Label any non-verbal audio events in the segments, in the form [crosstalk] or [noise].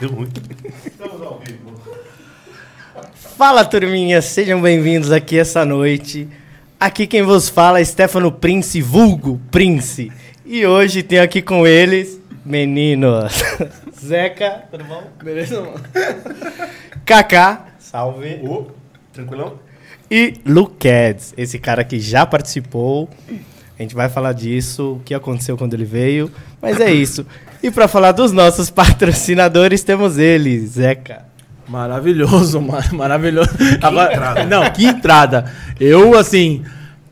Deu ruim. Fala turminha, sejam bem-vindos aqui essa noite. Aqui quem vos fala é Stefano Prince, vulgo Prince. E hoje tenho aqui com eles, meninos, [laughs] Zeca, tudo bom? Beleza, mano? Kaká, salve. Ô, tranquilão? E Luquedes, esse cara que já participou. A gente vai falar disso, o que aconteceu quando ele veio, mas é isso. E para falar dos nossos patrocinadores, temos ele, Zeca. Maravilhoso, mar maravilhoso. agora, entrada. Não, que entrada. Eu, assim,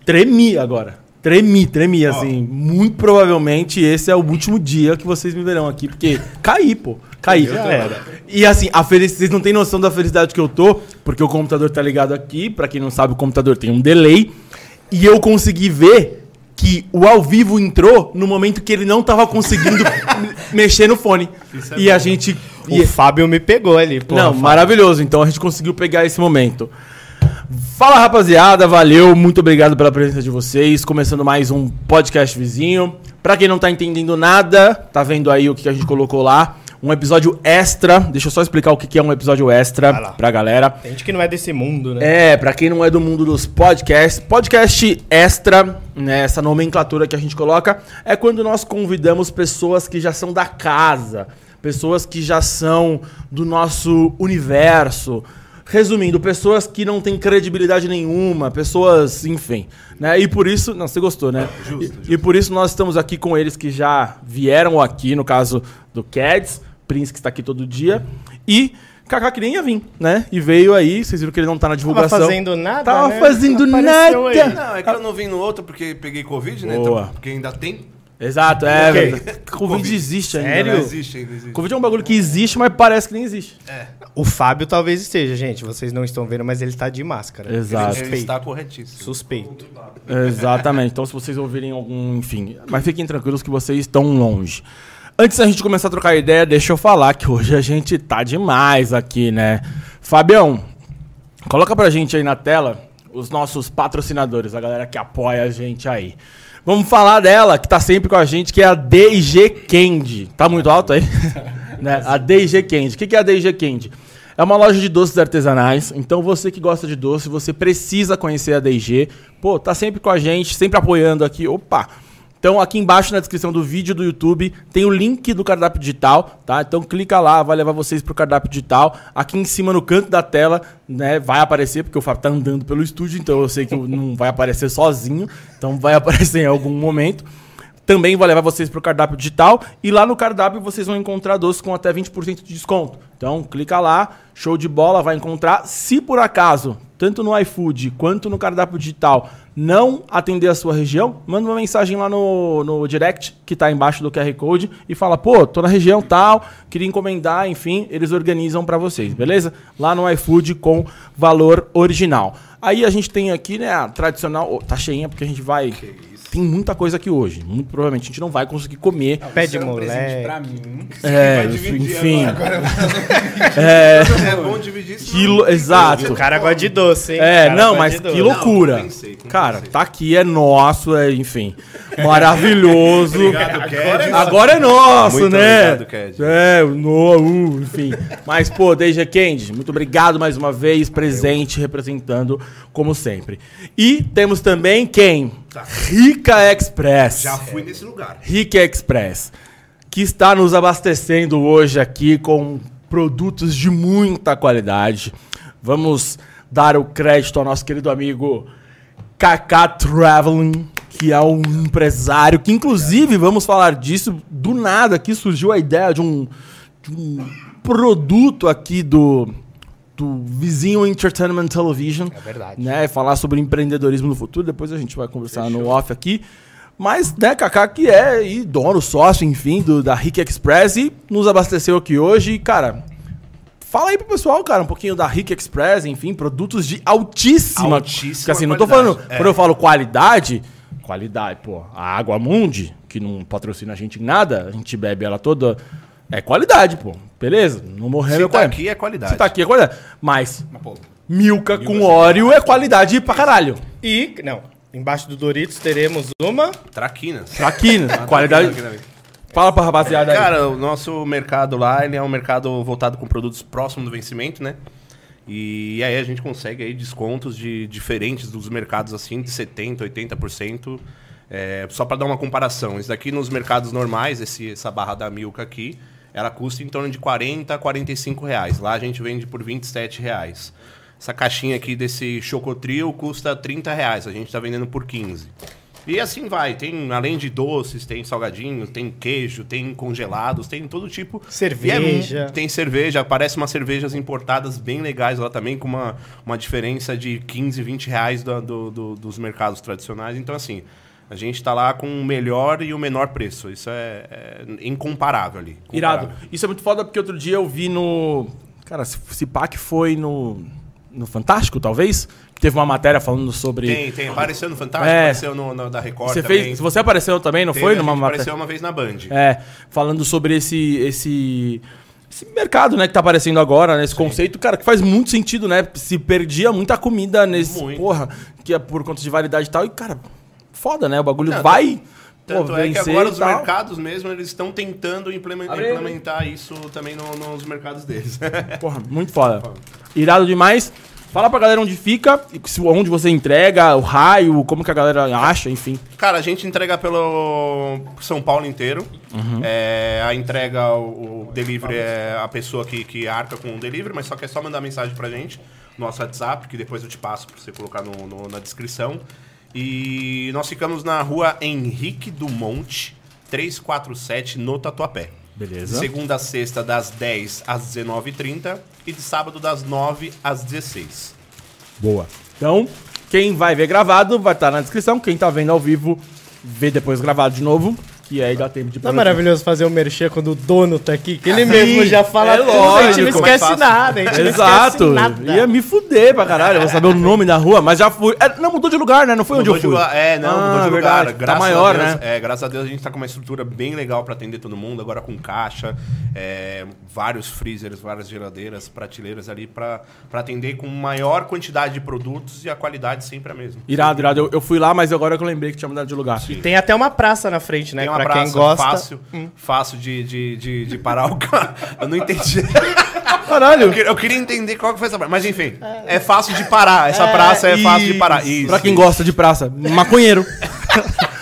tremi agora. Tremi, tremi, assim. Muito provavelmente esse é o último dia que vocês me verão aqui, porque caí, pô. Caí. era. E assim, a felicidade, vocês não têm noção da felicidade que eu tô, porque o computador tá ligado aqui. Pra quem não sabe, o computador tem um delay. E eu consegui ver que o ao vivo entrou no momento que ele não tava conseguindo [laughs] mexer no fone. é e bom. a gente. O e- Fábio me pegou ali. porra, não, Fábio. maravilhoso. Então a gente conseguiu pegar esse momento. Fala rapaziada, valeu, muito obrigado pela presença de vocês. Começando mais um podcast vizinho. Pra quem não tá entendendo nada, tá vendo aí o que a gente colocou lá? Um episódio extra. Deixa eu só explicar o que é um episódio extra pra galera. Tem gente que não é desse mundo, né? É, pra quem não é do mundo dos podcasts, podcast extra, né, essa nomenclatura que a gente coloca, é quando nós convidamos pessoas que já são da casa, pessoas que já são do nosso universo. Resumindo, pessoas que não têm credibilidade nenhuma, pessoas, enfim, né? E por isso, não, você gostou, né? e, e por isso nós estamos aqui com eles que já vieram aqui, no caso do Keds, Prince que está aqui todo dia, e Kaká que nem ia vir, né? E veio aí, vocês viram que ele não tá na Tava divulgação. fazendo nada, Tava né? fazendo Apareceu nada. aí. Não, é que eu não vim no outro porque peguei Covid, né? Boa. Então, porque ainda tem. Exato, é. Ok. verdade. [laughs] Covid, Covid. existe ainda. Sério? né? Não existe, ainda existe. Covid é um bagulho que existe, mas parece que nem existe. O Fábio talvez esteja, gente. Vocês não estão vendo, mas ele tá de máscara. Exato. Ele Suspeito. está corretíssimo. Suspeito. Exatamente. Então, se vocês ouvirem algum, enfim. Mas fiquem tranquilos que vocês estão longe. Antes da gente começar a trocar ideia, deixa eu falar que hoje a gente tá demais aqui, né? Fabião, coloca pra gente aí na tela os nossos patrocinadores, a galera que apoia a gente aí. Vamos falar dela, que tá sempre com a gente, que é a DG Candy. Tá muito alto aí? [laughs] né? A DG Candy. O que que é a DG Candy? É uma loja de doces artesanais. Então você que gosta de doce, você precisa conhecer a DG. Pô, tá sempre com a gente, sempre apoiando aqui. Opa! Então aqui embaixo na descrição do vídeo do YouTube tem o link do cardápio digital, tá? Então clica lá, vai levar vocês pro cardápio digital. Aqui em cima no canto da tela, né, vai aparecer porque o Fábio tá andando pelo estúdio, então eu sei que não vai aparecer sozinho, então vai [laughs] aparecer em algum momento. Também vai levar vocês pro cardápio digital e lá no cardápio vocês vão encontrar doces com até 20% de desconto. Então clica lá, show de bola, vai encontrar. Se por acaso, tanto no iFood quanto no cardápio digital, não atender a sua região, manda uma mensagem lá no, no direct que tá embaixo do QR Code e fala: "Pô, tô na região tal, queria encomendar", enfim, eles organizam para vocês, beleza? Lá no iFood com valor original. Aí a gente tem aqui, né, a tradicional, oh, tá cheinha porque a gente vai tem muita coisa aqui hoje. Muito provavelmente a gente não vai conseguir comer. Pé de é um presente moleque. pra mim. É, enfim. agora. É, É bom dividir isso. quilo, exato. O cara gosta de doce, hein? É, não, mas que doce. loucura. Não, compensei, compensei. Cara, tá aqui, é nosso, é, enfim. Maravilhoso. Obrigado, Ked. Agora é nosso, Muito né? obrigado, Ked. É, no, uh, enfim. Mas, pô, DG Candy, muito obrigado mais uma vez, presente, representando, como sempre. E temos também quem? Rica Express. Já fui nesse lugar. Rica Express, que está nos abastecendo hoje aqui com produtos de muita qualidade. Vamos dar o crédito ao nosso querido amigo Kaká Traveling, que é um empresário que, inclusive, vamos falar disso, do nada aqui surgiu a ideia de um, de um produto aqui do, do Vizinho Entertainment Television. É verdade. Né, falar sobre empreendedorismo no futuro, depois a gente vai conversar no off aqui. Mas, né, Kaká, que é e dono, sócio, enfim, do, da Rick Express e nos abasteceu aqui hoje. E, cara, fala aí pro pessoal, cara, um pouquinho da Rick Express, enfim, produtos de altíssima... Altíssima Porque, assim, não tô falando... é. Quando eu falo qualidade, qualidade, pô, a Água Mundi, que não patrocina a gente em nada, a gente bebe ela toda... É qualidade, pô. Beleza? Não morreu Se tá aqui é qualidade. Se tá aqui é qualidade. Mas Mas, pô, Milka com óleo é qualidade pra caralho. E, não, embaixo do Doritos teremos uma... Traquinas. Traquina, [laughs] qualidade. Traquinas aqui Fala pra rapaziada aí. Cara, o nosso mercado lá, ele é um mercado voltado com produtos próximos do vencimento, né? E aí a gente consegue aí descontos de diferentes dos mercados assim, de 70%, 80%. É, só para dar uma comparação, isso daqui nos mercados normais, esse, essa barra da Milka aqui, ela custa em torno de 40 a 45 reais. Lá a gente vende por 27 reais. Essa caixinha aqui desse Chocotrio custa 30 reais, a gente está vendendo por 15. E assim vai, tem além de doces, tem salgadinhos, tem queijo, tem congelados, tem todo tipo. Cerveja. E é- tem cerveja, aparece umas cervejas importadas bem legais lá também, com uma, uma diferença de 15, 20 reais do, do- do- dos mercados tradicionais. Então, assim, a gente tá lá com o melhor e o menor preço. Isso é, é incomparável ali. Irado. Incomparável. Isso é muito foda porque outro dia eu vi no. Cara, se, se pá que foi no. No Fantástico, talvez? Que teve uma matéria falando sobre. Tem, tem. Apareceu no Fantástico, É. apareceu no, no- da Record Você também. fez. Você apareceu também, não foi? a Numa gente matéria. apareceu uma vez na Band. É, falando sobre esse, esse, esse mercado, né, que tá aparecendo agora, né, esse conceito, cara, que faz muito sentido, né? Se perdia muita comida nesse, Muito. porra, que é por conta de validade e tal, e, cara, foda, né? O bagulho Não, vai Tanto pô, é que vencer agora e os tal. mercados mesmo, eles estão tentando implemen- Abre aí. implementar isso também no- nos mercados deles. [laughs] Porra, muito foda. Irado demais. Fala pra galera onde fica, onde você entrega, o raio, como que a galera acha, enfim. Cara, a gente entrega pelo São Paulo inteiro. Uhum. É, a entrega, o, o delivery é a pessoa que, que arca com o delivery, mas só que é só mandar mensagem pra gente, no nosso WhatsApp, que depois eu te passo pra você colocar no- no- na descrição. E nós ficamos na rua Henrique do Monte, 347, no Tatuapé. Beleza. De segunda a sexta, das 10 às 19h30 e de sábado, das 9 às 16 Boa. Então, quem vai ver gravado vai estar na descrição. Quem tá vendo ao vivo, vê depois gravado de novo. Que aí dá tempo de Não é pôr maravilhoso fazer o merchan quando o dono tá aqui? Que ele mesmo já fala é tudo, a gente não lógico, esquece fácil. nada, a gente Exato. não esquece nada. Ia me fuder pra caralho. Eu vou saber o nome da rua, mas já fui. É, não, mudou de lugar, né? Não foi Mudou onde de eu fui. lugar- É, não, Ah, mudou de verdade. lugar. Tá Graças maior, a Deus, né? É, graças a Deus a gente tá com uma estrutura bem legal pra atender todo mundo, agora com caixa, é, vários freezers, várias geladeiras, prateleiras ali pra pra atender com maior quantidade de produtos e a qualidade sempre a mesma. Irado, irado. Eu, eu fui lá, mas agora que eu lembrei que tinha mudado de lugar. Tem até uma praça na frente, né? Tem uma pra praça quem gosta. fácil, fácil de, de, de, de parar o carro. [laughs] Eu não entendi. Caralho. Eu, que- eu queria entender qual que foi essa praça. Mas enfim, é fácil de parar. Essa praça é fácil de parar. Isso. Pra quem gosta de praça, maconheiro. [laughs]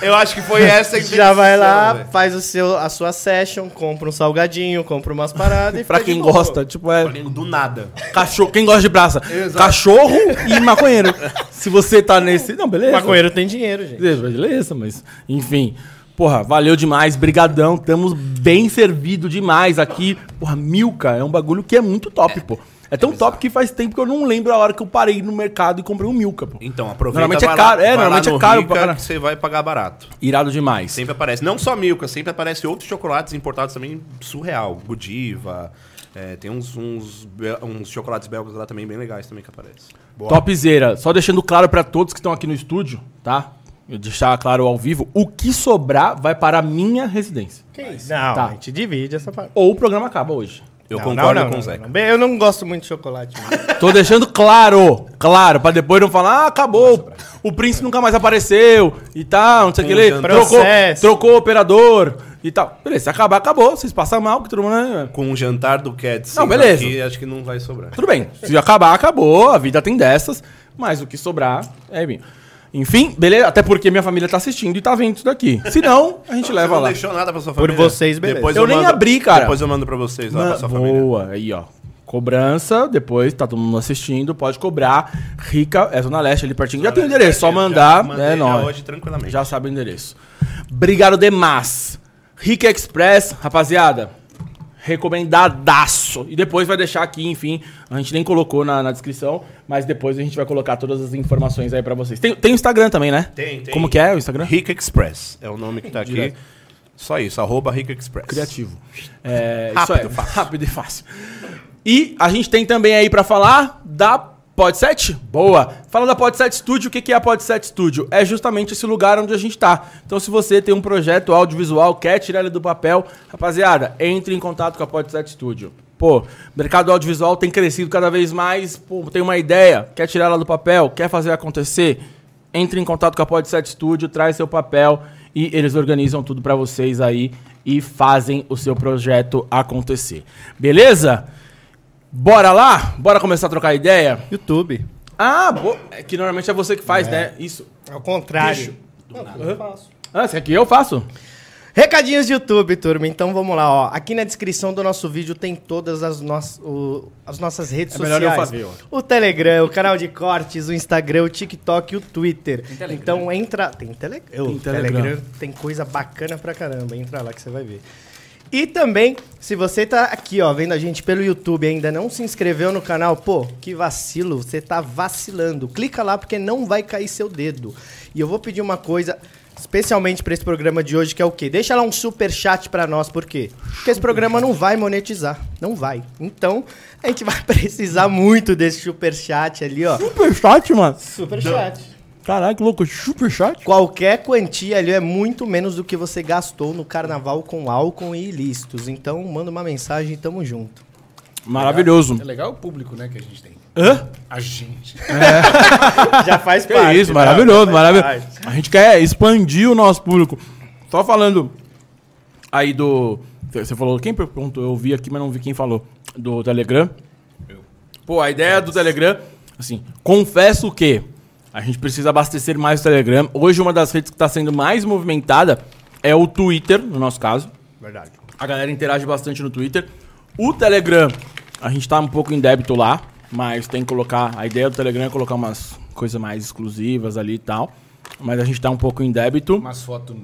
Eu acho que foi [laughs] essa a Já vai lá, velho. faz o seu, a sua session, compra um salgadinho, compra umas paradas e pra quem gosta, tipo, é. Do nada. Cachorro, quem gosta de praça? Exato. Cachorro e maconheiro. Se você tá nesse. Não, beleza. Maconheiro tem dinheiro, gente. Beleza, mas. Enfim. Porra, valeu demais, brigadão. Estamos bem servido demais aqui. Porra, Milka é um bagulho que é muito top, pô. É tão top que faz tempo que eu não lembro a hora que eu parei no mercado e comprei um Milka, pô. Então, aproveita. Normalmente é caro, é, normalmente no é caro Rica pra que você vai pagar barato. Irado demais. Sempre aparece. Não só Milka, sempre aparece outros chocolates importados também surreal. Godiva. é, tem uns, uns, uns chocolates belgas lá também bem legais também que aparecem. Boa. Topzera. Só deixando claro pra todos que estão aqui no estúdio, tá? Eu deixar claro ao vivo, o que sobrar vai para a minha residência. Que isso? Não, Tá. a gente divide essa parte. Ou o programa acaba hoje. Eu Não, concordo não, não, com não, o Zeca. não. Bem, Eu não gosto muito de chocolate. [laughs] Tô deixando claro, claro, pra depois não falar, ah, acabou, o príncipe nunca mais apareceu e tal, não sei o que ele trocou, Processo. trocou o operador e tal. Beleza, se acabar, acabou, vocês passam mal, que todo mundo... né? Com o jantar do Cats Não, beleza. aqui, acho que não vai sobrar. Tudo bem, se acabar, acabou, a vida tem dessas, mas o que sobrar é minha. Enfim, beleza, até porque minha família tá assistindo e tá vendo isso daqui. Se não, a gente leva não lá. deixou nada pra sua Por família? vocês, beleza. Depois Eu nem mando- abri, cara. Depois eu mando pra vocês lá, pra sua família. Boa, aí ó. Cobrança, depois tá todo mundo assistindo, pode cobrar. Rica, é Zona Leste ali pertinho. Já tem o endereço, só mandar. É já nóis. hoje tranquilamente. Já sabe o endereço. Obrigado demais. Rica Express, rapaziada. Recomendadaço. E depois vai deixar aqui, enfim. A gente nem colocou na, na descrição, mas depois a gente vai colocar todas as informações aí pra vocês. Tem, tem o Instagram também, né? Tem, tem. Como que é o Instagram? Rica Express é o nome que tá aqui. Direto. Só isso, arroba Rica Express. Criativo. É, Rápido, isso é, fácil. [laughs] Rápido e fácil. E a gente tem também aí pra falar da Podset. Boa. Fala da Podset Studio. O que é a Podset Studio? É justamente esse lugar onde a gente tá. Então, se você tem um projeto audiovisual, quer tirar ele do papel, rapaziada, entre em contato com a Podset Studio. Pô, mercado audiovisual tem crescido cada vez mais. Pô, tem uma ideia, quer tirar ela do papel, quer fazer acontecer? Entre em contato com a Podset Studio, traz seu papel e eles organizam tudo pra vocês aí e fazem o seu projeto acontecer. Beleza? Bora lá? Bora começar a trocar ideia? YouTube. Ah, bo- é que normalmente é você que faz, né? Isso. Ao contrário. Deixa- Não, eu faço. Ah, esse aqui eu faço. Recadinhos de YouTube, turma. Então vamos lá, ó. Aqui na descrição do nosso vídeo tem todas as, nossas o- as nossas redes É melhor sociais. eu fazer, ó. O Telegram, o canal de cortes, o Instagram, o TikTok e o Twitter. Então entra. Tem, tele... Tem Telegram. Telegram. Tem coisa bacana pra caramba. Entra lá que você vai ver. E também, se você tá aqui, ó, vendo a gente pelo YouTube e ainda não se inscreveu no canal, pô, que vacilo, você tá vacilando. Clica lá porque não vai cair seu dedo. E eu vou pedir uma coisa, especialmente pra esse programa de hoje, que é o quê? Deixa lá um super chat pra nós, por quê? Porque esse programa não vai monetizar, não vai. Então, a gente vai [laughs] precisar muito desse super chat ali, ó. Super chat, mano. Super chat. Caralho, que louco. Super chat. Qualquer quantia ali é muito menos do que você gastou no carnaval com álcool e ilícitos. Então, manda uma mensagem e tamo junto. Maravilhoso. É legal o público, né, que a gente tem. Hã? A gente. [laughs] Já faz Que parte. isso, né? maravilhoso, maravilhoso. A gente quer expandir o nosso público. Só falando aí do. Você falou, quem perguntou? Eu vi aqui, mas não vi quem falou. Do Telegram. Pô, a ideia do Telegram, assim, confesso que a gente precisa abastecer mais o Telegram. Hoje, uma das redes que está sendo mais movimentada é o Twitter, no nosso caso. Verdade. A galera interage bastante no Twitter. O Telegram, a gente tá um pouco em débito lá, mas tem que colocar. A ideia do Telegram é colocar umas coisas mais exclusivas ali e tal. Mas a gente tá um pouco em débito. Umas fotos.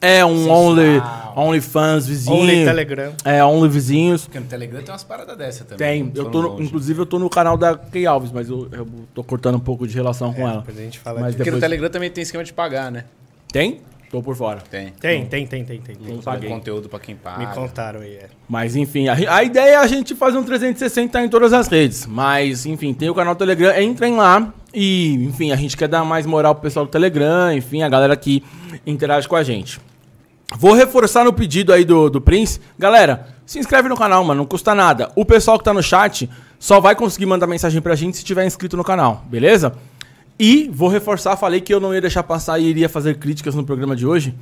É um. Only, only fans vizinho. Only Telegram. É, Only vizinhos. Porque no Telegram tem umas paradas dessa também. Tem. Eu tô no- inclusive, eu tô no canal da Key Alves, mas eu, eu tô cortando um pouco de relação com ela. Depois a gente fala Mas disso. Porque no depois- Telegram também tem esquema de pagar, né? Tem? Tô por fora. Tem. Tem, tem, tem, tem, tem. tem. Paguei. conteúdo pra quem paga. Me contaram aí, é. Mas enfim, a, a ideia é a gente fazer um 360 em todas as redes. Mas, enfim, tem o canal do Telegram, entrem lá. E, enfim, a gente quer dar mais moral pro pessoal do Telegram, enfim, a galera que interage com a gente. Vou reforçar no pedido aí do, do Prince. Galera, se inscreve no canal, mano, não custa nada. O pessoal que tá no chat só vai conseguir mandar mensagem pra gente se tiver inscrito no canal, beleza? E vou reforçar, falei que eu não ia deixar passar e iria fazer críticas no programa de hoje.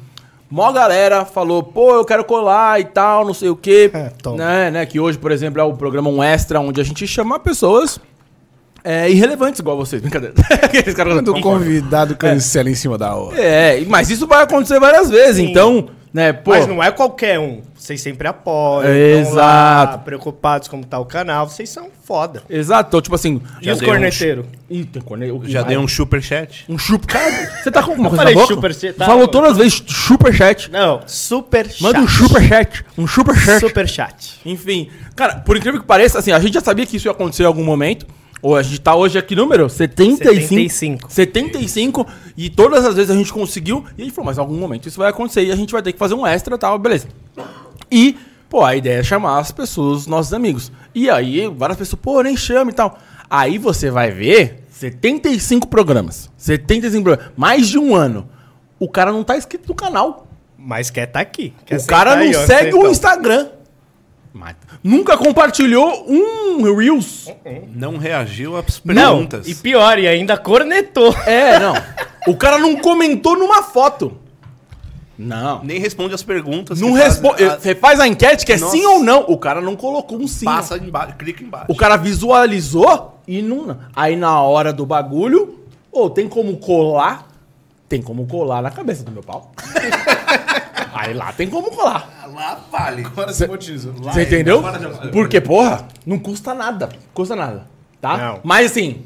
Mó galera falou, pô, eu quero colar e tal, não sei o quê. [laughs] É, né, né, que hoje, por exemplo, é o programa Um Extra, onde a gente chama pessoas é, irrelevantes igual vocês. Brincadeira. [laughs] Aqueles caras- Quando o convidado cancela em cima da hora. É, mas isso vai acontecer várias vezes, Sim. então, né, pô... Mas não é qualquer um. Vocês sempre apoiam. É, tão lá, exato. preocupados como tá o canal. Vocês são foda. Exato, então, tipo assim... E os dei um corneteiros? Ih, tem corneteiro. Já dei um super chat. Um. Cara, você tá com alguma coisa falei na boca? superchat, tá? Falou todas as vezes superchat. Não, super chat. Manda um superchat. Um superchat. Super chat. Enfim, cara, por incrível que pareça, assim, a gente já sabia que isso ia acontecer em algum momento. Ou a gente tá hoje aqui número 75. 75. 75. E todas as vezes a gente conseguiu. E a gente falou, mas em algum momento isso vai acontecer e a gente vai ter que fazer um extra e tal, beleza. E, pô, a ideia é chamar as pessoas, os nossos amigos. E aí, várias pessoas, pô, nem chama e tal. Aí você vai ver 75 programas. 75 programas. Mais de um ano. O cara não tá inscrito no canal. Mas quer tá aqui. Quer o cara não aí, segue o sentão. Instagram. Nunca compartilhou um Reels. Não reagiu às Não, perguntas. e pior, e ainda cornetou. É, não. [laughs] O cara não comentou numa foto. Não. Nem responde as perguntas. Não faz- responde. a- Você faz a enquete que é Nossa. sim ou não. O cara não colocou um sim. Passa embaixo, clica embaixo. O cara visualizou e não. Aí na hora do bagulho, ou tem como colar? Tem como colar na cabeça do meu pau. [laughs] Aí lá tem como colar. Lá vale. Agora você monetizou. Você entendeu? Porque, porra, não custa nada. Custa nada. Tá? Não. Mas assim,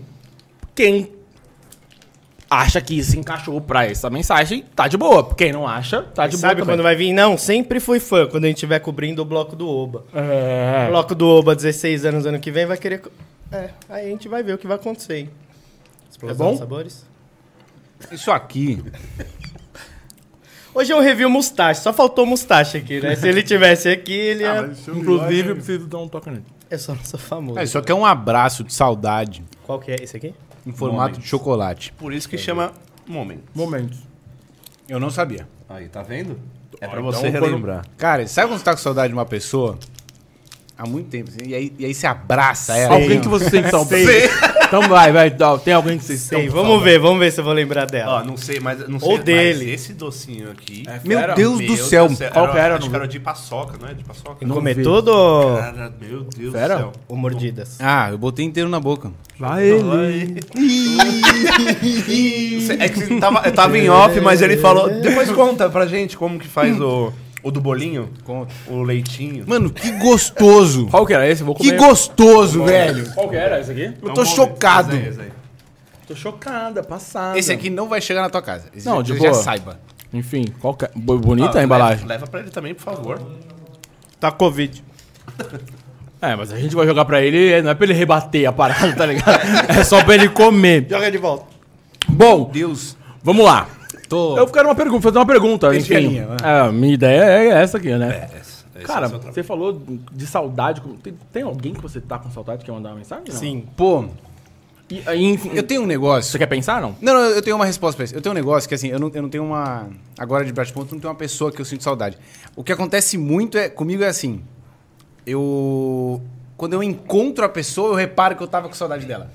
quem acha que se encaixou pra essa mensagem, tá de boa. Quem não acha, tá de boa. Sabe também. quando vai vir? Não, sempre fui fã quando a gente estiver cobrindo o bloco do Oba. É. O bloco do Oba, 16 anos ano que vem, vai querer. É, aí a gente vai ver o que vai acontecer. hein? Explosão bom? de sabores. Isso aqui. Hoje é um review mustache, só faltou mustache aqui, né? Se ele tivesse aqui, ele [laughs] Ah, ia. Inclusive, eu preciso dar um toque nele. Eu só não sou famoso. Ah, isso aqui é um abraço de saudade Qual que é esse aqui? em formato de chocolate. Por isso que chama momento. Momentos. Eu não sabia. Aí, tá vendo? É pra Ó, você então, quando- relembrar. Cara, sabe quando você tá com saudade de uma pessoa? Há muito tempo. assim, e, aí, e aí você abraça ela. Alguém que você então. Sei. Então vai, vai. Tem alguém que vocês Sei, estão- vamos ver, vamos ver se eu vou lembrar dela. Ó, não sei, mas não sei. Ou mas dele. esse docinho aqui. É Meu fera. Deus do céu. Qual que era? Acho Não que era de paçoca, não é? De paçoca. não Comer tudo Cara, meu Deus Fera? do céu. ou mordidas? Ah, eu botei inteiro na boca. Vai ele. [laughs] É que tava, eu tava em off, mas ele falou. Depois conta pra gente como que faz o, o do bolinho. Conta. O leitinho. Mano, que gostoso. Qual que era esse? Eu Vou que comer. gostoso, velho. Qual que era esse aqui? Eu Então tô chocado. Esse aí, esse aí. Tô chocada, passada. Esse aqui não vai chegar na tua casa. Esse Não, já- de já boa. saiba. Enfim, qual que é? Bo- Bonita Ah, a embalagem. Leva, leva pra ele também, por favor. Tá Covid. [laughs] É, mas a gente vai jogar pra ele, não é pra ele rebater a parada, tá ligado? [laughs] É só pra ele comer. Joga de volta. Bom, Deus. vamos lá. Tô. Eu quero uma pergunta, fazer uma pergunta, enfim. linha, vai. É, a minha ideia é essa aqui, né? Esse- esse Cara, é você falou de saudade. Tem, tem alguém que você tá com saudade que quer mandar uma mensagem? Não. Sim. Pô, E, aí, eu tenho um negócio. Você quer pensar, não? Não, não, eu tenho uma resposta pra isso. Eu tenho um negócio que, assim, eu não, eu não tenho uma. Agora de bate-ponto, não tenho uma pessoa que eu sinto saudade. O que acontece muito é. Comigo é assim. Eu. Quando eu encontro a pessoa, eu reparo que eu tava com saudade dela.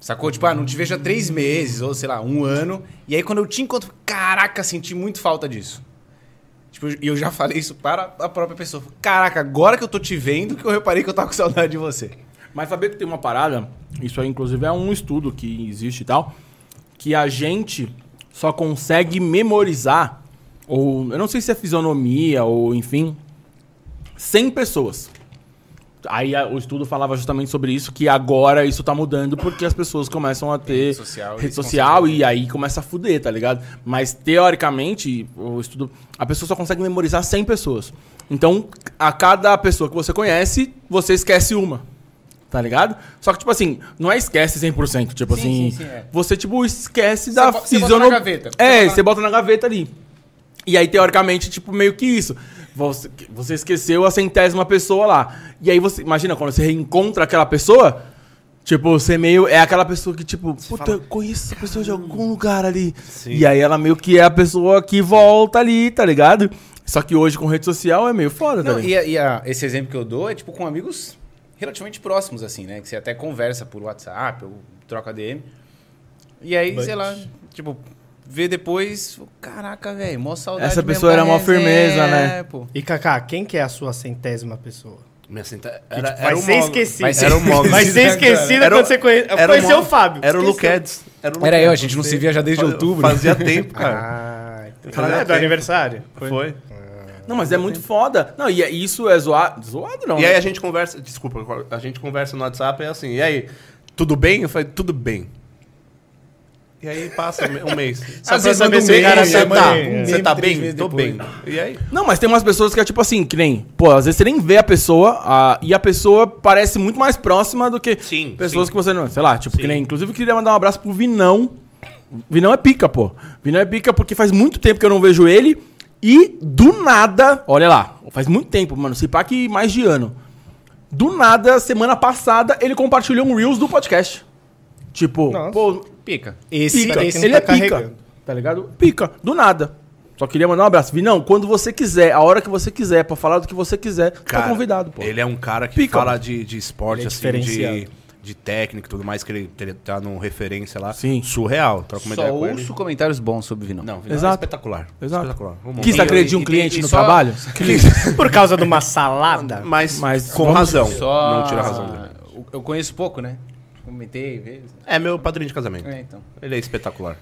Sacou? Tipo, ah, não te vejo há três meses, ou sei lá, um ano. E aí quando eu te encontro, caraca, senti muito falta disso. Tipo, e eu já [laughs] falei isso para a própria pessoa. Caraca, agora que eu tô te vendo, que eu reparei que eu tava com saudade de você. Mas saber que tem uma parada, isso aí inclusive é um estudo que existe e tal, que a gente só consegue memorizar, ou eu não sei se é fisionomia, ou enfim, 100 pessoas. Aí a- o estudo falava justamente sobre isso, que agora isso tá mudando porque as pessoas começam a ter Rede social, rede social e aí começa a fuder, tá ligado? Mas teoricamente, o estudo, a pessoa só consegue memorizar 100 pessoas. Então, a cada pessoa que você conhece, você esquece uma. Tá ligado? Só que, tipo assim, não é esquece 100%. Tipo Sim, assim, sim, sim, é. você, tipo, esquece da bo- você bota fisiono- na gaveta. Você É, você bota na gaveta ali. E aí, teoricamente, tipo, meio que isso. Você, você esqueceu a centésima pessoa lá. E aí você. Imagina, quando você reencontra aquela pessoa, tipo, você meio. É aquela pessoa que, tipo, puta, eu conheço essa pessoa de algum lugar ali. Sim. E aí ela meio que é a pessoa que volta ali, tá ligado? Só que hoje com rede social é meio foda, tá Não, ligado? e, a- e a- esse exemplo que eu dou é tipo com amigos relativamente próximos, assim, né? Que você até conversa por WhatsApp ou troca DM. E aí, But- sei lá, tipo, vê depois, caraca, velho, mó saudade. Essa pessoa era mó firmeza, né? pô. E Kaká, quem que é a sua centésima pessoa? Minha senta... Que, era, tipo, vai o ser Mogli. esquecido. Vai ser- Era o Mogli. Vai ser esquecido Era o- quando você conhe... era o conheceu o Mogli. Fábio. Era o. Luquedes. Era, o Era eu, a gente não se via já desde outubro. Fazia tempo, cara. Ah, então- Fazia é do aniversário? Foi. Não, mas é muito foda. Não, e é- isso é zoado. Zoado não. E né? aí a gente conversa, desculpa, a gente conversa no WhatsApp e é assim, e aí, tudo bem? Eu falei, tudo bem. E aí passa um mês. Só Às vezes saber um se o meme, cara aí tá, manda tá. um Você tá bem? Tô depois. bem. E aí? Não, mas tem umas pessoas que é tipo assim, que nem, pô, às vezes você nem vê a pessoa a- e a pessoa parece muito mais próxima do que Sim, pessoas sim. que você não. Sei lá, tipo, Sim. que nem. Inclusive, eu queria mandar um abraço pro Vinão. Vinão é pica, pô. Vinão é pica porque faz muito tempo que eu não vejo ele e do nada, olha lá, faz muito tempo, mano, se pá que mais de ano. Do nada, semana passada, ele compartilhou um Reels do podcast. Tipo, Nossa. pô, Pica. Esse, pica. esse ele tá é pica. Tá ligado? Pica. Do nada. Só queria mandar um abraço. Vinão, quando você quiser, a hora que você quiser, pra falar do que você quiser, tá convidado, pô. Ele é um cara que Pica. fala de, de esporte, Ele é assim, de, de técnica e tudo mais, que ele, ele tá num referência lá. Sim. Surreal. Troca uma Só ideia com ele. ouço comentários bons sobre Vinão. Não, Vinão Exato. é espetacular. Exato. Espetacular. Vamos Quis agredir um e- cliente e no só- trabalho? [laughs] Por causa de uma salada? Mas, Mas com razão. Só... Não tira a razão dele. Eu conheço pouco, né? Comentei vezes. É meu padrinho de casamento. É, então. Ele é espetacular.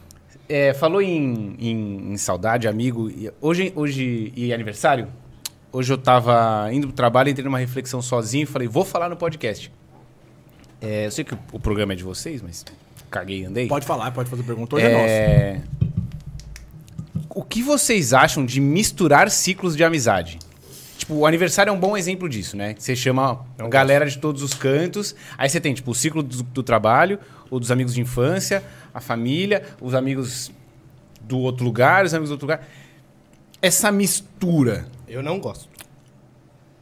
É, falou em, em- em saudade, amigo. e Hoje, hoje e aniversário. Hoje eu tava indo pro trabalho, entrei numa reflexão sozinho e falei, vou falar no podcast. É, eu sei que o, o programa é de vocês, mas caguei e andei. Pode falar, pode fazer pergunta. Hoje é, nosso. É, O que vocês acham de misturar ciclos de amizade? Tipo, o aniversário é um bom exemplo disso, né? Você chama a galera de todos os cantos. Aí você tem, tipo, o ciclo do, do trabalho, o dos amigos de infância, a família, os amigos do outro lugar, os amigos do outro lugar. Essa mistura. Eu não gosto.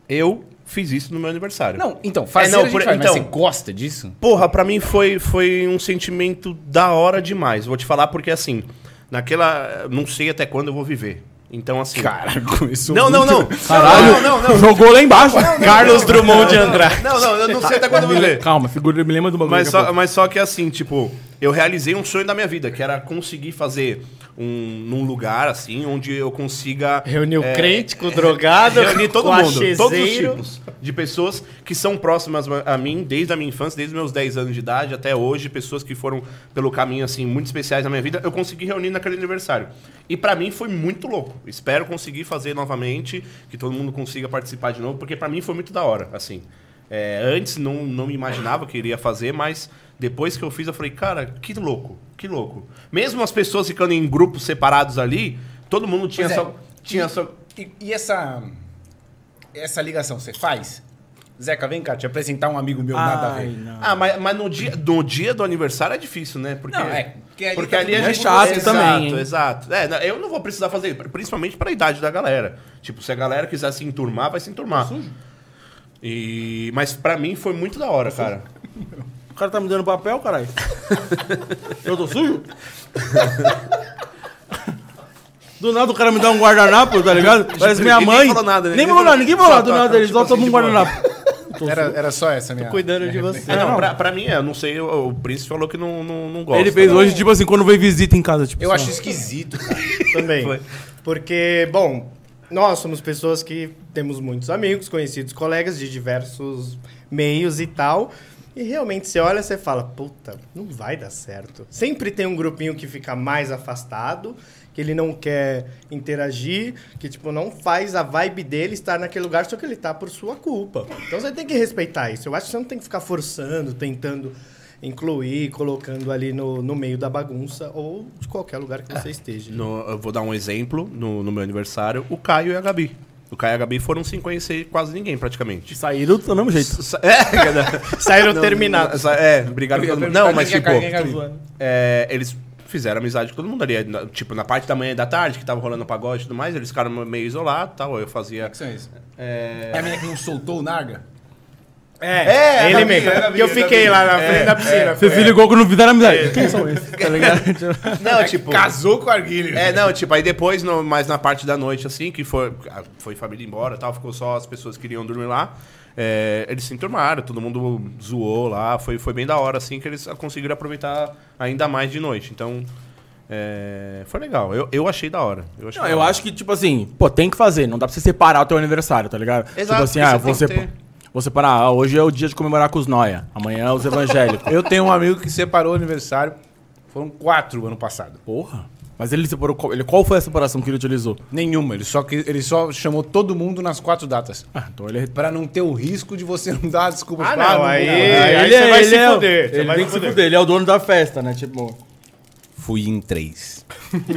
Eu fiz isso no meu aniversário. Não, então, fazer não, a gente por- faz, mas então- você gosta disso? Porra, pra mim foi, foi um sentimento da hora demais. Vou te falar porque assim, naquela. Não sei até quando eu vou viver. Então, assim. Cara, [laughs] começou não, não, [laughs] não. Caralho, Não, não, não. jogou lá embaixo. Carlos Drummond de Andrade. Não, não, eu não sei até quando eu vou ver. Calma, figura, me lembra do bagulho. Mas só, mas só que assim, tipo, eu realizei um sonho da minha vida, que era conseguir fazer um num lugar assim, onde eu consiga Reuniu é, crente com o [laughs] drogado, reunir todo mundo, todos os tipos de pessoas que são próximas a mim desde a minha infância, desde meus 10 anos de idade até hoje, pessoas que foram pelo caminho assim muito especiais na minha vida, eu consegui reunir naquele aniversário. E pra mim foi muito louco. Espero conseguir fazer novamente, que todo mundo consiga participar de novo, porque pra mim foi muito da hora, assim. É, antes não, não me imaginava que iria fazer, mas depois que eu fiz, eu falei, cara, que louco, que louco. Mesmo as pessoas ficando em grupos separados ali, todo mundo tinha Pois é. só. Tinha só. E, e essa, essa ligação você faz? Zeca, vem cá, te apresentar um amigo meu, nada a Ai, ver. não. Ah, mas, mas no, dia, no dia do aniversário é difícil, né? Porque, Não, é, porque ali porque tá ali a gente É chato exato, também, hein? Exato. É, eu não vou precisar fazer, principalmente pra idade da galera. Tipo, se a galera quiser se enturmar, vai se enturmar. E, mas pra mim foi muito da hora, cara. O cara tá me dando papel, caralho. [laughs] Eu tô sujo? Do nada o cara me dá um guardanapo, tá ligado? Parece minha Ninguém mãe. falou nada, né? Nem Ninguém falou nada, ninguém falou nada do nada, ele tipo só assim, toma um boa. guardanapo. Era, era só essa minha. Cuidando de você. É, não, pra, pra mim, é, eu não sei, o, o Príncipe falou que não, não, não gosta. Ele fez né? hoje, tipo assim, quando veio visita em casa, tipo Eu assim, acho esquisito, cara. [laughs] Também. Foi. Porque, bom, nós somos pessoas que temos muitos amigos, conhecidos, colegas de diversos meios e tal. E realmente você olha e você fala, puta, não vai dar certo. Sempre tem um grupinho que fica mais afastado, que ele não quer interagir, que tipo não faz a vibe dele estar naquele lugar, só que ele tá por sua culpa. Então você tem que respeitar isso. Eu acho que você não tem que ficar forçando, tentando incluir, colocando ali no, no meio da bagunça ou de qualquer lugar que você esteja. No- eu vou dar um exemplo no, no meu aniversário: o Caio e a Gabi. O Caio e a Gabi foram sem conhecer quase ninguém, praticamente. Saíram do mesmo jeito. Sa- [laughs] É. [laughs] Saíram terminados. é, obrigado. Eu ia todo mundo. Não, mas é tipo, é é, eles fizeram amizade com todo mundo ali. na- Tipo, na parte da manhã e da tarde, que tava rolando pagode e tudo mais, eles ficaram meio isolados e tal. Eu fazia. que são esses? É, É a menina que não soltou o Narga? É, É, ele mesmo. é, Gabi, que eu é, fiquei Gabi. lá na É, frente da piscina. Você se ligou quando fizeram amizade. Quem são esses? Tá ligado? [laughs] Não, tipo. Casou com o Arguilho. É, não, tipo, aí depois, no- mais na parte da noite, assim, que foi, a- foi família embora e tal, ficou só as pessoas que queriam dormir lá. é, eles se enturmaram, todo mundo zoou lá, foi, foi bem da hora, assim, que eles conseguiram aproveitar ainda mais de noite. Então, é, foi legal. Eu, eu achei da hora. Eu, achei Não, da eu hora. acho que, tipo assim, pô, tem que fazer. Não dá pra você separar o teu aniversário, tá ligado? Exato, tipo assim, ah, você que ter. Vou separar. Ah, hoje é o dia de comemorar com os noia. Amanhã é os evangélicos. Eu tenho um amigo que separou o aniversário. Foram quatro ano passado. Porra. Mas ele separou. Qual, ele, qual foi a separação que ele utilizou? Nenhuma. Ele só, que- ele só chamou todo mundo nas quatro datas. Ah, então ele. Pra não ter o risco de você não dar desculpa. Ah, Tipo, não, vou aí- dar. aí você vai se fuder, você Ele vai tem se se fuder. fuder. Ele é o dono da festa, né? Tipo. Fui em três.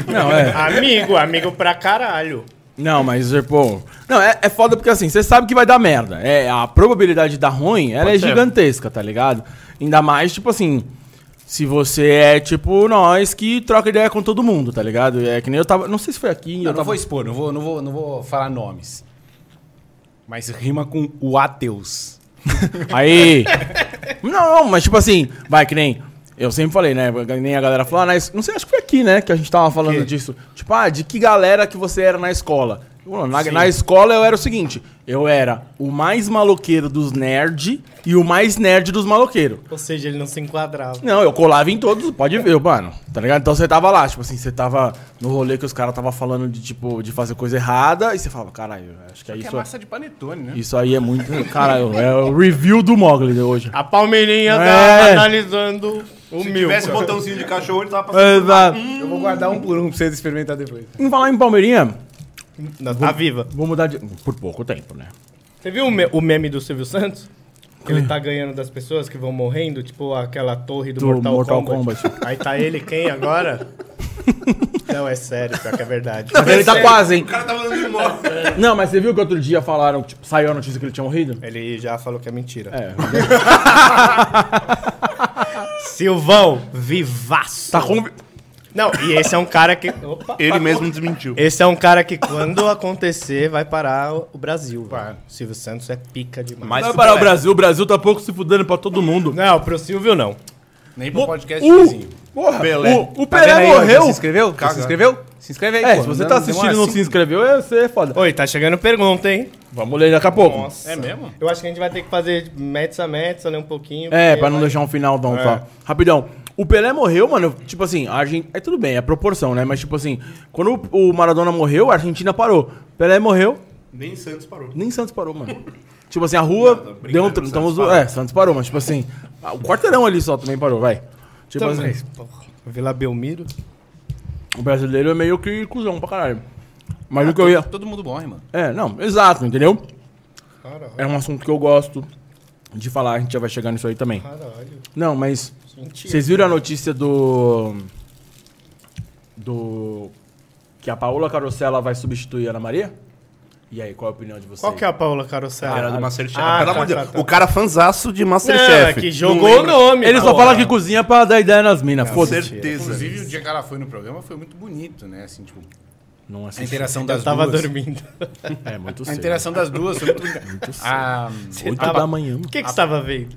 Não, é. [laughs] Amigo, amigo pra caralho. Não, mas, pô. Não, é, é foda porque assim, você sabe que vai dar merda. É, a probabilidade de dar ruim, ela Pode é ser. gigantesca, tá ligado? Ainda mais, tipo assim. Se você é tipo nós que troca ideia com todo mundo, tá ligado? É que nem eu tava. Não sei se foi aqui. Não, eu não tava... vou expor, não vou, não, vou, não vou falar nomes. Mas rima com o ateus. Aí. Não, [laughs] não, mas tipo assim, vai que nem. Eu sempre falei, né? Nem a galera falou, ah, na não sei, acho que foi aqui, né? Que a gente tava falando Que? disso. Tipo, ah, de que galera que você era na escola? Mano, Na, na escola eu era o seguinte: eu era o mais maloqueiro dos nerd e o mais nerd dos maloqueiros. Ou seja, ele não se enquadrava. Não, eu colava em todos, pode ver, mano. Tá ligado? Então você tava lá, tipo assim, você tava no rolê que os caras tava falando de, tipo, de fazer coisa errada, e você falava, caralho, acho que é Que é isso. massa de panetone, né? Isso aí é muito. [laughs] Caralho, é o review do Mogli de hoje. A Palmeirinha É. tá analisando o Se tivesse botãozinho de cachorro, ele tava passando. Exato. Eu vou guardar um por um pra vocês experimentar depois. Em falar em Palmeirinha, Não, tá viva. vou mudar de. Por pouco tempo, né? Você viu o, me- o meme do Silvio Santos? Que ele tá ganhando das pessoas que vão morrendo, tipo aquela torre do, Do Mortal, Mortal Kombat. Kombat. Aí tá ele quem agora? não, é sério, pior que é verdade. Mas ele tá quase, hein? O cara tava dando de moto. Não, mas você viu que outro dia falaram, tipo, saiu a notícia que ele tinha morrido? Ele já falou que é mentira. É. [laughs] Silvão, vivaço. Tá com. Não, e esse é um cara que. [laughs] Opa. Ele mesmo desmentiu. Esse é um cara que quando acontecer vai parar o o Brasil. velho. Silvio Santos é pica demais. Mas Vai parar o puder. Brasil, o Brasil tá pouco se fudendo pra todo mundo. Não, pro Silvio não. Nem pro podcast Uh, vizinho. porra, Pelé. o, o Tá Pelé Já morreu. se inscreveu? Já se inscreveu? Se inscreve aí, É, pô. se você Não- tá não assistindo e não se inscreveu, é- você é foda. Oi, tá chegando pergunta, hein? Vamos ler daqui a pouco. Nossa. É mesmo? Eu acho que a gente vai ter que fazer metros a metros, ler um pouquinho. É, porque pra não vai- deixar um final não, É. só. Rapidão. O Pelé morreu, mano. Tipo assim, a Argentina. É tudo bem, é proporção, né? Mas, tipo assim, quando o o Maradona morreu, a Argentina parou. Pelé morreu, Nem Santos parou. nem Santos parou, mano. tipo assim, a rua Não, tô brincando, deu um. Santos Estamos, parou. é, Santos parou, mas, tipo assim, ah, o quarteirão ali só também parou, vai. Tipo Então, assim, mas, porra, Vila Belmiro. O brasileiro é meio que cuzão pra caralho. Mas o que eu ia. Todo mundo morre, mano. É, não, exato, entendeu? Caralho, É um assunto que eu gosto de falar, a gente já vai chegar nisso aí também. caralho. Não, mas. Mentira. Vocês viram a notícia do. Do. Que a Paola Carosella vai substituir a Ana Maria? E aí, qual é a opinião de vocês? Qual que é a Paula Carosella? Era do Masterchef. Ah, Pelo tá, amor de tá, Deus. tá. O cara fanzaço de Não, Masterchef. é que Não jogou o nome. Ele só fala que cozinha pra dar ideia nas minas, Com foda-se. certeza. Inclusive, o dia que ela foi no programa foi muito bonito, né? Assim, tipo, Não a assisti. interação Eu das tava duas. dormindo. É muito A cedo. interação das duas foi muito bonita. Ah, Oito tava- da manhã. O que que você tava vendo?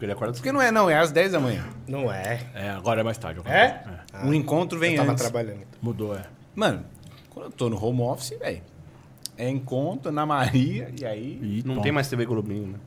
Ele acorda porque não é, não, é às 10 da manhã. Não é. É, agora é mais tarde. agora. É? um encontro vem Eu tava antes. trabalhando. Mudou, é. Mano, quando eu tô no home office, velho, é encontro na Maria e aí... E Não tom. tem mais TV Globinho, né?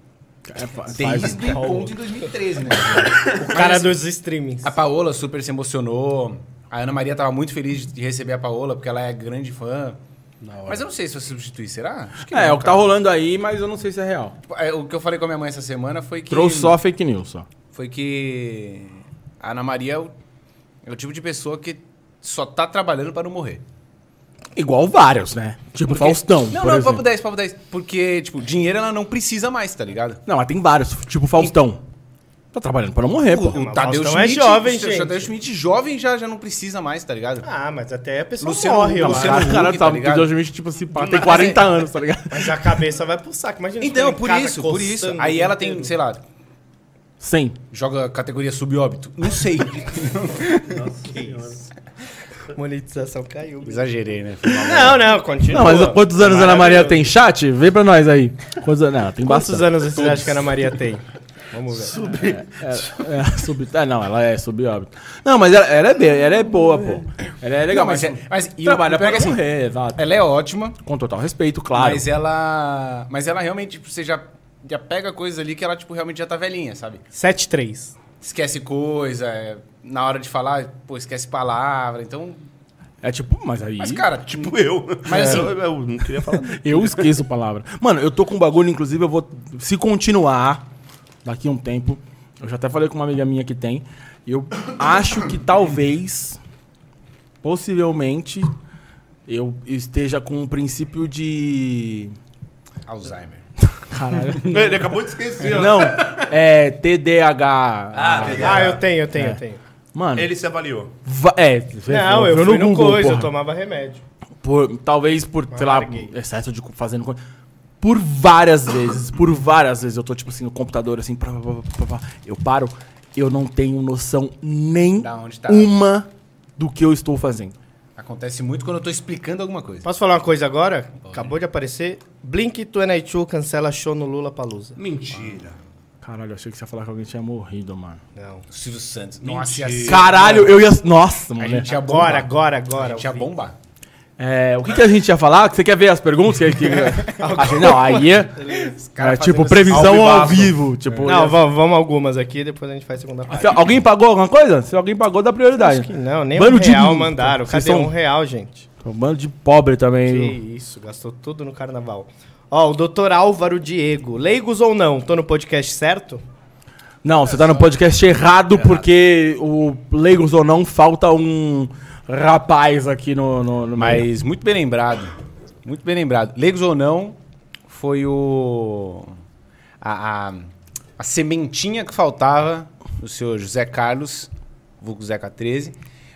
É, fa- faz- Desde o encontro em 2013, né? [laughs] O cara dos streamings. A Paola super se emocionou. A Ana Maria tava muito feliz de receber a Paola, porque ela é grande fã. Mas eu não sei se vai substituir, será? Acho que É, não, é o que tá rolando aí, mas eu não sei se é real. É, O que eu falei com a minha mãe essa semana foi que. Trouxe só fake news, só. Foi que. A Ana Maria é o, é o tipo de pessoa que só tá trabalhando para não morrer. Igual vários, né? Tipo Porque- Faustão, Não, por não, exemplo. papo 10, papo 10. Porque, tipo, dinheiro ela não precisa mais, tá ligado? Não, mas tem vários. Tipo Faustão. Tá trabalhando pra não morrer, pô. O Tadeu é Schmidt, jovem, o gente. Tadeu Schmidt jovem já, já não precisa mais, tá ligado? Ah, mas até a pessoa Luciano morre, Luciano acho. Cara, tá, tá ligado? Deus me tipo assim, pá, tem Mas 40 é- anos, tá ligado? Mas a cabeça vai pro saco. Imagina Então, por isso, por isso. Aí o ela tem, inteiro. sei lá, 100. joga categoria subóbito. Não sei. [laughs] Monetização caiu. Exagerei, né? [laughs] Não, não, continua. Não, mas quantos anos a Ana Maria tem? Chat? Vê pra nós aí. Quantos anos? Não, tem Quantos bastante. anos você acha que a Ana Maria tem? Vamos ver. É, sub... é, não, ela é subóbito. Não, mas ela, ela é bem, ela é boa, pô. Ela é legal, Não, mas, mas é- mas trabalha pra é que assim, morrer, exato. Ela é ótima, Com total respeito, claro. mas ela. Mas ela realmente, tipo, você já, já pega coisas ali que ela, tipo, realmente já tá velhinha, sabe? 7-3. Esquece coisa, é, na hora de falar, pô, esquece palavra. Então. É tipo, mas aí... Mas, cara, Tipo eu. Mas assim- eu, [laughs] eu não queria falar. Eu esqueço palavra. Mano, eu tô com um bagulho, inclusive, eu vou. Se continuar daqui a um tempo, eu já até falei com uma amiga minha que tem. Eu acho que talvez, possivelmente, eu esteja com um princípio de. Alzheimer. [laughs] Caralho. Ele acabou de esquecer. ó. Não, é TDAH. Ah, Ah, eu tenho, eu tenho, eu tenho. Mano, Ele se avaliou. va- é. Não, eu viu fui no Google, coisa, eu porra. tomava remédio. Por, talvez por, sei lá, larguei. excesso de fazendo coisa. Por várias vezes, por várias vezes eu tô, tipo assim, no computador, assim, pá, eu paro, eu não tenho noção nem tá. uma do que eu estou fazendo. Acontece muito quando eu tô explicando alguma coisa. Posso falar uma coisa agora? Acabou de aparecer. Blink-182 cancela show no Lula Palusa. Mentira. Caralho, eu achei que você ia falar que alguém tinha morrido, mano. Não. Silvio Santos. Nossa, ia ser- Caralho, eu ia. Nossa, A mano. gente ia Agora, bombar. agora, A agora. gente ia bombar. É, o que, que a gente ia falar? Você quer ver as perguntas? Que, [laughs] que... Achei- não, aí é. cara é tipo, previsão ao ao vivo. Tipo, Não, ia- vamos, vamos algumas aqui, depois a gente faz a segunda parte. Se alguém pagou alguma coisa? Se alguém pagou, dá prioridade. Acho que não, nem Bando um de- real mandaram. Cadê são- um real, gente? Um bando de pobre Que também. isso, gastou tudo no carnaval. Ó, o doutor Álvaro Diego. Leigos ou não? Tô no podcast certo? Não, você tá no podcast errado, porque o Leigos ou não, falta um rapaz aqui no, no, no. Mas muito bem lembrado. Muito bem lembrado. Leigos ou não, foi o. A, a, a sementinha que faltava do senhor José Carlos, vulgo Zeca 13,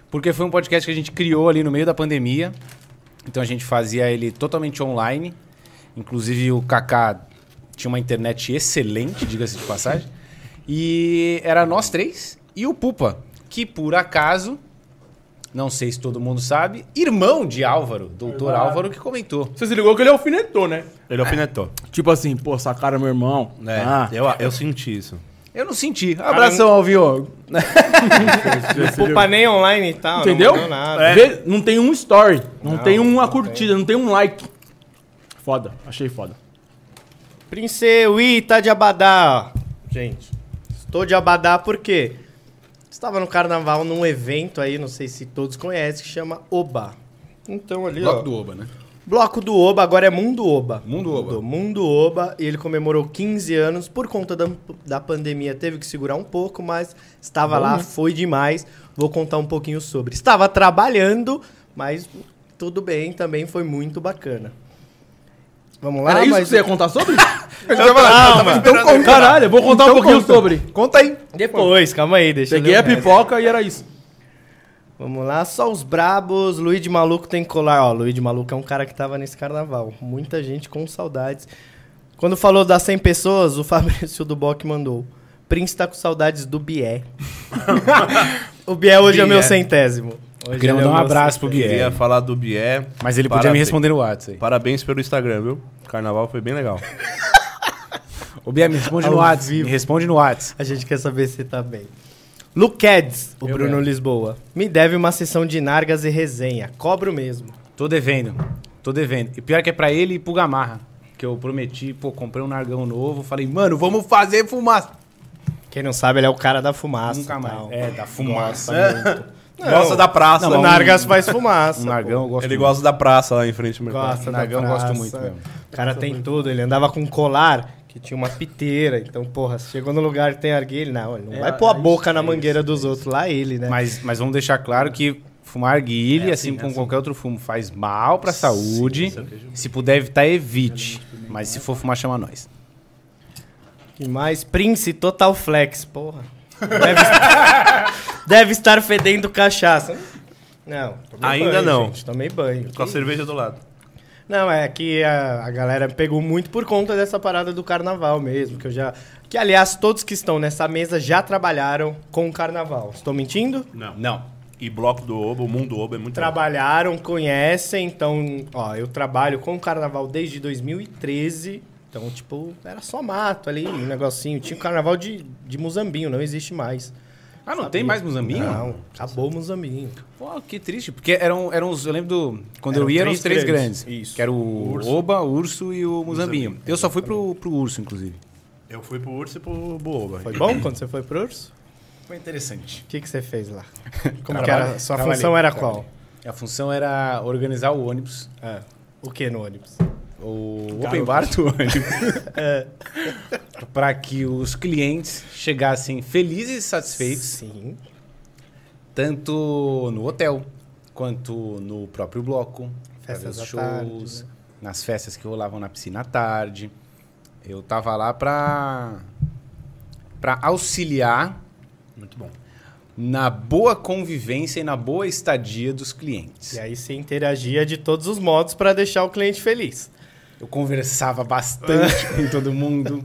porque foi um podcast que a gente criou ali no meio da pandemia. Então a gente fazia ele totalmente online. Inclusive o Kaká tinha uma internet excelente, diga-se de passagem. E era nós três e o Pupa, que por acaso, não sei se todo mundo sabe, irmão de Álvaro, doutor Álvaro, que comentou. Você se ligou que ele alfinetou, né? Ele alfinetou. Tipo assim, pô, sacaram meu irmão. É, Ah, eu, eu senti isso. Eu não senti. Abração, Alvio. [laughs] Poupa nem online e tal. Entendeu? Não, nada. É. Vê, não tem um story, não, tem uma curtida, não tem um like. Foda, achei foda. Prince Ui, tá de abadá. ó. Gente, estou de abadá porque estava no carnaval num evento aí, não sei se todos conhecem, que chama Oba. Então ali, ó. Oba, né? Bloco do Oba, agora é Mundo Oba. Mundo Oba. Mudou, Mundo Oba, e ele comemorou 15 anos. Por conta da, da pandemia, teve que segurar um pouco, mas estava lá, foi demais. Vou contar um pouquinho sobre. Estava trabalhando, mas tudo bem, também foi muito bacana. Vamos lá, Era isso mas que você ia contar sobre? [laughs] Calma. então conta. Caralho, eu vou contar um pouquinho sobre. Conta aí. depois, calma aí, deixa Peguei eu a pipoca e era isso. Vamos lá, só os brabos. Luiz de Maluco tem colar. Ó, Luiz de Maluco é um cara que tava nesse carnaval. Muita gente com saudades. Quando falou das 100 pessoas, o [laughs] Fabrício do Boc mandou. Prince tá com saudades do Bié. [laughs] o Bié hoje é meu Bié. centésimo. Hoje Queria é mandar um meu abraço pro centésimo. Queria falar do Bié. Mas ele podia me responder no WhatsApp. Parabéns pelo Instagram, viu? Carnaval foi bem legal. [laughs] Ô, Bié, me responde no WhatsApp. Me responde no WhatsApp. A gente quer saber se tá bem. Luquedes, o Eu Bruno mesmo. Lisboa. Me deve uma sessão de nargas e resenha. Cobro mesmo. Tô devendo. Tô devendo. E pior que é pra ele e pro Gamarra. Que eu prometi, pô, comprei um nargão novo. Falei, mano, vamos fazer fumaça. Quem não sabe, ele é o cara da fumaça. Nunca mais. tal. É, da fumaça. [laughs] Não, Gosta da praça. o um- Nargas faz fumaça. Um nargão eu gosto Ele muito. gosta da praça lá em frente ao mercado. Gosta Nargão eu gosto praça. muito mesmo. O cara tem tudo, ele andava com um colar que tinha uma piteira. Então, porra, chegou no lugar que tem arguilha, não, ele não É, vai pôr a boca isso, na é mangueira isso, dos é outros, lá ele, né? Mas, mas vamos deixar claro que fumar arguilha, É assim, assim, é como assim. qualquer outro fumo, faz mal pra saúde. Se puder evitar, evite. Mas se for fumar, chama nós. Que mais? Prince Total Flex, porra. Deve, deve estar fedendo cachaça. Não, tomei Ainda banho, não. Gente, tomei banho. Com a cerveja do lado. Não, é que a, a galera pegou muito por conta dessa parada do carnaval mesmo, que eu já... Que, aliás, todos que estão nessa mesa já trabalharam com o carnaval. Estou mentindo? Não. Não. E bloco do Obo, o mundo Obo é muito legal. Trabalharam, conhecem, então, ó, eu trabalho com o carnaval desde 2013. Então, tipo, era só mato ali, um negocinho. Tinha o carnaval de, de Muzambinho, não existe mais. Ah, não tem mais Muzambinho? Não, acabou o Muzambinho. Pô, que triste. Porque eram, eram os. Eu lembro do. Quando Eram eu ia, eram três os três grandes. grandes. Isso. Que era o, Oba, o Urso e o Muzambinho. Eu só fui pro, pro Urso, inclusive. Eu fui pro Urso e pro Boba. Foi bom quando você foi pro Urso? Foi interessante. O que, que você fez lá? [laughs] Como que era? Sua trabalhei, função era trabalhei. qual? A função era organizar o ônibus. É. O que no ônibus? O open bar do [laughs] ônibus. Pra que os clientes chegassem felizes e satisfeitos, Sim. tanto no hotel quanto no próprio bloco, Festas os à tarde, shows, né? nas festas que rolavam na piscina à tarde. Eu tava lá pra, pra auxiliar Muito bom. na boa convivência e na boa estadia dos clientes. E aí você interagia de todos os modos pra deixar o cliente feliz. Eu conversava bastante [laughs] com todo mundo.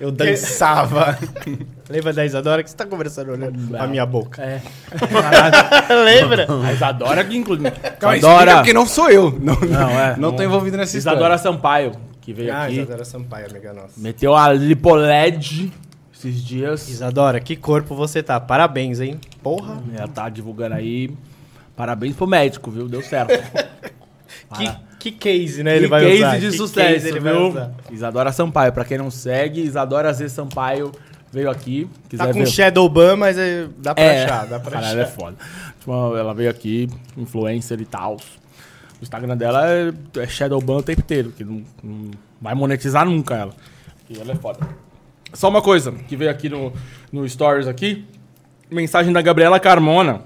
Eu dançava. [laughs] Lembra da Isadora que você tá conversando olhando a minha boca? É. [laughs] Lembra? A Isadora que inclusive. Calma, Isadora. porque não sou eu. Não, Não, é. não tô envolvido nessa história. Isadora Sampaio, que veio Ah, aqui. Isadora Sampaio, amiga nossa. Meteu a lipoled esses dias. Isadora, que corpo você tá. Parabéns, hein? Porra. Ela tá divulgando aí. Parabéns pro médico, viu? Deu certo. Que, que case, né? Que Ele vai case usar. de Que sucesso, case ele vai viu? usar. Isadora Sampaio, pra quem não segue, Isadora Z Sampaio veio aqui. Quiser Tá com ver. Shadowban, mas é- dá pra É, achar, dá pra caralho, é achar. foda. Tipo, ela veio aqui, influencer e tal. O Instagram dela é, é Shadowban o tempo inteiro, que não, não vai monetizar nunca ela. E ela é foda. Só uma coisa, que veio aqui no, no Stories aqui. Mensagem da Gabriela Carmona.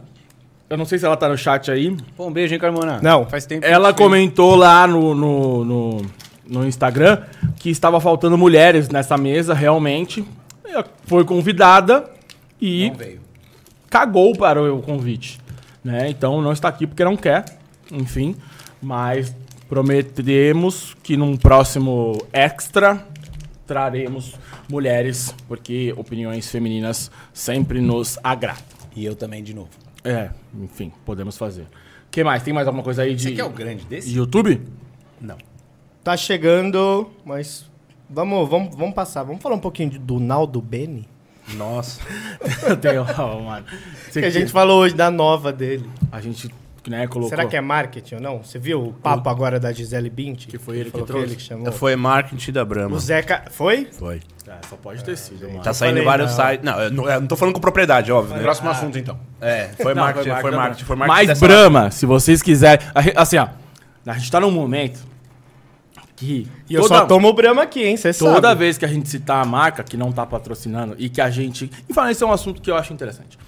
Eu não sei se ela tá no chat aí. Pô, um beijo, hein, Carmona? Não. Faz tempo. Ela comentou lá no, no, no, no Instagram que estava faltando mulheres nessa mesa, realmente. Ela Foi convidada e Não veio. cagou para o convite. Né? Então não está aqui porque não quer, enfim. Mas prometemos que num próximo extra traremos mulheres, porque opiniões femininas sempre nos agradam. E eu também, de novo. É, enfim, podemos fazer. O que mais? Tem mais alguma coisa aí de, Você quer o grande desse? de YouTube? Não. Tá chegando, mas vamos, vamos, vamos passar. Vamos falar um pouquinho de- do Naldo Beni? Nossa. [laughs] Eu tenho, ó, mano. Você Que a gente falou hoje da nova dele. a gente, né, colocou... Será que é marketing ou não? Você viu o papo agora da Gisele Bint? Que foi ele que trouxe? ele que chamou. Foi marketing da Brahma. O Zeca... Foi? Foi. É, só pode ter sido, mano. Tá saindo falei, vários não. sites. Não, eu não, eu não tô falando com propriedade, óbvio. Né? Próximo assunto, então. É, foi Não, marketing, foi da marketing, foi marketing. Mas dessa- Brahma, se vocês quiserem... a re- Assim, ó. A gente tá num momento que... E eu toda- só tomo o Brahma aqui, hein? Você sabe. Toda vez que a gente citar a marca que não tá patrocinando e que a gente. E falar, isso é um assunto que eu acho interessante.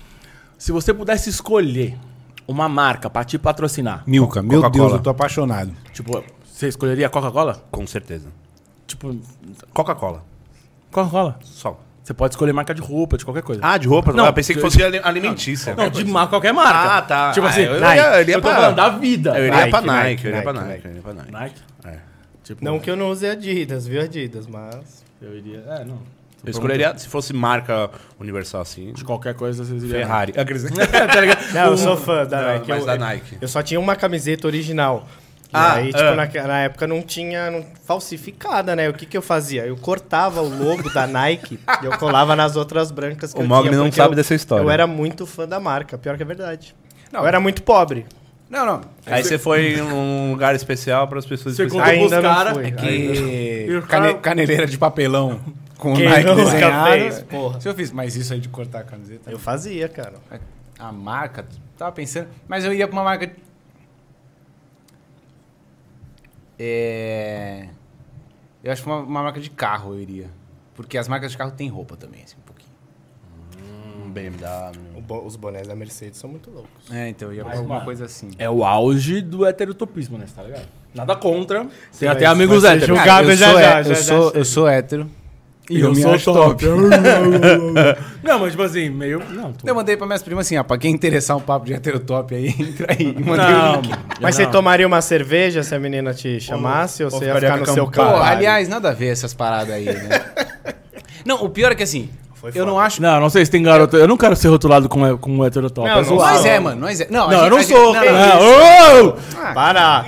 Se você pudesse escolher uma marca pra te patrocinar, Milka, meu Coca-Cola. Deus, eu tô apaixonado. tipo, você escolheria a Coca-Cola? Com certeza. Tipo, Coca-Cola. Coca-Cola. Só. Você pode escolher marca de roupa, de qualquer coisa. Ah, de roupa? Não, eu pensei que fosse ali- alimentícia. não, de marca, qualquer marca. Ah, tá. Tipo Ah, assim, eu Nike. iria- eu tô falando da vida. Eu iria Nike, pra Nike, Nike, eu iria pra Nike, Nike, Nike. Nike? É. Tipo, Não que eu não use Adidas, viu Adidas, mas... eu iria. É, não. Eu escolheria, se fosse marca universal assim, De qualquer coisa vocês iriam. Ferrari. [laughs] tá ligado? Não, eu sou fã da Não, Nike. mas eu, da Nike. Eu só tinha uma camiseta original. E Ah, aí, tipo, ah. na, na época não tinha não- falsificada, né? O que que eu fazia? Eu cortava o logo da Nike [laughs] e eu colava nas outras brancas que O eu Mogli tinha, não porque sabe eu- dessa história. Eu era muito fã da marca, pior que é verdade. Não. eu era muito pobre. Não, não. Aí você foi em um lugar especial para as pessoas Você contou Ainda pros não cara, fui. é Que o cane- caneleira de papelão com Quem Nike desenhado. fez, porra? Se eu fiz, mas isso aí de cortar a camiseta. Eu fazia, cara. A marca, tava pensando, mas eu ia pra uma marca. É. Eu acho que uma, uma marca de carro eu iria. Porque as marcas de carro têm roupa também, assim, um pouquinho. Um BMW. Bo- os bonés da Mercedes são muito loucos. É, então eu ia pra Mas, alguma mano, coisa assim. É o auge do heterotopismo, né? Você tá ligado? Nada contra. Tem até amigos héteros. julgado. eu já, sou, já, eu já sou, eu sou hétero. E eu, sou acho top. [laughs] não, mas tipo assim, meio. Não, tô... Eu mandei pra minhas primas assim, ó, pra quem interessar um papo de heterotop aí, [laughs] entra aí. Mandei Não. Mas não. você tomaria uma cerveja se a menina te chamasse ou, ou você ia ficar no com seu carro? aliás, nada a ver essas paradas aí, né? [laughs] não, o pior é que assim, eu não acho... Não, não sei se tem garoto. Eu não quero ser rotulado como, como um heterotop. Não, é não. Nós é, mano, nós é. Não, a Não, gente- eu não a gente- sou. não, Não, Ô! Para!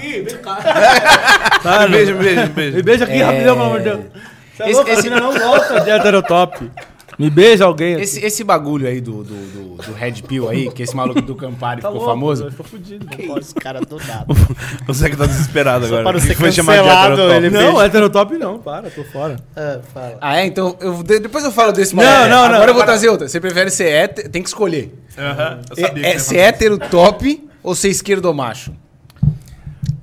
Tá, Beijo, beijo, beijo. Me beija aqui É. rapidão, pelo amor de Deus. É Esse- louco, esse- não gosta de heterotop. Me beija alguém. aqui. Esse, esse bagulho aí do, do, do, do Red Pill aí, que esse maluco do Campari Tá ficou louco, famoso. eu Tô fudido. Que isso, cara, do nada. [laughs] Você que tá desesperado agora. para O que ser foi chamado de cancelado, heterotop? ele- Não, heterotop não, para, tô fora. Ah, fala. Ah, é? Então, eu, de- depois eu falo desse Não, maluco. não, não. Agora eu vou trazer outra. Você prefere ser hétero, tem que escolher. Aham, eu É, sabia que é, você ser hétero top ou ser esquerdo macho?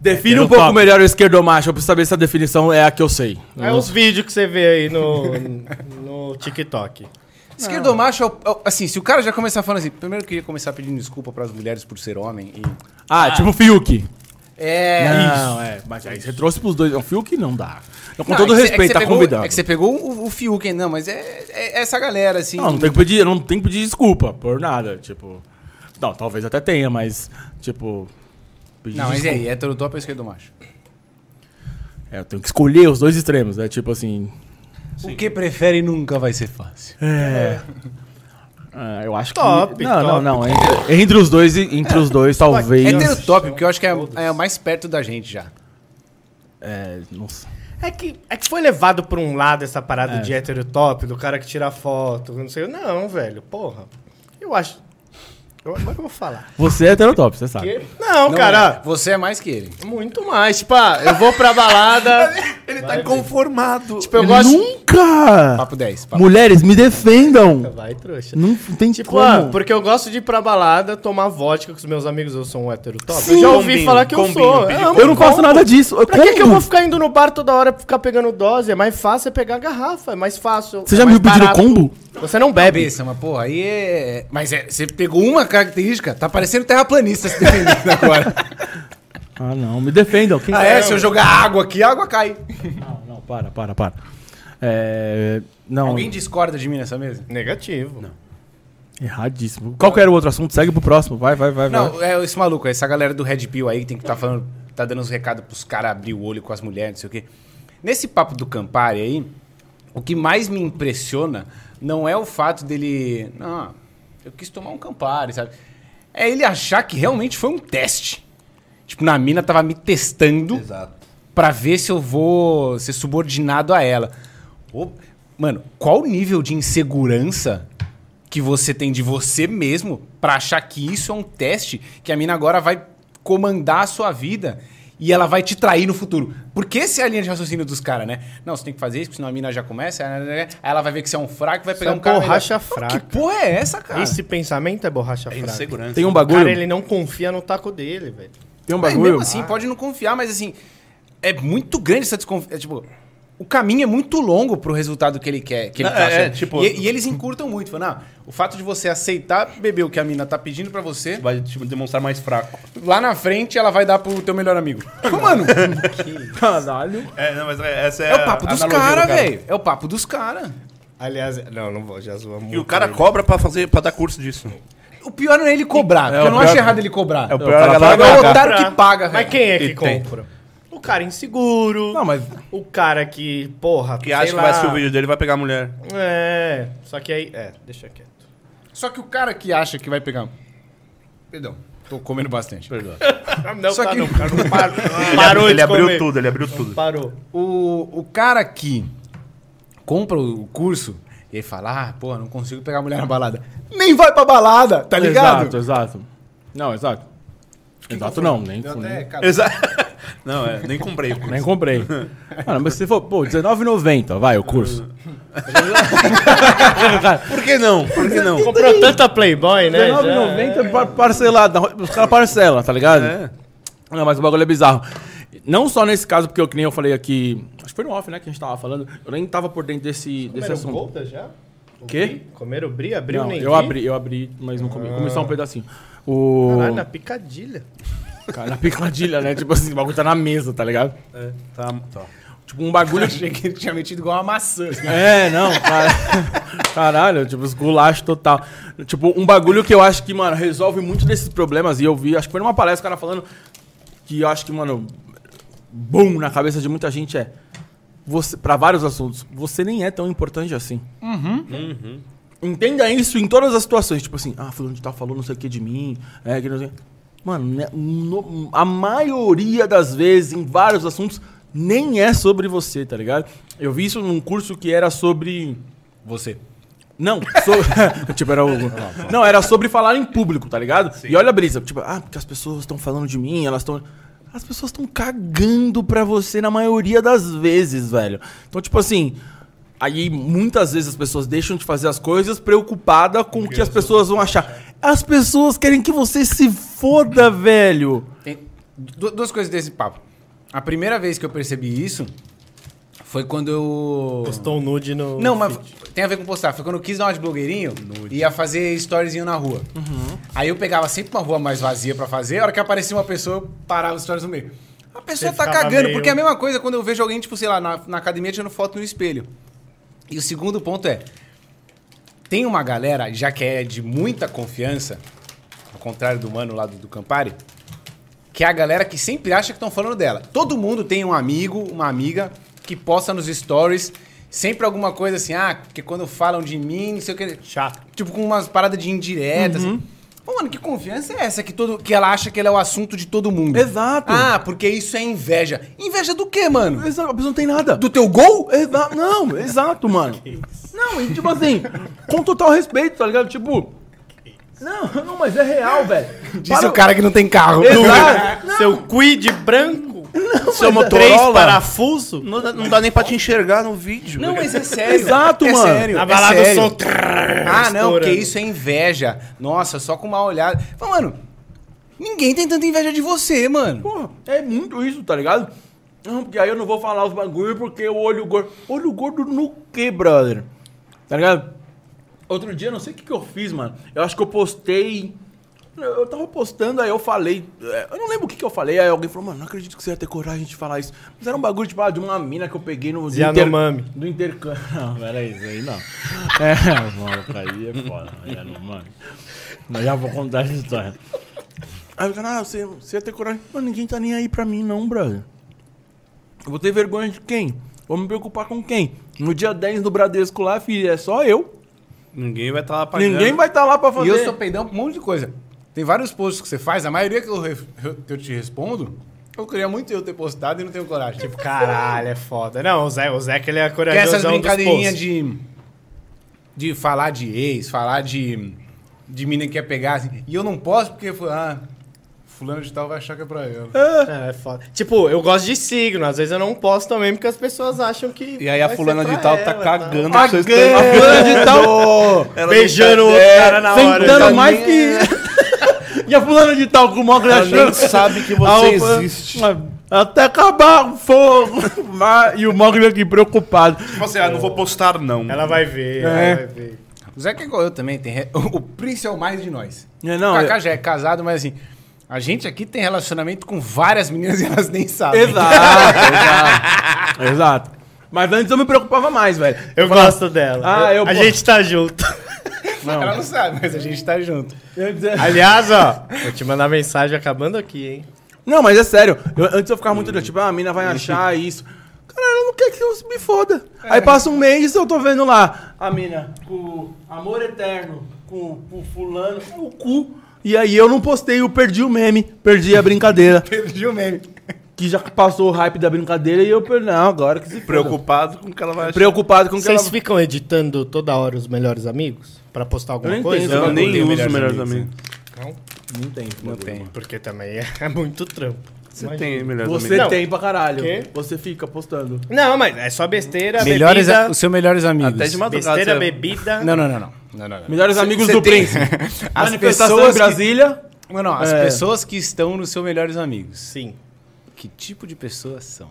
Define um Heterotop. pouco melhor o esquerdo macho, eu preciso saber se a definição é a que eu sei. É os vídeos que você vê aí no, [laughs] no TikTok. Esquerdo macho, é o- é o- assim, se o cara já começar falando assim, primeiro eu queria começar pedindo desculpa pras mulheres por ser homem e... Ah, tipo o Fiuk. É, Não, é. Mas aí você trouxe pros dois. O Fiuk não dá. Com Não, todo é que cê- é que respeito, cê tá pegou- convidado. É que você pegou o, o Fiuk, não, mas é, é essa galera, assim. Não, não tem que pedir, não tem que pedir desculpa por nada, tipo. Não, talvez até tenha, mas tipo Não, mas e desculpa. aí, hétero top ou esquerdo macho? É, eu tenho que escolher os dois extremos, né? Tipo assim, O que prefere nunca vai ser fácil. [laughs] ah, eu acho Top, que Não, não, top. não, entre, entre os dois, entre os dois [laughs] talvez Hétero top, porque eu acho que é, é o mais perto da gente já. é, não sei. É que, é que foi levado por um lado essa parada É. de hétero top, do cara que tira foto, não sei. Não, velho, porra. Eu acho. Como é que eu vou falar? Você é heterotop, você sabe. Não, Não, cara, é, Você é mais que ele. muito mais. Tipo, ah, eu vou pra balada. [laughs] Ele tá inconformado. tipo, eu gosto. Nunca! Papo 10. Papo. Mulheres, me defendam! Vai, trouxa. Não tem Tipo, como. ah, porque eu gosto de ir pra balada, tomar vodka com os meus amigos, eu sou um hétero top. Sim. eu já ouvi Combino, falar que eu combino, sou. pedi eu não faço como? nada disso. Eu Pra que, que eu como? vou ficar indo no bar toda hora ficar pegando dose? É mais fácil é pegar a garrafa, é mais fácil. Você é já me mais barato. combo? Você não bebe. Cabeça, mas porra, aí é. Mas é, você pegou uma característica, tá parecendo terraplanista se defendendo [laughs] agora. Ah, não, me defendam. Quem ah, é? Se eu jogar água aqui, a água cai. Não, não, para, para, para. É, não, Alguém discorda de mim nessa mesa? Negativo. Não. erradíssimo. Qual que era o outro assunto? Segue pro próximo. Vai, vai, vai, vai. Não, é esse maluco, essa galera do Red Pill aí que tem que tá falando, tá dando uns recados pros caras abrir o olho com as mulheres, não sei o quê. Nesse papo do Campari aí, o que mais me impressiona não é o fato dele. Não, eu quis tomar um Campari, sabe? É ele achar que realmente foi um teste. Tipo, na mina tava me testando Exato. pra ver se eu vou ser subordinado a ela. Ô, mano, qual o nível de insegurança que você tem de você mesmo pra achar que isso é um teste, que a mina agora vai comandar a sua vida e ela vai te trair no futuro. Porque esse é a linha de raciocínio dos caras, né? Não, você tem que fazer isso, porque senão a mina já começa, aí ela vai ver que você é um fraco e vai pegar é um cara. borracha melhor. Pô, fraca. Que porra é essa, cara? Esse pensamento é borracha É fraca. Tem um O bagulho. cara, ele não confia no taco dele, velho. Tem um Mas bagulho. mesmo assim, pode não confiar, mas assim, é muito grande essa desconfiança. Tipo, o caminho é muito longo pro resultado que ele quer. Que ele Não, tá é, achando. tipo- e, e eles encurtam muito. Falam, não, o fato de você aceitar beber o que a mina tá pedindo pra você, Vai te demonstrar mais fraco. lá na frente ela vai dar pro teu melhor amigo. Mano, [laughs] Caralho. É, não, mas essa é, é o papo a dos caras, cara. velho. É o papo dos caras. Aliás, não, não vou, já zoa muito. E o cara cobra pra fazer, para dar curso disso. O pior não é ele cobrar, porque o eu não pior- acho errado ele cobrar. É o o pior galera paga- É o otário que paga, Mas quem é que E tem. compra? O cara inseguro. Não, mas. O cara que, porra, Que sei acha que lá. vai assistir o vídeo dele e vai pegar a mulher. É, só que aí, é, deixa quieto. Só que o cara que acha que vai pegar. Perdão, tô comendo bastante. Perdão. [laughs] Não, Só tá, que- não, cara, não parou. parou ele de abriu comer. tudo, ele abriu tudo. Parou. O, o cara que compra o curso e aí fala, ah, pô, não consigo pegar a mulher na balada. Nem vai pra balada, tá ligado? Exato, exato. Não, exato. Exato, não, nem, Deu nem, até, [laughs] cara, Exato. [laughs] Não, é, nem comprei o curso. nem comprei. [laughs] Mano, mas se for, pô, R$19,90, vai, o curso. Por que não? Por que não? Comprou tanta Playboy, né? já- R$19,90 par- parcelado. Os caras parcelam, tá ligado? É. Não, mas o bagulho é bizarro. Não só nesse caso, porque eu, que nem eu falei aqui. Acho que foi no off, né? Que a gente tava falando. Eu nem tava por dentro desse, desse Comeram assunto. Golda já? O Quê? Comeram Bri? Abriu Não, nem eu vi? abri, eu abri, mas não comi. Comi só um pedacinho. O. Caralho, na picadilha. Cara, na picadilha, né? Tipo assim, o bagulho tá na mesa, tá ligado? É, tá, tá. Tipo, um bagulho. achei que ele tinha metido igual uma maçã. assim. É, não, cara. Caralho, tipo, os gulacho total. Tipo, um bagulho que eu acho que, mano, resolve muito desses problemas. E eu vi, acho que foi numa palestra o cara falando que eu acho que, mano, boom na cabeça de muita gente é. Você, pra vários assuntos, você nem é tão importante assim. Entenda isso em todas as situações. Tipo assim, ah, fulano de tal falou não sei o que de mim. É, que não sei. Mano, né, no- a maioria das vezes, em vários assuntos, nem é sobre você, tá ligado? Eu vi isso num curso que era sobre. Você. Não, sobre. [laughs] tipo, era o. Não, era sobre falar em público, tá ligado? E olha a brisa. Tipo, ah, porque as pessoas estão falando de mim, elas estão. As pessoas estão cagando pra você na maioria das vezes, velho. Então, tipo assim. Aí muitas vezes as pessoas deixam de fazer as coisas preocupada com o que as pessoas vão achar. As pessoas querem que você se foda, velho. Tem du- duas coisas desse papo. A primeira vez que eu percebi isso foi quando eu. Postou um nude no. Não, mas feed. tem a ver com postar. Foi quando eu quis dar uma de blogueirinho e ia fazer storyzinho na rua. Aí eu pegava sempre uma rua mais vazia pra fazer, a hora que aparecia uma pessoa, eu parava os stories no meio. A pessoa Você tá cagando, meio- porque é a mesma coisa quando eu vejo alguém, tipo, sei lá, na, na academia tirando foto no espelho. E o segundo ponto é: tem uma galera, já que é de muita confiança, ao contrário do mano lá do, do Campari, que é a galera que sempre acha que estão falando dela. Todo mundo tem um amigo, uma amiga que posta nos stories sempre alguma coisa assim, ah, porque quando falam de mim, não sei o que. Chato. Tipo, com umas paradas de indireta, assim. Pô, mano, que confiança é essa que, todo, que ela acha que ela é o assunto de todo mundo? Exato. Ah, porque isso é inveja. Inveja do quê, mano? Exato, a pessoa não tem nada. Do teu gol? Exa não, exato, mano. Não, e tipo assim, com total respeito, tá ligado? Tipo. Não, não, mas é real, velho. Disse o cara que não tem carro. Exato. Seu quid branco. Seu Três Motorola. parafuso. Não, dá- não dá nem pra te enxergar no vídeo. Não, mas é [laughs] sério. Exato, é mano. Sério, Na é balada sério. eu sou. Ah, não, porque isso é inveja. Nossa, só com uma olhada. Fala, mano, ninguém tem tanta inveja de você, mano. Porra, é muito isso, tá ligado? Não, porque aí eu não vou falar os bagulho porque o olho gordo. Olho gordo no quê, brother? Tá ligado? Outro dia, não sei o que, que eu fiz, mano. Eu acho que eu postei. Eu tava postando, aí eu falei. é, Eu não lembro o que, que eu falei. Aí alguém falou, mano, não acredito que você ia ter coragem de falar isso. Mas era um bagulho, tipo, ah, de uma mina que eu peguei no. do Yanomami. Do intercâmbio. [laughs] Não, peraí, isso aí não. [laughs] É, mano, aí é foda. Yanomami. Mas já vou contar essa história. Aí o cara, ah, você, você ia ter coragem. Mano, ninguém tá nem aí pra mim, não, brother. Eu vou ter vergonha de quem? Vou me preocupar com quem? No dia 10 do Bradesco lá, filho, é só eu. Ninguém vai estar lá pagando. Ninguém vai estar lá pra fazer. E eu sou peidão pra um monte de coisa. Tem vários posts que você faz, a maioria que eu, que eu te respondo, eu queria muito eu ter postado e não tenho coragem. Tipo, Caralho, é foda. Não, o Zé, o Zé que ele é que é corajoso. essas brincadeirinhas de. de falar de ex, falar de, de mina que quer pegar, assim, e eu não posso porque, ah, fulano de tal vai achar que é pra ela. É, é foda. Tipo, eu gosto de signo, às vezes eu não posto também porque as pessoas acham que. E aí a ser fulana de tal tá ela, cagando tal. pra vocês Cagando! A fulana de tal Beijando o outro tá- cara na hora. Sentando mais que. [laughs] e a fulana de tal com o mogli Ela nem achando. sabe que Ah, você o- existe. Até acabar o fogo. [laughs] Mas- e o mogli aqui preocupado. Você, ah, não vou postar não. Ela vai ver, É. ela vai ver. O Zé que é igual eu também, tem re- [laughs] o Prince é o mais de nós. É, não, o Kaká é- já é casado, mas assim, a gente aqui tem relacionamento com várias meninas e elas nem sabem. Exato, exato. Exato. Mas antes eu me preocupava mais, velho. Eu gosto dela. Ah, eu A gente tá junto. Ela não sabe, mas a gente tá junto. Aliás, ó, [laughs] vou te mandar mensagem acabando aqui, hein? Não, mas é sério. Eu- antes eu ficava muito tipo, ah, a mina vai achar isso. Cara, ela não quer que eu me foda. Aí passa um mês e eu tô vendo lá a mina com amor eterno, com o fulano, o cu. E aí eu não postei, eu perdi o meme, perdi a brincadeira. [laughs] Perdi o meme. que já passou o hype da brincadeira e eu perdi. Não, agora que se foda. Preocupado com o que ela vai achar. Preocupado com o que ela... Vocês ficam editando toda hora os melhores amigos? Pra postar alguma Eu nem coisa? tenho, Eu não nem uso melhores melhores amigos, amigos. Não tem. Não tem. Porque também é, [laughs] é muito trampo. Você Imagina. tem melhores Você amigos. Não. tem pra caralho. Quê? Você fica postando. Não, mas é só besteira, Melhores, bebida... os seus melhores amigos. Até de madrugada. Besteira, você- bebida... Não, não, não, não. não, não, não. Melhores amigos cê do tem- Príncipe. [laughs] As Manifestação pessoas em Brasília. Que... Não, não, as É. pessoas que estão nos seus melhores amigos. Sim. Que tipo de pessoas são?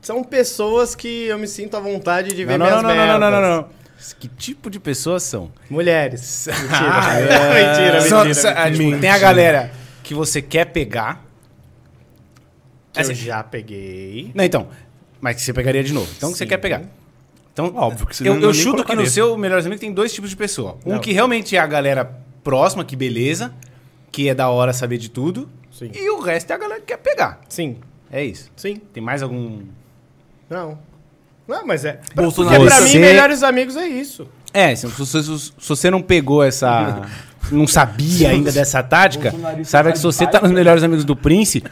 São pessoas que eu me sinto à vontade de ver Não, não, minhas não, não, não, não, não, merdas. não, não. Que tipo de pessoas são? Mulheres. [laughs] [laughs] Mentira. Ah, mentira, São- mentira. são- ah, tipo, mentira. tem a galera que você quer pegar. Que Assim, eu já peguei. Não, então. Mas que você pegaria de novo. Então que você quer pegar. Então, Óbvio que você eu, não- eu chuto que no seu melhores amigos tem dois tipos de pessoa. Um Não. que realmente é a galera próxima, que beleza, que é da hora saber de tudo. Sim. E o resto é a galera que quer pegar. Sim, É isso. sim. Tem mais algum. Não. Não, mas é. Bolsonaro. Porque pra Você- mim, melhores amigos é isso. É, se, se- se- se você não pegou essa. [laughs] não sabia ainda dessa tática, Bolsonarista saiba que se você tá nos melhores amigos do Prince,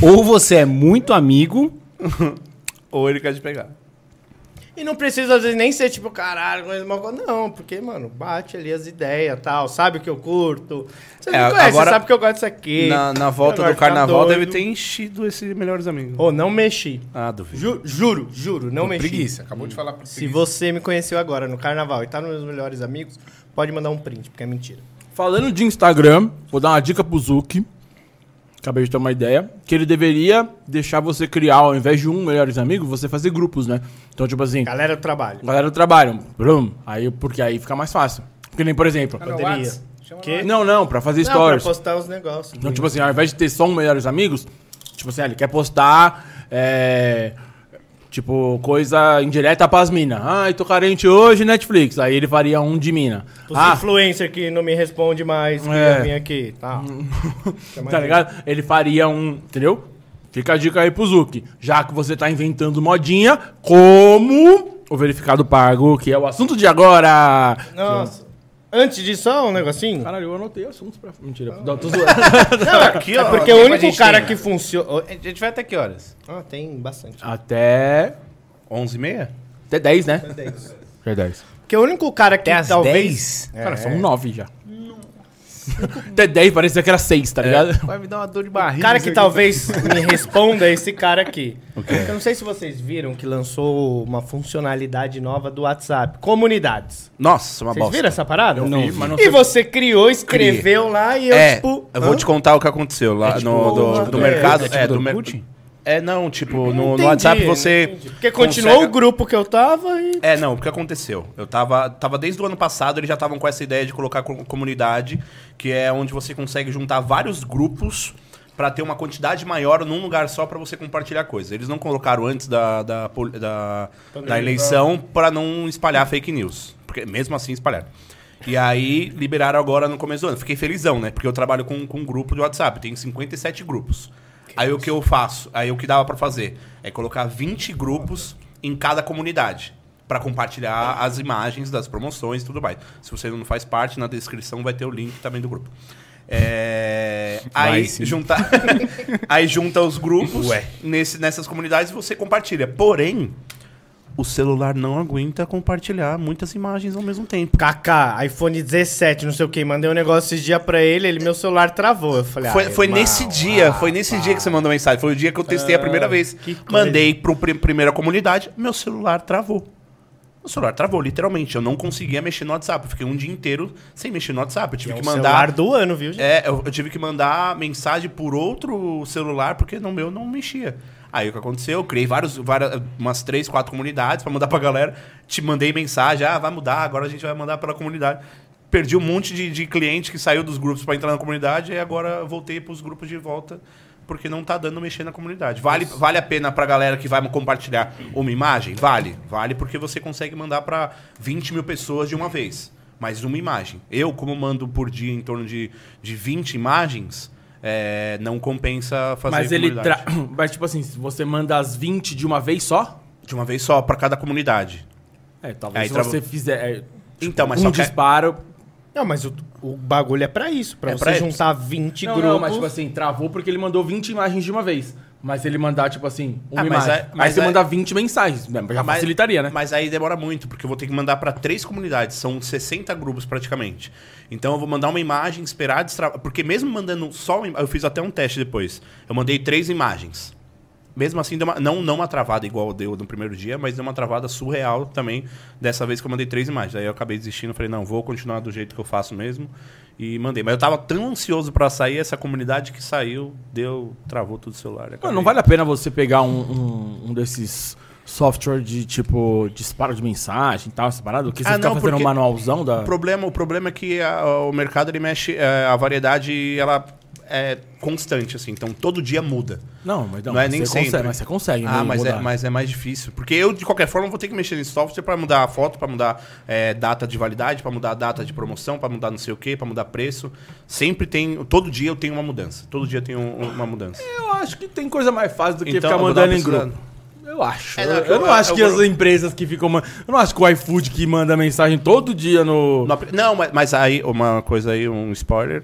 ou você é muito amigo. [laughs] Ou ele quer te pegar. E não precisa, às vezes, nem ser tipo, caralho, coisa mal. Não, porque, mano, bate ali as ideias tal. Sabe o que eu curto. Você É, me conhece, agora- sabe que eu gosto disso aqui. Na, na volta do ficar carnaval deve ter enchido esse melhores amigos. Ô, não mexi. Ah, duvido. Ju- juro, juro, não mexi. Preguiça. Acabou de falar por Se você me conheceu agora no carnaval e tá nos meus melhores amigos, pode mandar um print, porque é mentira. Falando de Instagram, vou dar uma dica pro Zuki. Acabei de ter uma ideia. Que ele deveria deixar você criar, ao invés de um melhores amigos, você fazer grupos, né? Então, tipo assim, Galera do trabalho. galera do trabalho. Brum, aí, porque aí fica mais fácil. Porque nem, por exemplo. Poderia. Que? Não, não, pra fazer Não, stories. pra postar os negócios. Então, tipo assim, ao invés de ter só um melhores amigos, tipo assim, ah, ele quer postar. É, tipo, coisa indireta pras minas. Ai, tô carente hoje, Netflix. Aí ele faria um de mina. Os Ah, influencer que não me responde mais, que É. vir aqui. Tá. [laughs] Tá ligado? Ele faria um. Entendeu? Fica a dica aí pro Zuki. Já que você tá inventando modinha, como o verificado pago, que é o assunto de agora. Nossa. Antes disso, só um negocinho. Caralho, eu anotei assuntos pra. Mentira. Não, tô [laughs] zoando. Não, aqui, ó. Porque tempo o único cara tem, que funciona. A gente vai até que horas? Ah, tem bastante. Até. 11 e meia? Até 10, né? Até isso. Até 10. Porque o único cara que Até às talvez. 10? Cara, são 9 já. [laughs] Até 10 parecia que era 6, tá ligado? Vai me dar uma dor de O barriga. cara isso que talvez me [laughs] responda é esse cara aqui. Eu não sei se vocês viram que lançou uma funcionalidade nova do WhatsApp. Comunidades. Nossa, uma Vocês bosta. viram essa parada? Eu não vi, mas não E sei- você criou, escreveu lá e eu, É, tipo. eu vou hã? te contar o que aconteceu lá É tipo no do, uma- do é, mercado. é tipo É, do do mer-? É, não, tipo, no, no Entendi, WhatsApp você. entendi. Porque continuou consegue- o grupo que eu tava e. É, não, o que aconteceu? Eu tava, tava desde o ano passado, eles já estavam com essa ideia de colocar co- comunidade, que é onde você consegue juntar vários grupos pra ter uma quantidade maior num lugar só pra você compartilhar coisas. Eles não colocaram antes da, da, da, da eleição pra não espalhar fake news. Porque mesmo assim espalharam. E aí liberaram agora no começo do ano. Fiquei felizão, né? Porque eu trabalho com, com um grupo de WhatsApp, tem 57 grupos. Aí o que eu faço? Aí o que dava pra fazer é colocar 20 grupos em cada comunidade pra compartilhar as imagens das promoções e tudo mais. Se você não faz parte, na descrição vai ter o link também do grupo. É, aí sim. junta [laughs] aí junta os grupos nesse, nessas comunidades e você compartilha. Porém, o celular não aguenta compartilhar muitas imagens ao mesmo tempo. Kaká, iPhone 17, não sei o que, mandei um negócio esses dias pra ele, ele, meu celular travou. Eu falei, Foi, ah, foi irmão, nesse dia, ah, foi nesse dia que você mandou mensagem. Foi o dia que eu testei a primeira vez. Mandei pro pri- primeira comunidade, meu celular travou. O celular travou, literalmente. Eu não conseguia mexer no WhatsApp. Eu fiquei um dia inteiro sem mexer no WhatsApp. Eu tive É que mandar. celular do ano, viu, gente? É, eu, eu tive que mandar mensagem por outro celular, porque no meu não mexia. Aí o que aconteceu? Eu criei vários, várias, umas três, quatro comunidades pra mandar pra galera. Te mandei mensagem, ah, vai mudar, agora a gente vai mandar pela comunidade. Perdi um monte de, de cliente que saiu dos grupos pra entrar na comunidade e agora voltei pros grupos de volta. Porque não tá dando mexer na comunidade. Vale, vale a pena pra galera que vai compartilhar uma imagem? Vale. Vale porque você consegue mandar pra 20 mil pessoas de uma vez. Mas uma imagem. Eu, como mando por dia em torno de, de 20 imagens, é, não compensa fazer Mas ele comunidade. tra... [clears throat] Mas tipo assim, se você manda as 20 de uma vez só? De uma vez só, pra cada comunidade. É, talvez Aí se tra- você fizer é, Então, mas um só que... disparo. Não, mas o, o bagulho é pra isso, pra É você pra juntar 20 Não, grupos. não, mas tipo assim, travou porque ele mandou 20 imagens de uma vez. Mas ele mandar, tipo assim, uma Ah, mas imagem. é- Aí mas você é- manda 20 mensagens. Já Mas- facilitaria, né? Mas aí demora muito, porque eu vou ter que mandar pra três comunidades. São 60 grupos praticamente. Então eu vou mandar uma imagem, esperar destravar. Porque mesmo mandando só uma Eu fiz até um teste depois. Eu mandei três imagens. Mesmo assim, deu uma- não, não uma travada igual deu no primeiro dia, mas deu uma travada surreal também. Dessa vez que eu mandei três imagens. Aí eu acabei desistindo. Falei, não, vou continuar do jeito que eu faço mesmo. E mandei. Mas eu tava tão ansioso pra sair, essa comunidade que saiu, deu. Travou tudo o celular. Mano, não vale a pena você pegar um, um, um desses software de tipo disparo de mensagem e tal, essa parada? Porque você Ah, fica não, fazendo um manualzão da. O problema, o problema é que a- o mercado ele mexe, é, a variedade ela é constante, assim. Então todo dia muda. Não, mas não, Não é você nem consegue, sempre. mas você consegue. Ah, né, mas é, mudar. mas é mais difícil. Porque eu, de qualquer forma, vou ter que mexer nesse software para mudar a foto, para mudar é, data de validade, para mudar a data de promoção, para mudar não sei o quê, para mudar preço. Sempre tem. Todo dia eu tenho uma mudança. Todo dia eu tenho um- uma mudança. Eu acho que tem coisa mais fácil do que Então, ficar eu mandando em grupo. Eu acho. É, não, eu, eu- eu não acho eu que as empresas que ficam. Eu não acho que o iFood que manda mensagem todo dia no. Não, mas, mas aí, uma coisa aí, um spoiler.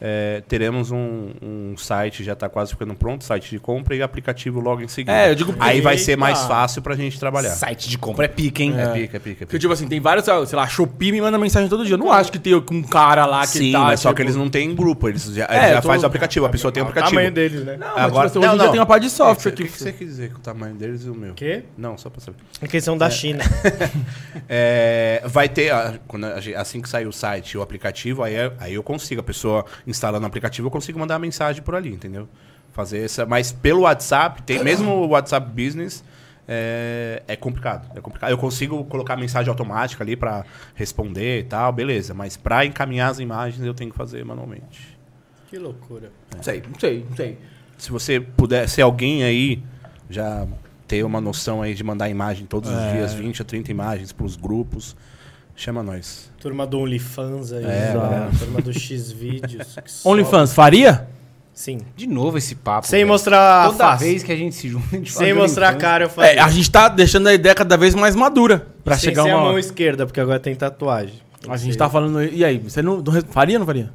É, teremos um, um site, já está quase ficando pronto, site de compra e aplicativo logo em seguida. É, eu digo porque- Aí vai ser mais fácil pra gente trabalhar. Site de compra é pica, hein? É, pica, é pica, é Porque, pica. tipo assim, tem vários, sei lá, Shopee me manda mensagem todo dia. Eu não acho que tem um cara lá que Sim, tá. mas só tipo- que eles não têm grupo, eles já, É, já tô- faz o aplicativo, a pessoa tem o o aplicativo. tamanho deles, né? Não, Agora- mas tipo, assim, hoje não, não. tem uma parte de software O que. que, que você quer dizer com o tamanho deles e o meu? Quê? Não, só pra saber. É questão da China. [laughs] É, vai ter, a- quando a assim que sair o site e o aplicativo, aí, é- aí eu consigo, a pessoa instalando o aplicativo, eu consigo mandar mensagem por ali, entendeu? Fazer essa. Mas pelo WhatsApp, tem, mesmo o WhatsApp Business, é, é complicado. É complicado. Eu consigo colocar mensagem automática ali pra responder e tal, beleza. Mas pra encaminhar as imagens eu tenho que fazer manualmente. que loucura. Não sei, não sei, não sei. Se você puder, se alguém aí já ter uma noção aí de mandar imagem todos os dias, 20 a 30 imagens pros grupos, chama nós. Turma do OnlyFans aí, É, né? turma do X-Vídeos. [laughs] OnlyFans, faria? Sim. De novo esse papo. Sem velho. mostrar a Toda face. vez que a gente se junta, a Sem mostrar a cara, eu falei. É, a gente tá deixando a ideia cada vez mais madura. Pra sem chegar ser a uma. mão esquerda, porque agora tem tatuagem. A gente tá falando. E aí, você não, não faria ou não faria?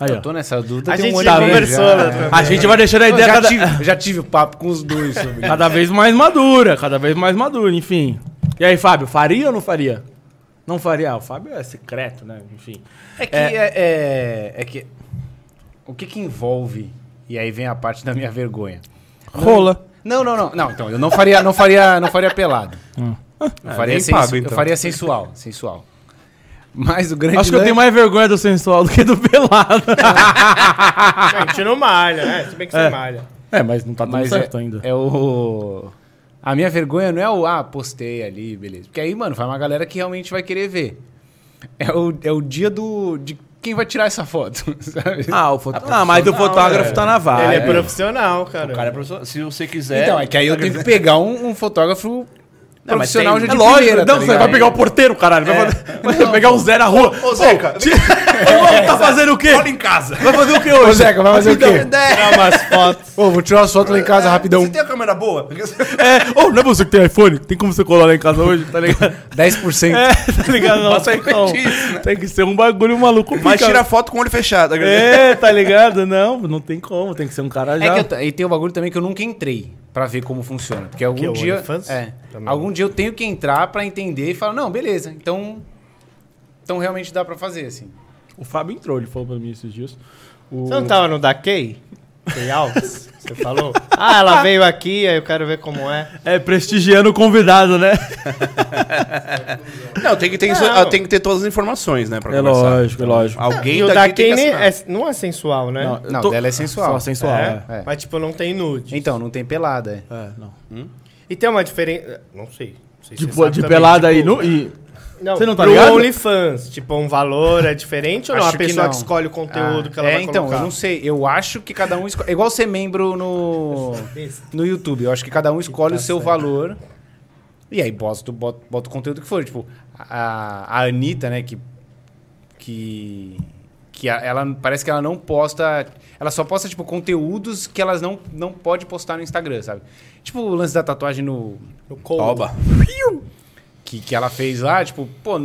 Aí, Eu ó. tô nessa dúvida. A tem um gente já de conversou, já. né? A gente vai deixando a Eu ideia já, cada, tive, [laughs] já tive o papo com os dois sobre cada vez mais madura, cada vez mais madura, enfim. E aí, Fábio, faria ou não faria? Não faria. Ah, o Fábio é secreto, né? Enfim. É que é, é, é que o que que envolve e aí vem a parte da minha vergonha. Rola. Não, não, não, não. Então eu não faria, não faria, não faria pelado. Eu faria, nem sensu- pago, eu então. faria sensual, sensual. Mas o grande Acho que eu lance- tenho mais vergonha do sensual do que do pelado. [laughs] A gente não malha, né? Se bem que você malha. É, mas não tá dando Mas certo é, ainda. é o a minha vergonha não é o ah, postei ali, beleza. Porque aí, mano, vai uma galera que realmente vai querer ver. É o, é o dia do de quem vai tirar essa foto, [laughs] sabe? Ah, o foto... ah mas o fotógrafo tá na vaga. Ele é profissional, cara. Cara, professor, se você quiser. Então, é que aí eu tenho que pegar um, um fotógrafo Não, mas profissional tem- já É de lógico, primeira, não, tá você vai pegar o porteiro, caralho. Vai, fazer- [laughs] vai pegar um Zé na rua. Ô, Zeca, Ô, [laughs] tá fazendo o quê? Olha em casa. Vai fazer o quê Ô, hoje? Zeca, vai fazer o quê? Tirar umas fotos. Ô, vou tirar umas fotos lá em casa rapidão. Você tem a câmera boa? É, ô, não é você que tem iPhone? Tem como você colar lá em casa hoje, tá ligado? [laughs] 10%. É, tá ligado? Não, tem, como. isso, né? tem que ser um bagulho maluco. Mas tira foto com o olho fechado. É, tá ligado? Não, não tem como. Tem que ser um cara já. É que eu t- e tem um bagulho também que eu nunca entrei. Pra ver como funciona. Porque algum Que é dia. É. Algum dia eu tenho que entrar pra entender e falar, não, beleza. Então. Então realmente dá pra fazer, assim. O Fábio entrou, ele falou pra mim esses dias. O... Você não tava no da Kay Alves? Você falou? [laughs] Ah, ela veio aqui, aí eu quero ver como é. É, prestigiando o convidado, né? Não, tem que, ter, Não. tem que ter todas as informações, né? Pra É conversar. lógico, é lógico. Alguém E o daqui da tem que assinar. é, não é sensual, né? eu Não, tô- dela é sensual. Só sensual, É? é. É. Mas, tipo, não tem nude. Então, não tem pelada, é. É, não. E tem uma diferença... Não sei. Não sei se Tipo, você sabe de também, pelada aí tipo, no, e... Não, Você não tá pro ligado? OnlyFans, tipo, um valor é diferente ou não? Acho A que pessoa que, não. escolhe o conteúdo Ah, que ela é, vai então, colocar. eu não sei. Eu acho que cada um escolhe. É igual ser membro no, no YouTube. Eu acho que cada um escolhe Tá o seu certo. valor. E aí bota, bota, bota o conteúdo que for. Tipo, a, a Anitta, né, que. Que. Que a- ela parece que ela não posta. Ela só posta, tipo, conteúdos que elas não, não pode postar no Instagram, sabe? Tipo o lance da tatuagem no. No cold. Oba. Que, que ela fez lá, tipo, pô,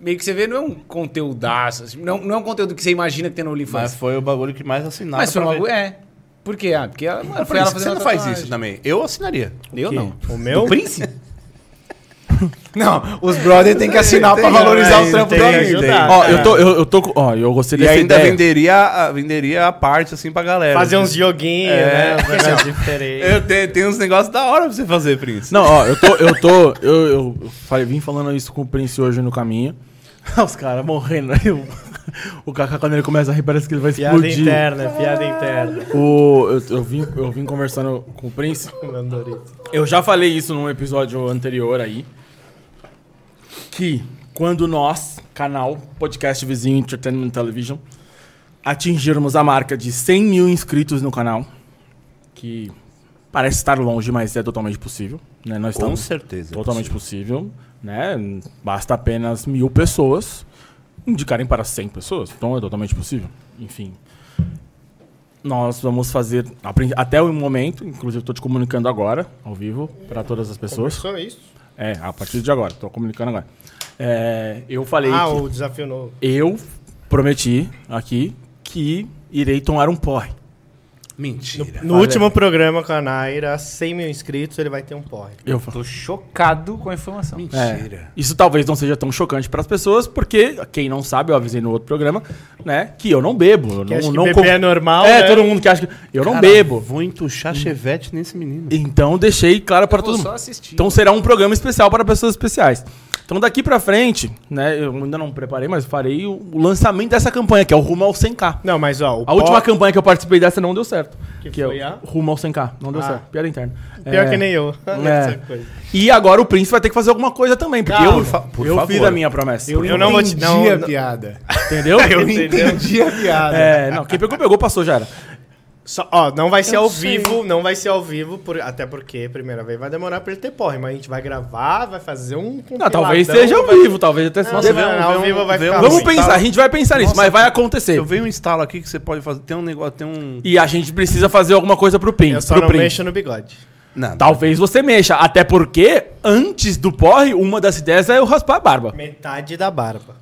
meio que você vê, não é um conteúdaço. assim, não, não é um conteúdo que você imagina que tem no Mas OnlyFans. foi o bagulho que mais assinaram. Mas foi uma. ver. É. Por quê? Ah, porque ela, mano, Foi ela você fazendo não a faz isso também. Eu assinaria. Eu não. O meu? Do Prince? [laughs] [laughs] não, os brothers têm que assinar pra valorizar tem, o trampo tem, do amigo. Ó, É. eu tô, eu, eu tô, com- ó, eu gostei E dessa ainda ideia. venderia, a- venderia a parte assim pra galera. Fazer uns joguinhos, É. né? Uns Porque, negócios diferentes. Eu tenho, tem uns negócios da hora pra você fazer, Prince. Não, ó, eu tô, eu tô, eu, eu falei, vim falando isso com o Prince hoje no caminho. [laughs] Os caras morrendo aí. O, o Kaká, quando ele começa a rir, parece que ele vai Piada explodir. interna, piada interna. O, eu, eu, vim, eu vim conversando com o Prince. [laughs] Eu já falei isso num episódio anterior aí. Que quando nós, canal, podcast vizinho Entertainment Television, atingirmos a marca de 100 mil inscritos no canal, que parece estar longe, mas é totalmente possível. Né? Nós Com estamos certeza. é totalmente possível. né? Basta apenas mil pessoas indicarem para 100 pessoas. Então é totalmente possível. Enfim. Nós vamos fazer, até o momento, inclusive estou te comunicando agora, ao vivo, para todas as pessoas. Só isso? É, a partir de agora, estou comunicando agora. É, eu falei Ah, que o desafio novo. eu prometi aqui que irei tomar um porre. Mentira. No último programa com a Naira, 100 mil inscritos, ele vai ter um porre. Eu Tô chocado com a informação. É, Mentira. isso talvez não seja tão chocante para as pessoas, porque quem não sabe, eu avisei no outro programa, né, que eu não bebo. Eu Que não, não beber com- é normal, É, né? todo mundo que acha que eu não Cara, bebo. Vou entuchar chevette nesse menino. Então deixei claro para todo só mundo. assistir. Então será um programa especial para pessoas especiais. Então daqui pra frente, né, eu ainda não preparei, mas farei o, o lançamento dessa campanha, que é o Rumo ao 100k. Não, mas ó, o A última por- campanha que eu participei dessa não deu certo. Que é foi o a? Rumo ao 100k. Não deu Ah. certo. Piada interna. Pior É, que nem eu. [laughs] É. E agora o Prince vai ter que fazer alguma coisa também, porque Calma, eu, fa- por eu favor. fiz a minha promessa. Eu não vou te- não- a piada. Entendeu? [laughs] Eu entendi a piada. É, não, quem pegou, pegou, passou, já era. Só, ó, não vai ser Eu ao sei. vivo, não vai ser ao vivo, por- até porque, primeira vez, vai demorar pra ele ter porre, mas a gente vai gravar, vai fazer um Não, talvez seja ao vai- vivo, talvez até se não, vê- ao vê um- vivo vai vê ficar um- Vamos ruim. pensar, a gente vai pensar nisso, Nossa, mas vai acontecer. Eu vi um instalo aqui que você pode fazer. Tem um negócio, tem um. E a gente precisa fazer alguma coisa pro Prince. Eu só pro não mexo no bigode. Não, Talvez você mexa, até porque antes do porre, uma das ideias é eu raspar a barba. Metade da barba.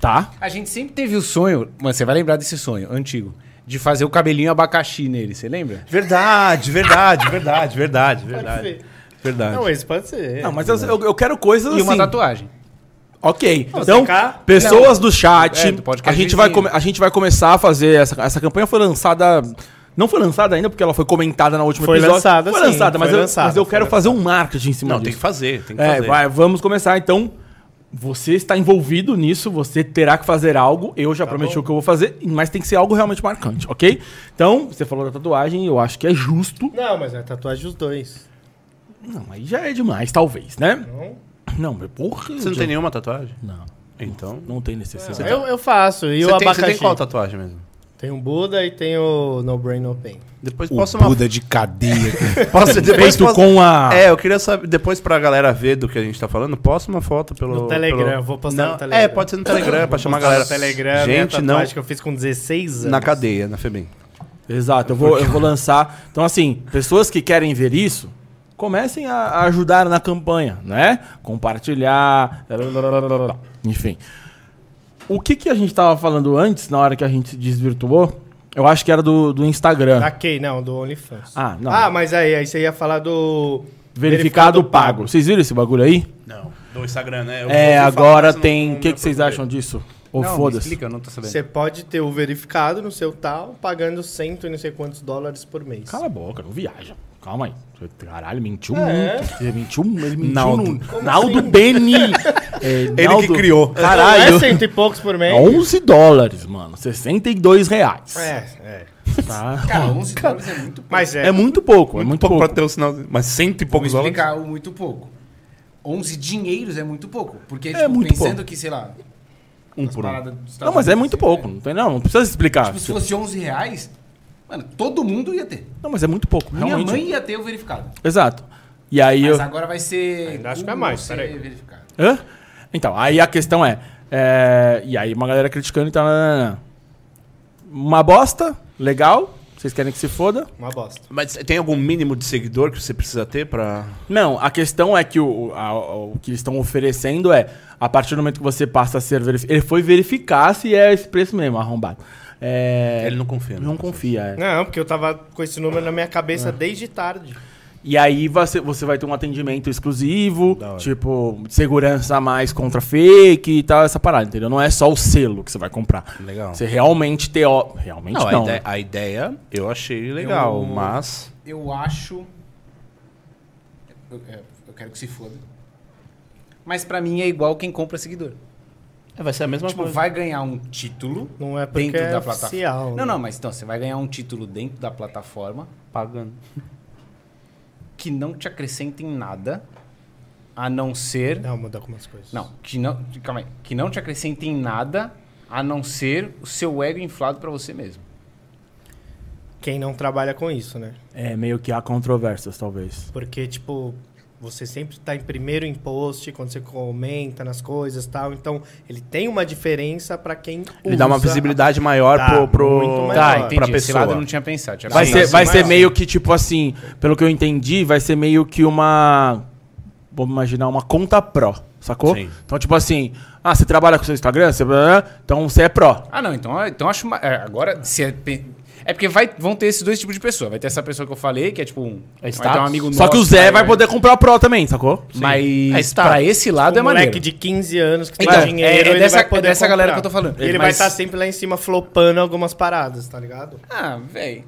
Tá? A gente sempre teve o sonho, mano, você vai lembrar desse sonho antigo, de fazer o cabelinho abacaxi nele, você lembra? Verdade, verdade, verdade, verdade, verdade. ser. Verdade. Não, esse pode ser. Não, mas eu, eu- quero coisas E uma assim. tatuagem. Ok. Não, Então, secar? pessoas do chat, É, do a, gente vai a gente vai começar a fazer. Essa, essa campanha foi lançada. Não foi lançada ainda, porque ela foi comentada na última Foi episódio. lançada, Foi sim, lançada, mas, foi eu, lançada, mas eu quero lançada. fazer um marketing em cima Não, disso. tem que fazer, tem que É, fazer. vai, vamos começar. Então, você está envolvido nisso, você terá que fazer algo. Eu já prometi bom. o que eu vou fazer, mas tem que ser algo realmente marcante, ok? Então, você falou da tatuagem, eu acho que é justo. Não, mas é tatuagem os dois. Não, aí já é demais, talvez, né? Não, Não, mas porra. Você não tem nenhuma tatuagem? Não, Então. não tem necessidade. eu, eu faço. E Você o tem, você abacaxi? tem qual tatuagem mesmo? Tem um Buda e tem o No Brain No Pain. Depois O uma. Buda de cadeia. [laughs] Posta, depois Feito posta- com a. É, eu queria saber, depois pra galera ver do que a gente tá falando, posta uma foto pelo. No Telegram, pelo- vou postar Não, no Telegram. É, pode ser no Telegram, pra chamar a galera. No Telegram, minha gente, não que eu fiz com 16 anos. na cadeia, na FEBEM. Exato, eu vou, eu vou lançar. Então, assim, pessoas que querem ver isso, comecem a, a ajudar na campanha, né? Compartilhar. Enfim. O que, que a gente tava falando antes, na hora que a gente se desvirtuou? Eu acho que era do, do Instagram. Da Kay, não, do OnlyFans. Ah, não. Ah, mas aí, aí você ia falar do... Verificado pago. Vocês viram esse bagulho aí? Não, do Instagram, né? Eu É, falar, agora não- tem. O que, que vocês acham disso? Ou me foda-se. explica, eu não tô sabendo. Você pode ter o verificado no seu tal, pagando cento e não sei quantos dólares por mês. Cala a boca, não viaja. Calma aí. Caralho, mentiu É. muito. Ele mentiu, ele mentiu Naldo. no. Como Naldo assim? Beni. [laughs] É, Ele Naldo- que criou. Não é Caralho. cento e poucos por mês? 11 dólares, mano. 62 reais. É, é. Tá? Cara, 11 dólares é muito pouco. Mas é. É muito pouco, é muito pouco. pra ter o sinal. Mas cento e Vou poucos dólares. explicar o muito pouco. 11 dinheiros é muito pouco. Porque, É tipo, muito pensando pouco. que, sei lá... Um por um. Não, mas é muito assim, pouco. Não, tem, não, não precisa explicar. Tipo, se fosse 11 reais, mano, todo mundo ia ter. Não, mas é muito pouco, Minha realmente. mãe ia ter o verificado. Exato. E aí Mas eu. agora vai ser... Ainda acho que é mais, peraí. verificado. Hã? Então, aí a questão é, é, E aí uma galera criticando e tal. nananana. Uma bosta, legal. Vocês querem que se foda? Uma bosta. Mas tem algum mínimo de seguidor que você precisa ter pra. Não, a questão é que o, a- o que eles estão oferecendo é, a partir do momento que você passa a ser verificado. Ele foi verificar se é esse preço mesmo, arrombado. É, Ele não confia. né? não confia, é. Não, porque eu tava com esse número na minha cabeça desde tarde. E aí você, você vai ter um atendimento exclusivo, tipo, segurança a mais contra fake e tal, essa parada, entendeu? Não é só o selo que você vai comprar. Legal. Você realmente ter. Realmente Não, não. a, ideia, né? a ideia eu achei legal, Eu- mas. Eu acho... Eu, é, eu quero que se foda. Mas pra mim é igual quem compra seguidor. É, vai ser a mesma Tipo, coisa. vai ganhar um título Não é porque dentro é da plataforma. né? Não, não, mas então, você vai ganhar um título dentro da plataforma Pagando. [laughs] que não te acrescenta em nada, a não ser... Não, muda algumas coisas. Não, que não, calma aí, que não te acrescenta em nada, a não ser o seu ego inflado pra você mesmo. Quem não trabalha com isso, né? É meio que há controvérsias, talvez. Porque, tipo, você sempre tá em primeiro em post quando você comenta nas coisas e tal. Então, ele tem uma diferença pra quem Ele dá uma visibilidade maior Dá, pro, pro, muito maior. Tá, entendi. pra Esse lado eu pessoa. não tinha pensado. Tinha Vai ser, vai mas ser sim. meio que, tipo assim, pelo que eu entendi, vai ser meio que uma. Vamos imaginar uma conta pró, sacou? Sim. Então, tipo assim, ah, você trabalha com seu Instagram? Você... Então você é pró. Ah, não, então, então acho. ma- é, agora, se é. É porque vai, vão ter esses dois tipos de pessoa. Vai ter essa pessoa que eu falei, que é tipo um. vai ter um amigo Só que o nosso, Zé vai- vai poder comprar pró também, sacou? Mas É pra esse lado Tipo, é um maneiro. moleque de 15 anos que Então, tem dinheiro, é- é ele dessa- vai poder é dessa galera que eu tô falando. E ele Mas- vai estar sempre lá em cima flopando algumas paradas, tá ligado? Ah, velho.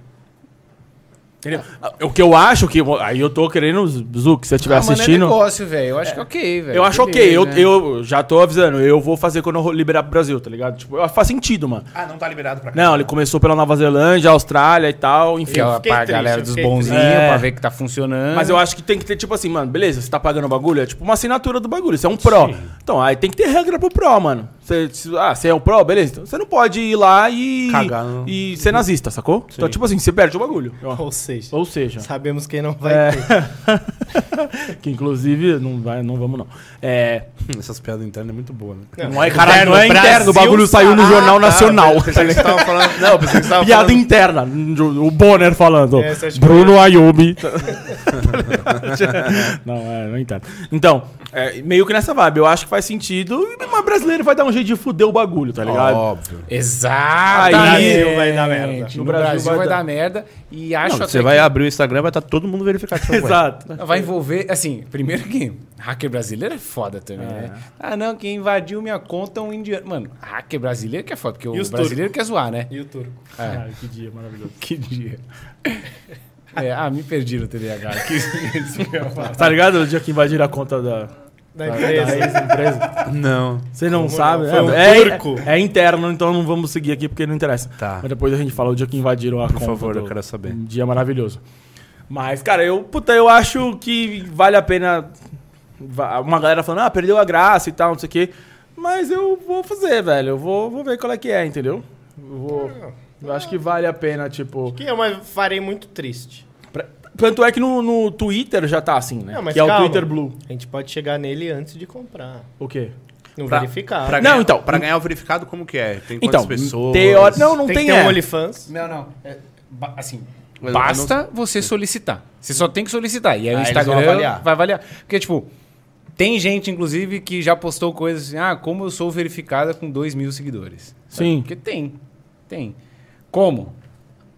Entendeu? O que eu acho que. Aí eu tô querendo, Zuc, se você estiver Ah, mano, é assistindo. negócio, velho. Eu acho que é ok, velho. Eu acho ok, eu, Beleza. eu já tô avisando, eu vou fazer quando eu liberar pro Brasil, tá ligado? Tipo, faz sentido, mano. Ah, não tá liberado pra cá. Não, ele começou pela Nova Zelândia, Austrália e tal, enfim. Que é fiquei pra triste, galera eu dos bonzinhos. É. pra ver que tá funcionando. Mas eu acho que tem que ter, tipo assim, mano, beleza, você tá pagando o bagulho, é tipo uma assinatura do bagulho, você é um pró. Então, aí tem que ter regra pro pró, mano. Você, ah, você é um pró, beleza. Então, você não pode ir lá e. Cagar no- E ser nazista, sacou? Então, tipo assim, você perde o bagulho. Ou seja, Ou seja. sabemos quem não vai É. ter. [laughs] que inclusive, não, vai, não vamos não. É. Essas piadas internas é muito boa, né? Não é, caralho, não é Interno, interno, o bagulho saiu no ah, Jornal tá, Nacional. eu pensei que você tava falando. [laughs] Não, eu pensei que você tava Piada falando. interna. O Bonner falando. Essa acho que Bruno Ayubi. [laughs] não, é, não entendo. Então, é, meio que nessa vibe. Eu acho que faz sentido. Mas brasileiro vai dar um jeito de fuder o bagulho, tá ligado? Óbvio. Exato. Aí- Brasil vai dar merda. No Brasil, vai, dar merda. E acho Não, até você vai abrir o Instagram, vai estar todo mundo verificado. [laughs] Exato. que vai envolver, assim, primeiro que hacker brasileiro é foda também, né? Ah, não, quem invadiu minha conta é um indiano. Mano, hacker brasileiro que é foda, porque E o brasileiro quer zoar, né? E o turco. Ai, que dia maravilhoso. [laughs] Que dia. É, ah, me perdi no TDAH. [laughs] que. Tá ligado? O dia que invadiram a conta da, Da da, empresa. da ex-empresa. Não. Você não Como sabe? não? Foi um é, turco. é, é interno, então não vamos seguir aqui porque não interessa. Tá. Mas depois a gente fala o dia que invadiram a Por conta. favor, do- eu quero saber. Um dia maravilhoso. Mas, cara, eu, puta, eu acho que vale a pena. Uma galera falando, ah, perdeu a graça e tal, não sei o quê. Mas eu vou fazer, velho. Eu vou, vou ver qual é que é, entendeu? Eu, vou, eu acho que vale a pena, tipo. Que eu mas farei muito triste. Tanto é que no, no Twitter já tá assim, né? Não, mas que é o calma. Twitter Blue. A gente pode chegar nele antes de comprar. O quê? No Pra- verificado. Pra Não, ganhar, então, Pra ganhar o verificado, como que é? Tem Então, quantas pessoas? teori- não, não tem, tem, que ter é. um OnlyFans. Não, não. É, ba- assim, basta você solicitar. Você só tem que solicitar. E aí Ah, o eles Instagram vão avaliar. vai avaliar. Porque, tipo, tem gente, inclusive, que já postou coisas assim, ah, como eu sou verificada com 2 mil seguidores. Sabe? Sim. Porque tem. Tem. Como?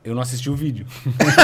Eu não assisti o vídeo.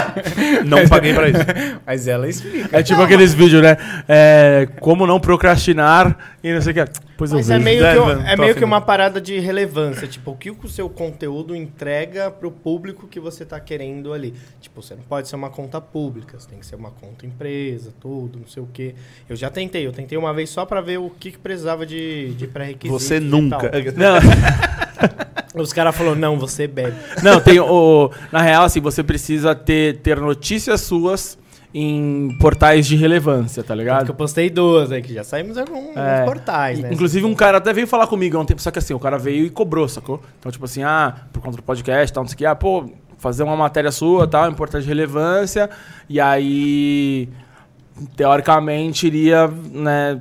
[laughs] Não paguei pra isso. [laughs] Mas ela explica. É tipo aqueles vídeos, né? É, como não procrastinar e não sei o que. Pois eu Mas é vejo. meio, É, que, mano, é meio que uma parada de relevância. Tipo, o que o seu conteúdo entrega pro público que você tá querendo ali. Tipo, você não pode ser uma conta pública, você tem que ser uma conta empresa, tudo, não sei o quê. Eu já tentei, eu tentei uma vez só pra ver o que, que precisava de, de pré-requisito. Você nunca. [laughs] Não, [laughs] Os caras falaram, não, você bebe. não, tem o. Na real, assim, você precisa ter, ter notícias suas em portais de relevância, tá ligado? que eu postei duas aí, que já saímos em alguns É. portais, né? Inclusive, um cara até veio falar comigo há um tempo, só que assim, o cara veio e cobrou, sacou? Então, tipo assim, ah, por conta do podcast, tal, não sei o que, ah, pô, fazer uma matéria sua, tal, importante de relevância, e aí, teoricamente, iria, né,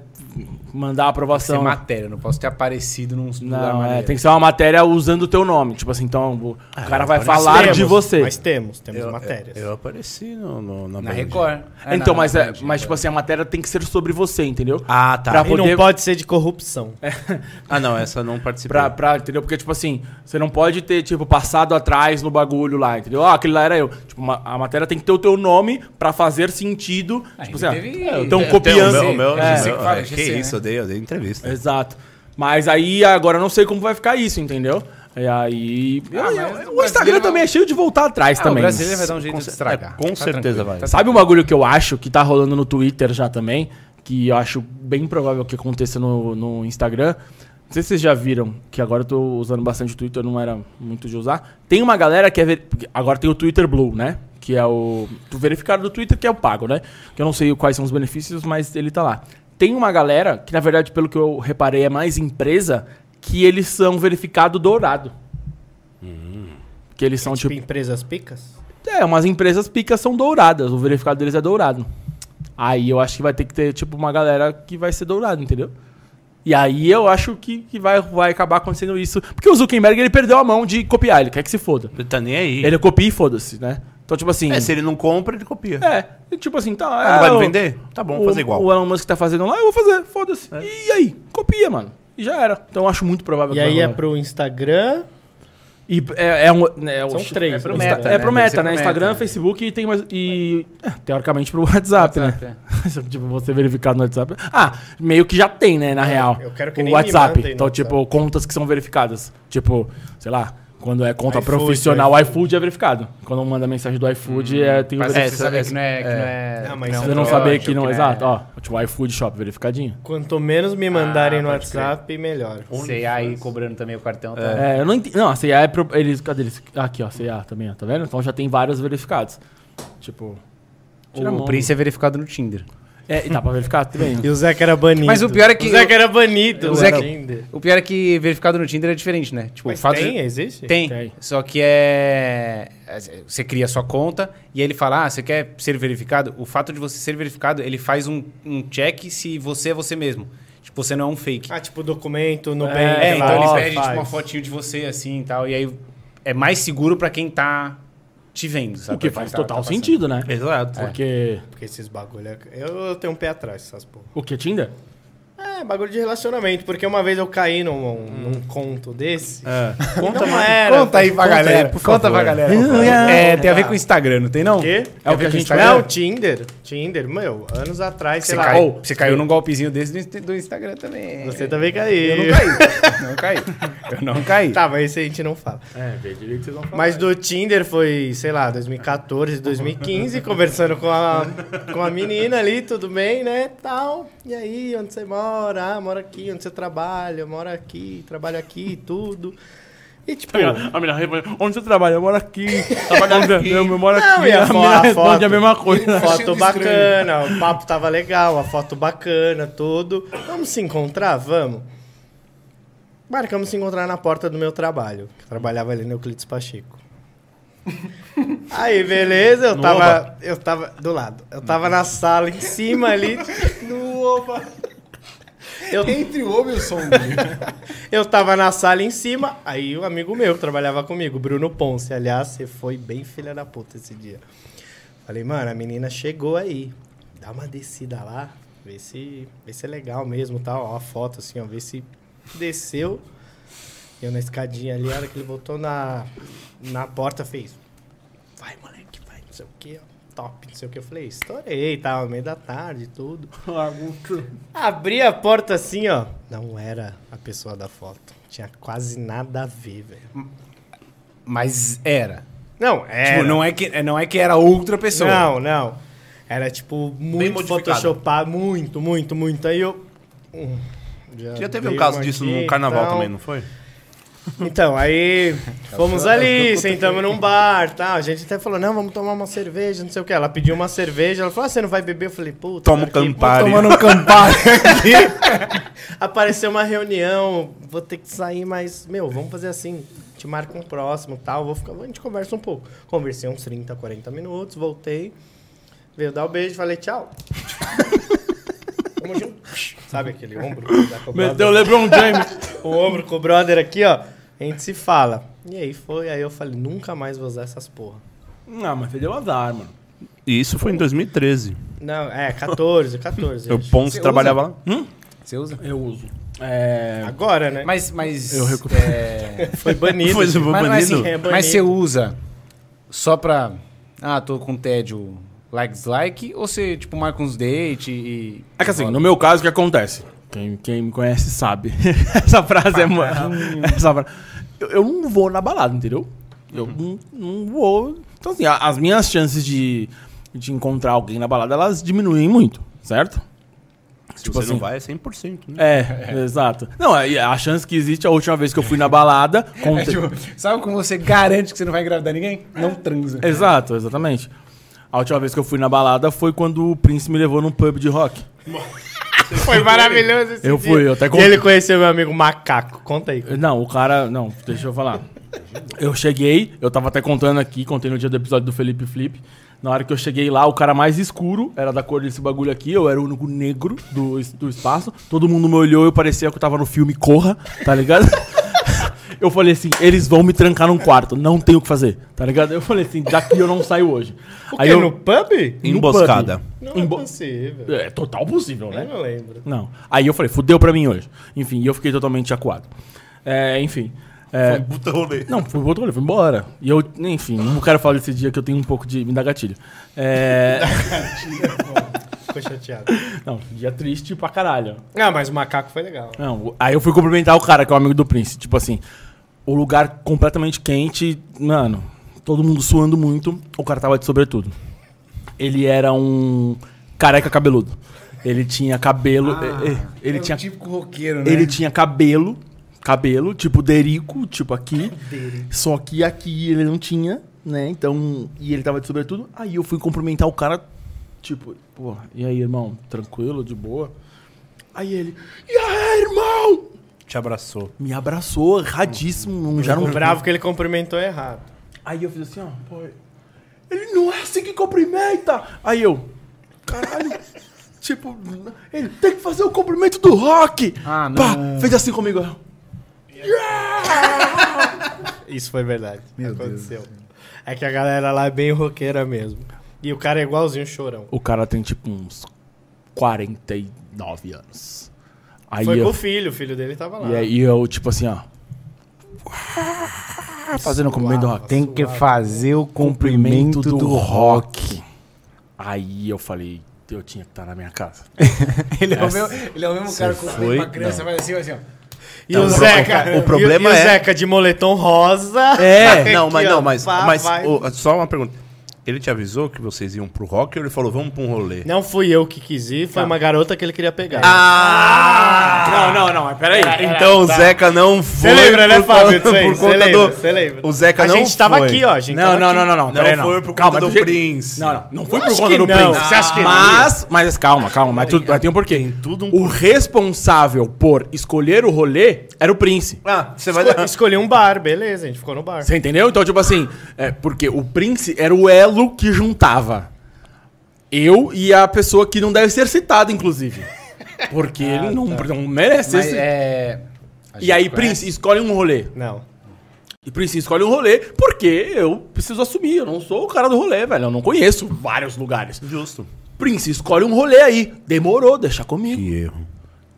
mandar a Ser aprovação. matéria, eu não posso ter aparecido num lugar Não, é, maneiro. tem que ser uma matéria usando o teu nome. Tipo assim, então o, o cara vai falar temos, de você. Mas temos, temos matérias. Eu, apareci no, no- na Na. Record. É, então, na- mas, na é, mas tipo Record. assim, a matéria tem que ser sobre você, entendeu? Ah, tá. Pra E não poder- pode ser de corrupção. [laughs] Ah, não, essa eu não participei. Pra, pra, entendeu? Porque, tipo assim, você não pode ter, tipo, passado atrás no bagulho lá, entendeu? Ah, aquele lá era eu. Tipo, uma- a matéria tem que ter o teu nome pra fazer sentido. Ah, tipo assim, teve- ah, tem- então tem copiando. O meu, o meu, É. o meu- que é, GC, que né? isso, eu dei, eu dei entrevista. Exato. Mas aí, agora eu não sei como vai ficar isso, entendeu? E aí... Ah, eu- mas eu- o Instagram também é cheio de voltar atrás Ah, também. O brasileiro vai dar um jeito Com de estragar. é, com Tá certeza tranquilo, vai. tá Sabe um bagulho que eu acho que tá rolando no Twitter já também? Que eu acho bem provável que aconteça no, no Instagram. Não sei se vocês já viram, que agora eu tô usando bastante o Twitter, não era muito de usar. Tem uma galera que é. ver- Agora tem o Twitter Blue, né? Que é o. O verificado do Twitter, que é o pago, né? Que eu não sei quais são os benefícios, mas ele tá lá. Tem uma galera, que na verdade, pelo que eu reparei, é mais empresa, que eles são verificado dourado. Que eles são Tipo, tipo. empresas picas? É, umas empresas picas são douradas, o verificado deles é dourado. Aí eu acho que vai ter que ter, tipo, uma galera que vai ser dourado, entendeu? E aí eu acho que, que vai, vai acabar acontecendo isso. Porque o Zuckerberg, ele perdeu a mão de copiar, ele quer que se foda. Ele tá nem aí. Ele copia e foda-se, né? Então, tipo assim... É, se ele não compra, ele copia. É, e tipo assim, tá... Ah, não é, vai o- vender? Tá bom, vou o, fazer igual. O Elon Musk tá fazendo lá, eu vou fazer, foda-se. E aí? Copia, mano. E já era. Então eu acho muito provável E que aí é pro Instagram. E é, é um. É, São o- três, É pro né? Meta, Insta- é pro né? Meta, né? pro Instagram, Meta. Facebook e tem mais. E. é, teoricamente pro WhatsApp, WhatsApp, né? [laughs] tipo, você verificado no WhatsApp. Ah, meio que já tem, né, na real. eu quero que o nem me WhatsApp. Então, WhatsApp. tipo, contas que são verificadas. Tipo, sei lá. Quando é conta iFood, profissional, o iFood é verificado. Quando manda mensagem do iFood, é, tem o verificado. você essa- saber que não é... Que não é Ah, mas que você Você não saber que não. é- Exato, ó. Tipo, o iFood Shop verificadinho. Quanto menos me mandarem Ah, no crer. WhatsApp, melhor. Você aí cobrando também o cartão. Tá? É, eu não entendi. Não, a CIA é. Pro, eles, cadê eles? Aqui, ó, CIA também, ó, tá vendo? Então já tem vários verificados. Tipo. O mão. Prince é verificado no Tinder. É, e dá pra verificar? [laughs] Tudo bem. E o Zeca era banido. Mas o pior é que- O Zeca era banido. O no Zeca- Tinder. O pior é que verificado no Tinder é diferente, né? Tipo, Mas o fato tem? de- Existe? Tem. Tem. Só que é. Você cria a sua conta e aí ele fala: Ah, você quer ser verificado? O fato de você ser verificado, ele faz um, um check se você é você mesmo. Tipo, você não é um fake. Ah, tipo documento no É, bem. É, então ele pede tipo, uma fotinho de você assim e tal. E aí é mais seguro pra quem tá te vendo, sabe? O que faz tá- total tá sentido, né? Exato. Porque. Porque esses bagulho... é- Eu, tenho um pé atrás dessas porra. O que? Tinder? É, bagulho de relacionamento. Porque uma vez eu caí num, num conto desse. É. Conta não era. Conta aí pra galera. por conta favor. pra galera. É, tem a ver com o Instagram, não tem não? O quê? É o que a gente Não, vai. Tinder. Tinder, meu, anos atrás, sei Você, lá. cai- Ou, você caiu num golpezinho desse do do Instagram também. Você também caiu. Eu não caí. não caí. Eu não caí. Tá, mas esse a gente não fala. É, vê direito que vocês vão falar. Mas do Tinder foi, sei lá, 2014, 2015, conversando com a, com a menina ali, tudo bem, né? Tal. E aí, onde você mora? Ah, mora aqui, onde você trabalha? Mora aqui, trabalha aqui, tudo. E tipo. A menina responde, onde você trabalha? Eu moro aqui. Trabalho aqui. Eu moro aqui. Não, e a, a fo- menina a responde foto, a mesma coisa. Foto bacana, o papo tava legal, a foto bacana, tudo. Vamos se encontrar? Vamos. Marcamos se encontrar na porta do meu trabalho. Que eu trabalhava ali no Euclides Pacheco. [laughs] Aí, beleza, eu No tava. Eu tava. Do lado. Eu tava na sala em cima ali. [laughs] No Oba. Eu, Entre o homem e o som. [laughs] eu tava na sala em cima, aí o amigo meu que trabalhava comigo, Bruno Ponce. Aliás, você foi bem filha da puta esse dia. Falei, mano, a menina chegou aí. Dá uma descida lá, vê se, vê se é legal mesmo, tal. Ó, a foto assim, ó, vê se desceu. Eu na escadinha ali, a hora que ele voltou na, na porta, fez. vai, moleque, vai, não sei o que, top, não sei o que. Eu falei, estourei, tava meio da tarde, tudo. [laughs] Abri a porta assim, ó. Não era a pessoa da foto. Tinha quase nada a ver, velho. Mas era. Não, era. Tipo, não é, que, não é que era outra pessoa. Não, não. Era, tipo, muito photoshopado. Muito, muito, muito. Aí eu... hum, Já teve um caso disso no carnaval tal. também, não foi? Então, aí fomos ali, sentamos num bar, tal. A gente até falou, não, vamos tomar uma cerveja, não sei o que. Ela pediu uma cerveja, ela falou, ah, você não vai beber? Eu falei, puta. Toma que- Campari. Tomando um campari [laughs] aqui. Apareceu uma reunião, vou ter que sair, mas, meu, vamos fazer assim. Te marca um próximo tal. Vou ficar, a gente conversa um pouco. Conversei uns 30, 40 minutos, voltei. Veio dar o beijo, falei, tchau. [laughs] Junto. Sabe aquele ombro? o Meteu o? LeBron James. [laughs] o ombro com o brother aqui, ó. A gente se fala. E aí foi, aí eu falei, nunca mais vou usar essas porra. Não, mas você deu azar, mano. E isso foi em 2013. Não, é, 14, 14. O acho. Ponce Você trabalhava lá. Você usa? Eu uso. É. Agora, né? Mas, mas... Eu recupero. é, [laughs] foi banido. Foi gente. banido. mas, mas, assim, É banido. mas você usa só pra... Ah, tô com tédio, like, dislike? Ou você, tipo, marca uns date e... É que assim, no meu caso, o que acontece? Quem, quem me conhece sabe. [laughs] Essa frase é. Essa fra- eu, eu não vou na balada, entendeu? Eu não, não vou. Então, assim, a- as minhas chances de, de encontrar alguém na balada, elas diminuem muito, certo? Se Tipo você assim- não vai, é 100%. Né? É, [laughs] exato. Não, aí a chance que existe, a última vez que eu fui na balada. [laughs] É, conte- tipo, sabe como você garante que você não vai engravidar ninguém? Não transa. Exato, exatamente. A última vez que eu fui na balada foi quando o Prince me levou num pub de rock. [laughs] Foi maravilhoso esse Eu dia. fui, eu até E ele conheceu meu amigo Macaco. Conta aí. Não, o cara. Não, deixa eu falar. Eu cheguei, eu tava até contando aqui, contei no dia do episódio do Felipe Flip. Na hora que eu cheguei lá, o cara mais escuro era da cor desse bagulho aqui, eu era o único negro do, do espaço. Todo mundo me olhou e parecia que eu tava no filme Corra, tá ligado? [laughs] Eu falei assim, eles vão me trancar num quarto, não tenho o que fazer, tá ligado? Eu falei assim, daqui eu não saio hoje. O Aí quê? eu, No pub? no Emboscada. Não Embo- é possível. É total possível, né? Eu não lembro. Não. Aí eu falei, fudeu pra mim hoje. Enfim, e eu fiquei totalmente acuado. É, enfim. É, Puta rolê. não, fui pro outro rolê, fui embora. E eu, enfim, não quero falar desse dia que eu tenho um pouco de. Me dá gatilho. É. [laughs] Ficou chateado. [laughs] não, dia triste pra caralho. Ah, mas o Macaco foi legal. Não, aí eu fui cumprimentar o cara, que é o amigo do Prince. Tipo assim, o lugar completamente quente, mano, todo mundo suando muito, o cara tava de sobretudo. Ele era um careca cabeludo. Ele tinha cabelo. eh, ele é tinha o típico roqueiro, né? Ele tinha cabelo, cabelo, tipo Derico, tipo aqui. [laughs] Só que aqui ele não tinha, né? Então, e ele tava de sobretudo. Aí eu fui cumprimentar o cara, tipo, pô, e aí, irmão? Tranquilo, de boa? Aí ele, e aí, irmão? Te abraçou. Me abraçou, erradíssimo, não, já não... Bravo que ele cumprimentou errado. Aí eu fiz assim, ó, pô, ele não é assim que cumprimenta. Aí eu, caralho, [laughs] tipo, ele tem que fazer o cumprimento do rock. Ah, não. Pá, fez assim comigo, ó. Isso foi verdade. Aconteceu. É que a galera lá é bem roqueira mesmo. E o cara é igualzinho o chorão. O cara tem tipo uns 49 anos. Aí foi com eu, o filho, o filho dele tava lá. e aí eu, tipo assim, ó. Fazendo o cumprimento do rock. Tem que fazer o cumprimento do, rock. Aí eu falei, eu tinha que estar na minha casa. [laughs] Ele é, o mesmo, ele é o mesmo cara que foi? uma criança faz assim, assim, ó. E o Não, Zeca, o problema e, e o é- Zeca de moletom rosa. É, [laughs] Não, mas não, mas, mas vai. ô, só uma pergunta. Ele te avisou que vocês iam pro rock ou ele falou, vamos pra um rolê? Não fui eu que quis ir, foi uma garota que ele queria pegar. Ah! Não, não, não, mas peraí. Então o Zeca não foi. Você lembra, né, Fábio? Por Você conta lembra? do. Você lembra? O Zeca a não gente tava foi. aqui, ó. A gente Não, tava não, aqui. não, não, não. Não peraí, foi por Calma, conta do Prince. Não, não. Não foi por conta do não. Prince. Você acha que mas, mas calma, calma. Mas, tudo, mas tem um porquê. Tem tudo um O responsável por escolher o rolê era o Prince. Ah, você vai. Escolhi um bar, beleza, a gente ficou no bar. Você entendeu? Então, tipo assim, é, porque o Prince era o elo que juntava eu e a pessoa que não deve ser citada, inclusive. Porque ele não, não merece Mas esse. é... E aí, gente Prince, escolhe um rolê. Não. E Prince escolhe um rolê porque eu preciso assumir. Eu não sou o cara do rolê, velho. Eu não conheço vários lugares. Justo. Prince, escolhe um rolê aí. Demorou, deixa comigo. Que erro.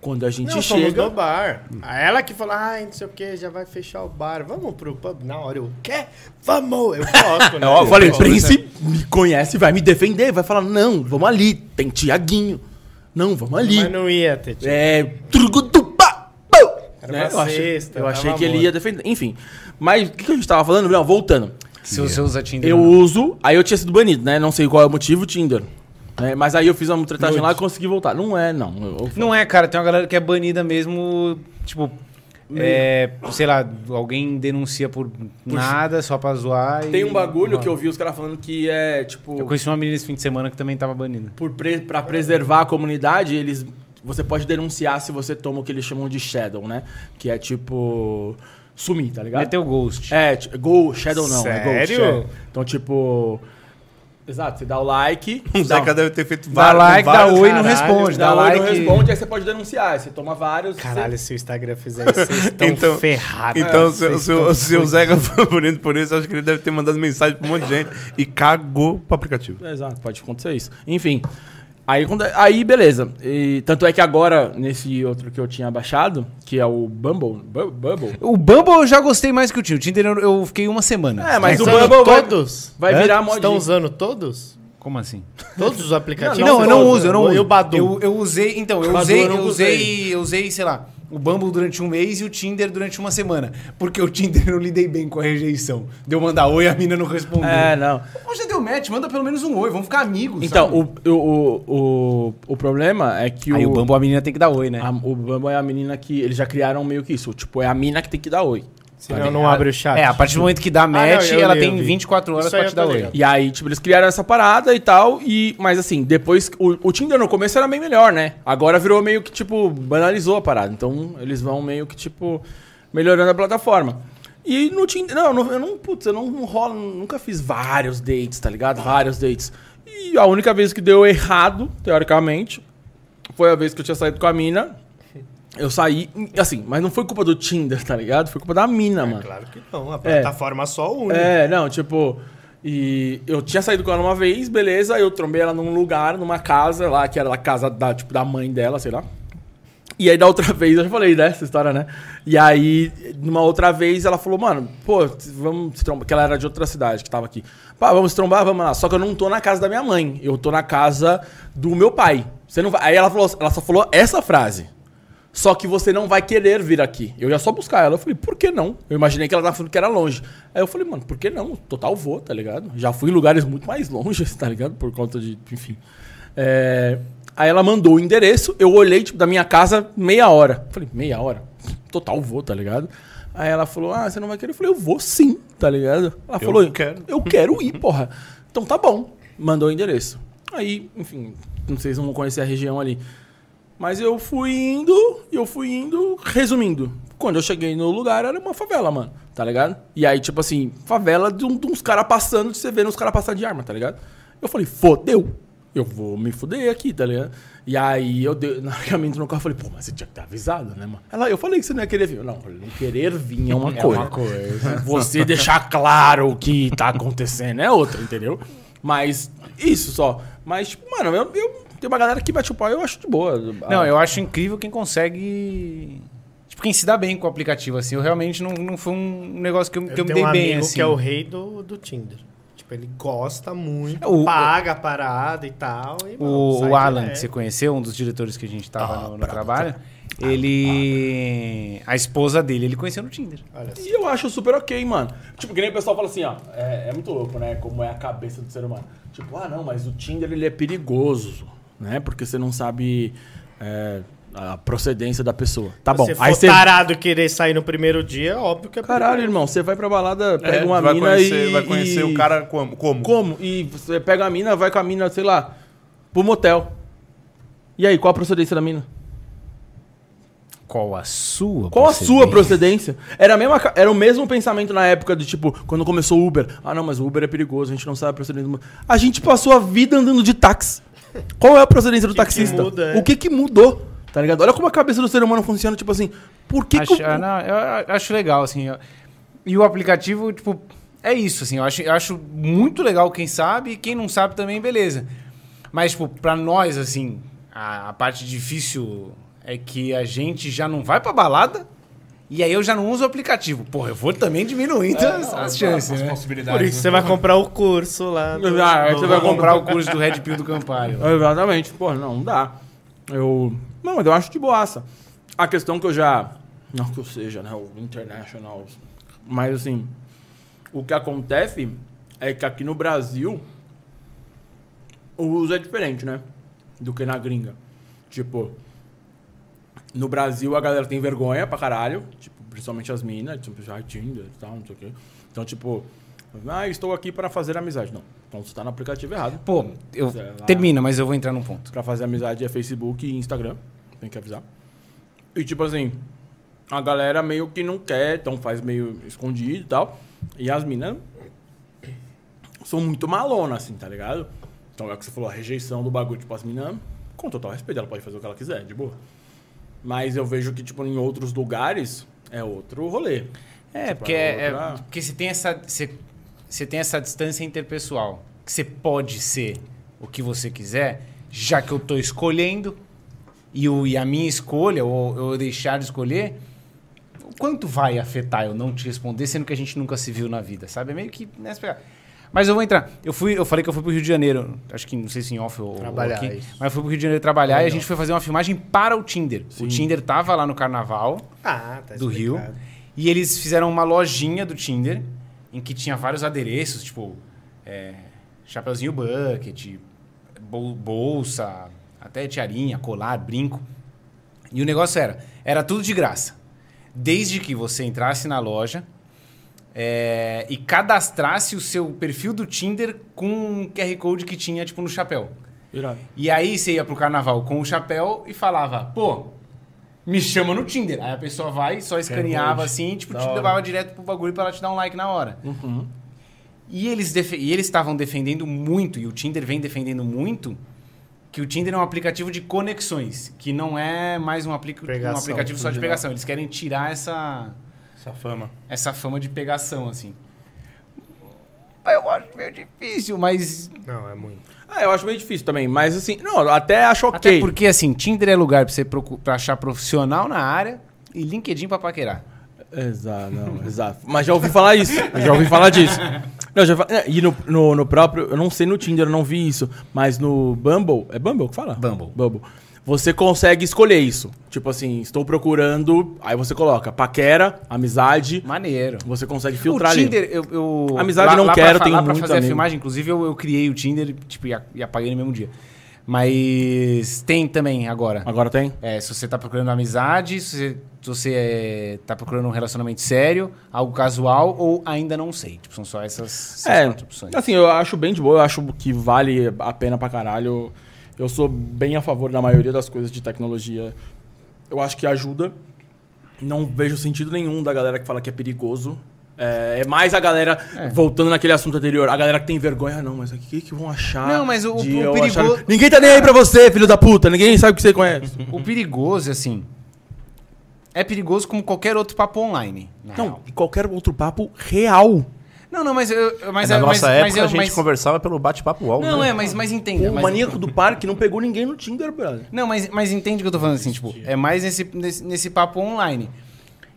Quando a gente Não, fomos chega. no bar. Ela que falou, ai, não sei o que, já vai fechar o bar. Vamos pro pub. Na hora eu, quer? Vamos! Eu gosto, [laughs] né? Eu falei, gosto. Prince me conhece, vai me defender, vai falar, não, vamos ali, tem Tiaguinho. Não, vamos ali. Mas não ia ter. É. Trugutupá, pau! Era Né? uma Eu achei, eu achei que ele ia defender. Enfim. Mas o que, que a gente tava falando? Não, voltando. Se você usa Tinder. Eu não. uso, aí eu tinha sido banido, né? Não sei qual é o motivo, Tinder. É, mas aí eu fiz uma tretagem lá e consegui voltar. Não é, não. Eu- eu- Não é, cara. Tem uma galera que é banida mesmo, tipo... É, sei lá, alguém denuncia por nada, só pra zoar. e- Tem um bagulho que eu vi os caras falando que é, tipo... Eu conheci uma menina esse fim de semana que também tava banida. por pre pra preservar a comunidade, eles você pode denunciar se você toma o que eles chamam de shadow, né? Que é tipo sumir, tá ligado? Meteu ghost. É, ti- go shadow não, é ghost. Sério? é. Então tipo Exato, você dá o like, [laughs] O dá, Zeca deve ter feito Dá vários- like, dá vários- oi e não responde. dá Dá oi, like. não responde, aí você pode denunciar, aí você toma vários. Caralho, você... se o Instagram fizer isso, vocês estão Então- ferrados. Então, É, se, se, estão se o Zeca for bonito por isso, acho que ele deve ter mandado mensagem pra um monte de gente e cagou pro aplicativo. Exato, pode acontecer isso. Enfim. Aí, quando- aí beleza. E, tanto é que agora, nesse outro que eu tinha baixado, que é o Bumble. Bu- Bubble. O Bumble eu já gostei mais que o Tinder. O Tinder eu, eu fiquei uma semana. É, mas o Bumble vai- todos? vai Hã? virar modinha. Estão usando todos? Como assim? Todos os aplicativos? Não, eu não todos. uso, eu não uso. E o Badu? Eu, eu usei, então, eu Badu usei, eu não eu usei. usei, eu usei, sei lá, o Bumble durante um mês e o Tinder durante uma semana. Porque o Tinder eu lidei bem com a rejeição. Deu mandar oi, a mina não respondeu. É, não. Hoje já deu match, manda pelo menos um oi, vamos ficar amigos. Então, sabe? o, o, o, o problema é que Aí o, o Bumble a menina tem que dar oi, né? a- o Bumble é a menina que. Eles já criaram meio que isso. Tipo, é a mina que tem que dar oi. Senão não abre o chat. É, a partir do momento que dá match, não, eu ela li, tem eu vi. 24 horas Isso aí pra eu te tô dar oi. ligado. E aí, tipo, eles criaram essa parada e tal. E, mas assim, depois. O, o Tinder no começo era bem melhor, né? Agora virou meio que, tipo, banalizou a parada. Então, eles vão meio que, tipo, melhorando a plataforma. E no Tinder. Não, não- eu não. Putz, eu não, não rola. Nunca fiz vários dates, tá ligado? Vários dates. E a única vez que deu errado, teoricamente, foi a vez que eu tinha saído com a mina. Eu saí, assim, mas não foi culpa do Tinder, tá ligado? Foi culpa da mina, mano. Claro que não. A plataforma só une. É, não, tipo. E eu tinha saído com ela uma vez, beleza. Eu trombei ela num lugar, numa casa lá, que era a casa da, tipo, da mãe dela, sei lá. E aí da outra [laughs] vez, eu já falei dessa história, né? E aí, numa outra vez, ela falou, mano, pô, vamos se trombar. Que ela era de outra cidade que tava aqui. Pá, vamos se trombar, vamos lá. Só que eu não tô na casa da minha mãe, eu tô na casa do meu pai. Você não vai. Aí ela falou, ela só falou essa frase. Só que você não vai querer vir aqui. Eu ia só buscar ela. Eu falei, por que não? Eu imaginei que ela tava falando que era longe. Aí eu falei, mano, por que não? Total vou, tá ligado? Já fui em lugares muito mais longe, [laughs] tá ligado? Por conta de. Enfim. É, Aí ela mandou o endereço, eu olhei, tipo, da minha casa, meia hora. Falei, meia hora? Total vou, tá ligado? Aí ela falou, ah, você não vai querer? Eu falei, eu vou sim, tá ligado? Ela Eu falou, quero. eu quero ir, porra. Então tá bom. Mandou o endereço. Aí, enfim, não sei se vão conhecer a região ali. Mas eu fui indo, eu fui indo, resumindo. Quando eu cheguei no lugar, era uma favela, mano, tá ligado? E aí, tipo assim, favela de, um- de uns caras passando, de você vendo uns caras passando de arma, tá ligado? Eu falei, fodeu. Eu vou me fuder aqui, tá ligado? E aí eu dei, [laughs] na hora que no carro, eu falei, pô, mas você tinha que ter avisado, né, mano? Ela, eu falei que você não ia querer vir. Não, não querer vir é uma coisa. uma coisa. [laughs] Você deixar claro o que tá acontecendo é outra, entendeu? Mas isso só. Mas, tipo, mano, eu, eu tem uma galera que bate o pau eu acho de boa. Não, eu acho incrível quem consegue. Tipo, quem se dá bem com o aplicativo, assim. Eu realmente não, não foi um negócio que eu, que eu Eu me dei um bem, amigo assim. que é o rei do, do Tinder. Tipo, ele gosta muito, O- paga a parada e tal. e, mano, O, o Alan, que você conheceu, um dos diretores que a gente tava Ah, no, no trabalho, ele. A esposa dele, ele conheceu no Tinder. Olha só. E eu acho super ok, mano. Tipo, que nem o pessoal fala assim, ó. É, é muito louco, né? Como é a cabeça do ser humano. Tipo, ah, não, mas o Tinder ele é perigoso, né? Porque você não sabe é, a procedência da pessoa. Tá bom. Se for Aí você. tarado querer sair no primeiro dia, óbvio que é Caralho, perigoso. irmão, você vai pra balada, pega É, uma vai mina conhecer, e. vai conhecer e- o cara como? como? Como? E você pega a mina, vai com a mina, sei lá, pro motel. E aí, qual a procedência da mina? Qual a sua? Qual a sua procedência? Era, a mesma, era o mesmo pensamento na época de tipo, quando começou o Uber. Ah, não, mas o Uber é perigoso, a gente não sabe a procedência do A gente passou a vida andando de táxi. Qual é a procedência do que taxista? muda, é? O que que mudou? Tá ligado? Olha como a cabeça do ser humano funciona, tipo assim, por que, Acho, que ah, o- não, eu acho legal, assim. eu- E o aplicativo, tipo, é isso, assim. Eu acho, eu acho muito legal quem sabe e quem não sabe também, beleza. Mas, tipo, pra nós, assim, a, a parte difícil é que a gente já não vai pra balada e aí eu já não uso o aplicativo. Porra, eu vou também diminuindo as, as chances, né? possibilidades. Por isso você vai comprar o curso lá. do- Ah, você vai comprar o curso do Red Pill do Campari. [laughs] Exatamente. Pô, não, não dá. Eu. Não, mas eu acho de boaça. A questão que eu já. Não que eu seja, né? O international. Mas assim. O que acontece é que aqui no Brasil. O uso é diferente, né? Do que na gringa. Tipo. No Brasil a galera tem vergonha pra caralho. Tipo, principalmente as minas, tipo, já Tinder e tal, não sei o quê. Então, tipo. Ah, estou aqui para fazer amizade. Não. Então você tá no aplicativo errado. Pô, eu, lá. termina, mas eu vou entrar num ponto. Pra fazer amizade é Facebook e Instagram. Tem que avisar. E tipo assim, a galera meio que não quer, então faz meio escondido e tal. E as minas são muito malonas, assim, tá ligado? Então é o que você falou, a rejeição do bagulho. Tipo, as minas, com total respeito, ela pode fazer o que ela quiser, de boa. Mas eu vejo que, tipo, em outros lugares é outro rolê. É, Tipo, porque, é, é- outra- porque você tem essa. Você, você tem essa distância interpessoal. Que você pode ser o que você quiser, já que eu tô escolhendo, e, o, e a minha escolha, ou eu deixar de escolher, o quanto vai afetar eu não te responder, sendo que a gente nunca se viu na vida, sabe? É meio que nessa pegada. Mas eu vou entrar. Eu fui, eu falei que eu fui pro Rio de Janeiro. Acho que não sei se em off ou, ou Trabalhar, aqui. isso. Mas eu fui pro Rio de Janeiro trabalhar e a gente foi fazer uma filmagem para o Tinder. O Tinder tava lá no carnaval Ah, tá do Rio. E eles fizeram uma lojinha do Tinder em que tinha vários adereços, tipo é, chapeuzinho bucket, bol- bolsa, até tiarinha, colar, brinco. E o negócio era, era tudo de graça. Desde que você entrasse na loja é, e cadastrasse o seu perfil do Tinder com um QR Code que tinha, tipo, no chapéu. Irado. E aí você ia pro carnaval com o chapéu e falava, pô, me chama no Tinder. Aí a pessoa vai, só escaneava assim, tipo, Da te hora. levava direto pro bagulho pra ela te dar um like na hora. Uhum. E eles e eles estavam defendendo muito, e o Tinder vem defendendo muito, que o Tinder é um aplicativo de conexões, que não é mais um, aplica- um Pegação, aplicativo só de pegação. Eles querem tirar essa, Essa fama. essa fama de pegação, assim. Eu acho meio difícil, mas Não, é muito. Ah, eu acho meio difícil também, mas assim, não, eu até acho ok. Até porque, assim, Tinder é lugar pra você pra achar profissional na área e LinkedIn pra paquerar. Exato, não, [laughs] exato. Mas já ouvi falar isso. Eu já ouvi falar disso. Não, já E no, no, no próprio. Eu não sei no Tinder, eu não vi isso. Mas no Bumble. É Bumble que fala? Bumble. Bumble. Você consegue escolher isso. Tipo assim, estou procurando. Aí você coloca paquera, amizade. Maneiro. Você consegue filtrar o ali. Tinder, eu, eu- Amizade não pra quero, tenho lá pra muito fazer a amigo. filmagem, inclusive eu, eu criei o Tinder tipo, e, a- apaguei no mesmo dia. Mas tem também agora. Agora tem? É, se você tá procurando amizade, se você, se você é, tá procurando um relacionamento sério, algo casual ou ainda não sei. Tipo, são só essas, essas É, opções. assim, eu acho bem de boa, eu acho que vale a pena pra caralho. Eu sou bem a favor da maioria das coisas de tecnologia. Eu acho que ajuda. Não vejo sentido nenhum da galera que fala que é perigoso. É, é mais a galera, voltando naquele assunto anterior, a galera que tem vergonha, ah, não, mas o que, que vão achar? Não, mas o- o eu perigo- achar- Ninguém tá nem aí pra você, filho da puta, ninguém sabe o que você conhece. [laughs] O perigoso, assim. É perigoso como qualquer outro papo online. não, real. e qualquer outro papo real. Não, não, mas eu. Mas na é- mas- nossa mas época, eu- a gente mas- conversava pelo bate-papo UOL. Não, né? é, mas, mas entenda. O mas- maníaco do parque não pegou ninguém no Tinder, brother. Não, mas, mas entende o que eu tô falando assim, tipo, é mais nesse, nesse, nesse papo online.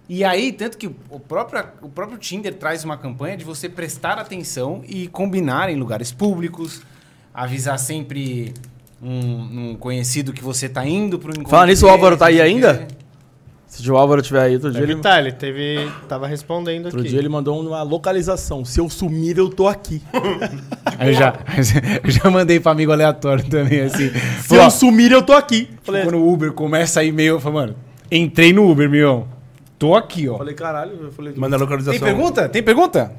E aí, tanto que o próprio, o próprio Tinder traz uma campanha de você prestar atenção e combinar em lugares públicos, avisar sempre um, um conhecido que você tá indo pro encontro. Fala nisso, o Álvaro tá aí ainda? quê. Se o Álvaro tiver aí outro dia, Deve ele, tá, ele teve. Tava respondendo outro aqui. dia ele mandou uma localização. Se eu sumir, eu tô aqui. Aí [laughs] eu já, eu já mandei pra amigo aleatório também, assim. Se eu sumir, eu tô aqui. Falei, Quando o Uber começa a ir meio, eu falo, mano, entrei no Uber, meu. Tô aqui, ó. falei caralho. Eu falei, Manda a localização. Tem pergunta? Tem pergunta?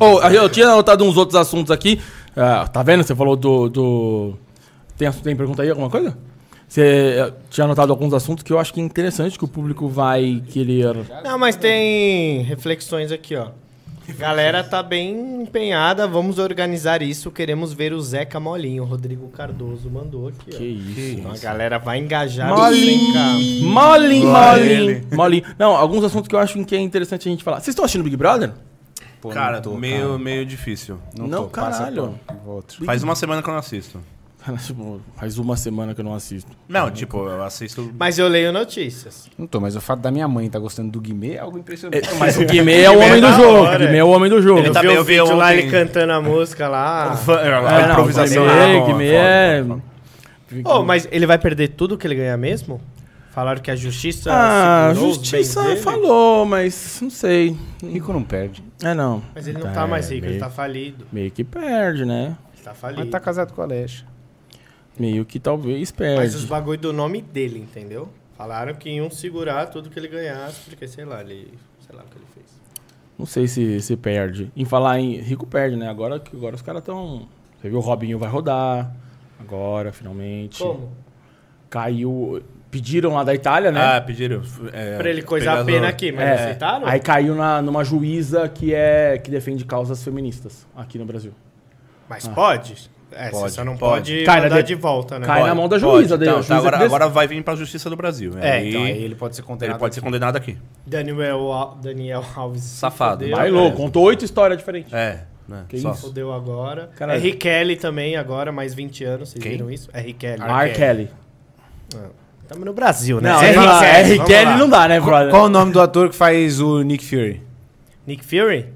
Ô, eu tinha anotado uns outros assuntos aqui. Ah, tá vendo? Você falou do. do... Tem, tem pergunta aí, alguma coisa? Você eh, tinha anotado alguns assuntos que eu acho que é interessante que o público vai querer. Não, mas tem reflexões aqui, ó. Galera tá bem empenhada, vamos organizar isso. Queremos ver o Zeca Molinho. O Rodrigo Cardoso mandou aqui, ó. Que isso. Então a galera vai engajar Molinho. 100K. Molinho, molinho, molinho. Não, alguns assuntos que eu acho que é interessante a gente falar. Vocês estão assistindo Big Brother? Pô, Cara, não tô, meio, cara. meio difícil. Não, tô, passa caralho. volto. Faz uma semana que eu não assisto. [laughs] tipo, faz uma semana que eu não assisto. Não, tipo, eu assisto. Mas eu leio notícias. Não tô, mas o fato da minha mãe tá gostando do Guimê é algo impressionante. Mas o [laughs] Guimê é o homem do jogo. O Guimê é o homem do jogo. Ele Eu tá vi bem, o lá, ele cantando a música lá. A É, não, improvisação. Guimê, é Guimê é... Oh, mas ele vai perder tudo que ele ganha mesmo? Falaram que a justiça. Ah, a justiça falou, mas não sei. Rico não perde. É, não. Mas ele não tá mais rico, ele meio, tá falido. meio que perde, né? Ele tá falido. Mas tá casado com a Alexa. Meio que talvez Mas os perde. bagulho do nome dele, entendeu? Falaram que iam segurar tudo que ele ganhasse, porque sei lá, ele. Sei lá o que ele fez. Não sei se, se perde. Em falar em rico perde, né? Agora, que- agora os caras estão... Você viu, o Robinho vai rodar. Agora, finalmente. Como? Caiu... Pediram lá da Itália, né? Ah, pediram. É, Pra ele coisar a pena aqui, mas É, aceitaram? Aí caiu na, numa juíza que é que defende causas feministas aqui no Brasil. Mas pode? É, Pode, você só não pode. pode, Cai mandar de- de volta, né? Cai Pode, na mão da pode. juíza, daí, Então, a tá, juíza agora, que dec- agora vai vir pra Justiça do Brasil. É, Aí Então aí ele pode ser condenado. ele pode ser aqui. condenado aqui. Daniel, Daniel Alves. Safado. Vai É. louco, contou oito histórias diferentes. É, né? Que só. isso? Fodeu agora. Caralho. É Rick Kelly também, agora, mais 20 anos. Vocês Quem? viram isso? É Rick Kelly. R. Kelly. Estamos no Brasil, né? Não, Rick R. Kelly. vamos Kelly não dá, né, brother? Qual o nome do ator que faz o Nick Fury? Nick Fury?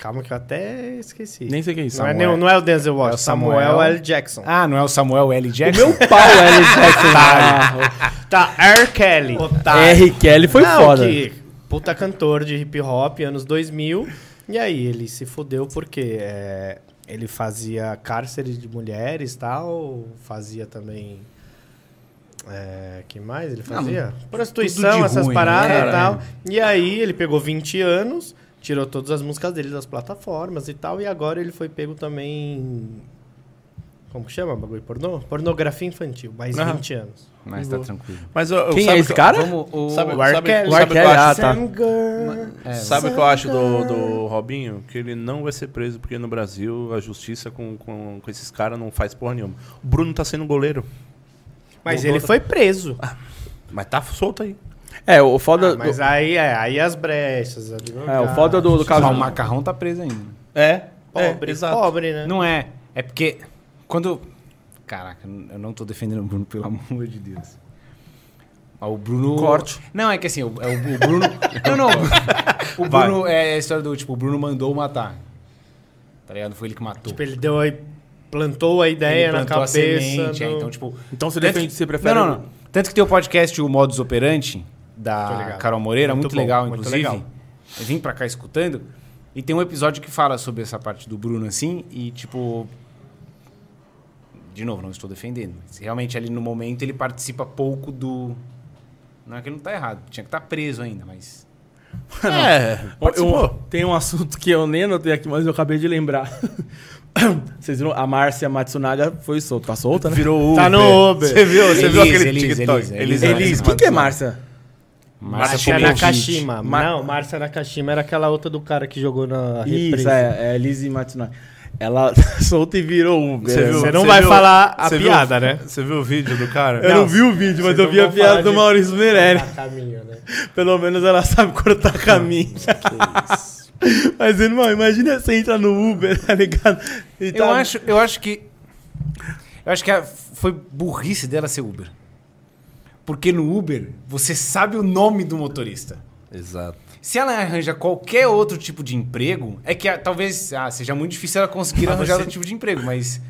Calma que eu até esqueci. Nem sei quem é isso. não, é, Samuel. não é o Denzel É o Washington, Samuel, Samuel. L. Jackson. Ah, não é o Samuel L. O Jackson? meu [laughs] pau, L. Jackson. Tá, R. Kelly. R. Kelly foi Não, foda. que puta cantor de hip hop, anos 2000. E aí, ele se fudeu porque é, ele fazia cárcere de mulheres e tal, fazia também... É, que mais ele fazia? tudo Prostituição, essas ruim, paradas né? e tal. E aí, ele pegou 20 anos, tirou todas as músicas dele das plataformas e tal, e agora ele foi pego também... Como que chama? Bagulho pornô? Pornografia infantil, mais Aham. 20 anos. Mas tá tranquilo. Mas eu, eu- Quem sabe é esse que- cara? Vamos, o... Sabe, O sabe, sabe O R. o que eu Kelly, acho? ah, tá. É, Sabe o que eu acho do, do Robinho? Que ele não vai ser preso, porque no Brasil a justiça com, com, com esses caras não faz porra nenhuma. O Bruno tá sendo goleiro. Mas ele foi preso. Mas tá solto aí. É, o foda. Ah, mas do- aí, é, aí as brechas. É, o foda do, do caso. Mas o macarrão tá preso ainda. É, Pobre, exato. pobre, né? Não é. É porque quando... Caraca, eu não tô defendendo o Bruno, pelo amor de Deus. Mas o Bruno... Corte. Não, é que assim, o, é o, o Bruno... [laughs] não, não. O Bruno é a história do, tipo, o Bruno mandou matar. Tá ligado? Não foi ele que matou. Tipo, ele deu aí, plantou a ideia Ele na plantou a cabeça. semente, é, então, tipo... Então você defende, que- você prefere. Não, não, não. Tanto que tem o podcast, o Modus Operandi, Tô da. Carol Moreira, Muito muito, bom, legal, muito inclusive. legal. Eu vim pra cá escutando. E tem um episódio que fala sobre essa parte do Bruno, assim, e tipo. De novo, não estou defendendo. Mas realmente ali no momento ele participa pouco do. Não é que ele não tá errado, tinha que estar preso ainda, mas. [laughs] É, Eu- participou. eu- tem um assunto que eu nem anotei aqui, mas eu acabei de lembrar. [coughs] Vocês viram? A Márcia Matsunaga foi solta. Tá solta, né? Virou Uber. Tá no Uber. Você viu, você viu aquele Elise, TikTok? Elise, Elise, Elise. Elis, quem que é Márcia? Márcia. Nakashima. Mar- Não, Márcia Nakashima era aquela outra do cara que jogou na. Isso, é, é Elise Matsunaga. Ela [laughs] solta e virou Uber. Você viu- Você não Você vai viu- falar a você viu- piada, né? Você viu o vídeo do cara? Eu não, vi o vídeo, mas eu não vi a piada do Maurício Meirelles. [laughs] Caminho, né? Pelo menos ela sabe cortar caminho. [laughs] Mas, irmão, imagina você entra no Uber, tá ligado? E Eu, tá- acho, eu acho que. Eu acho que a- foi burrice dela ser Uber. Porque no Uber, você sabe o nome do motorista. Exato. Se ela arranja qualquer outro tipo de emprego, é que ah, talvez ah, seja muito difícil ela conseguir Mas arranjar você- outro tipo de emprego, mas.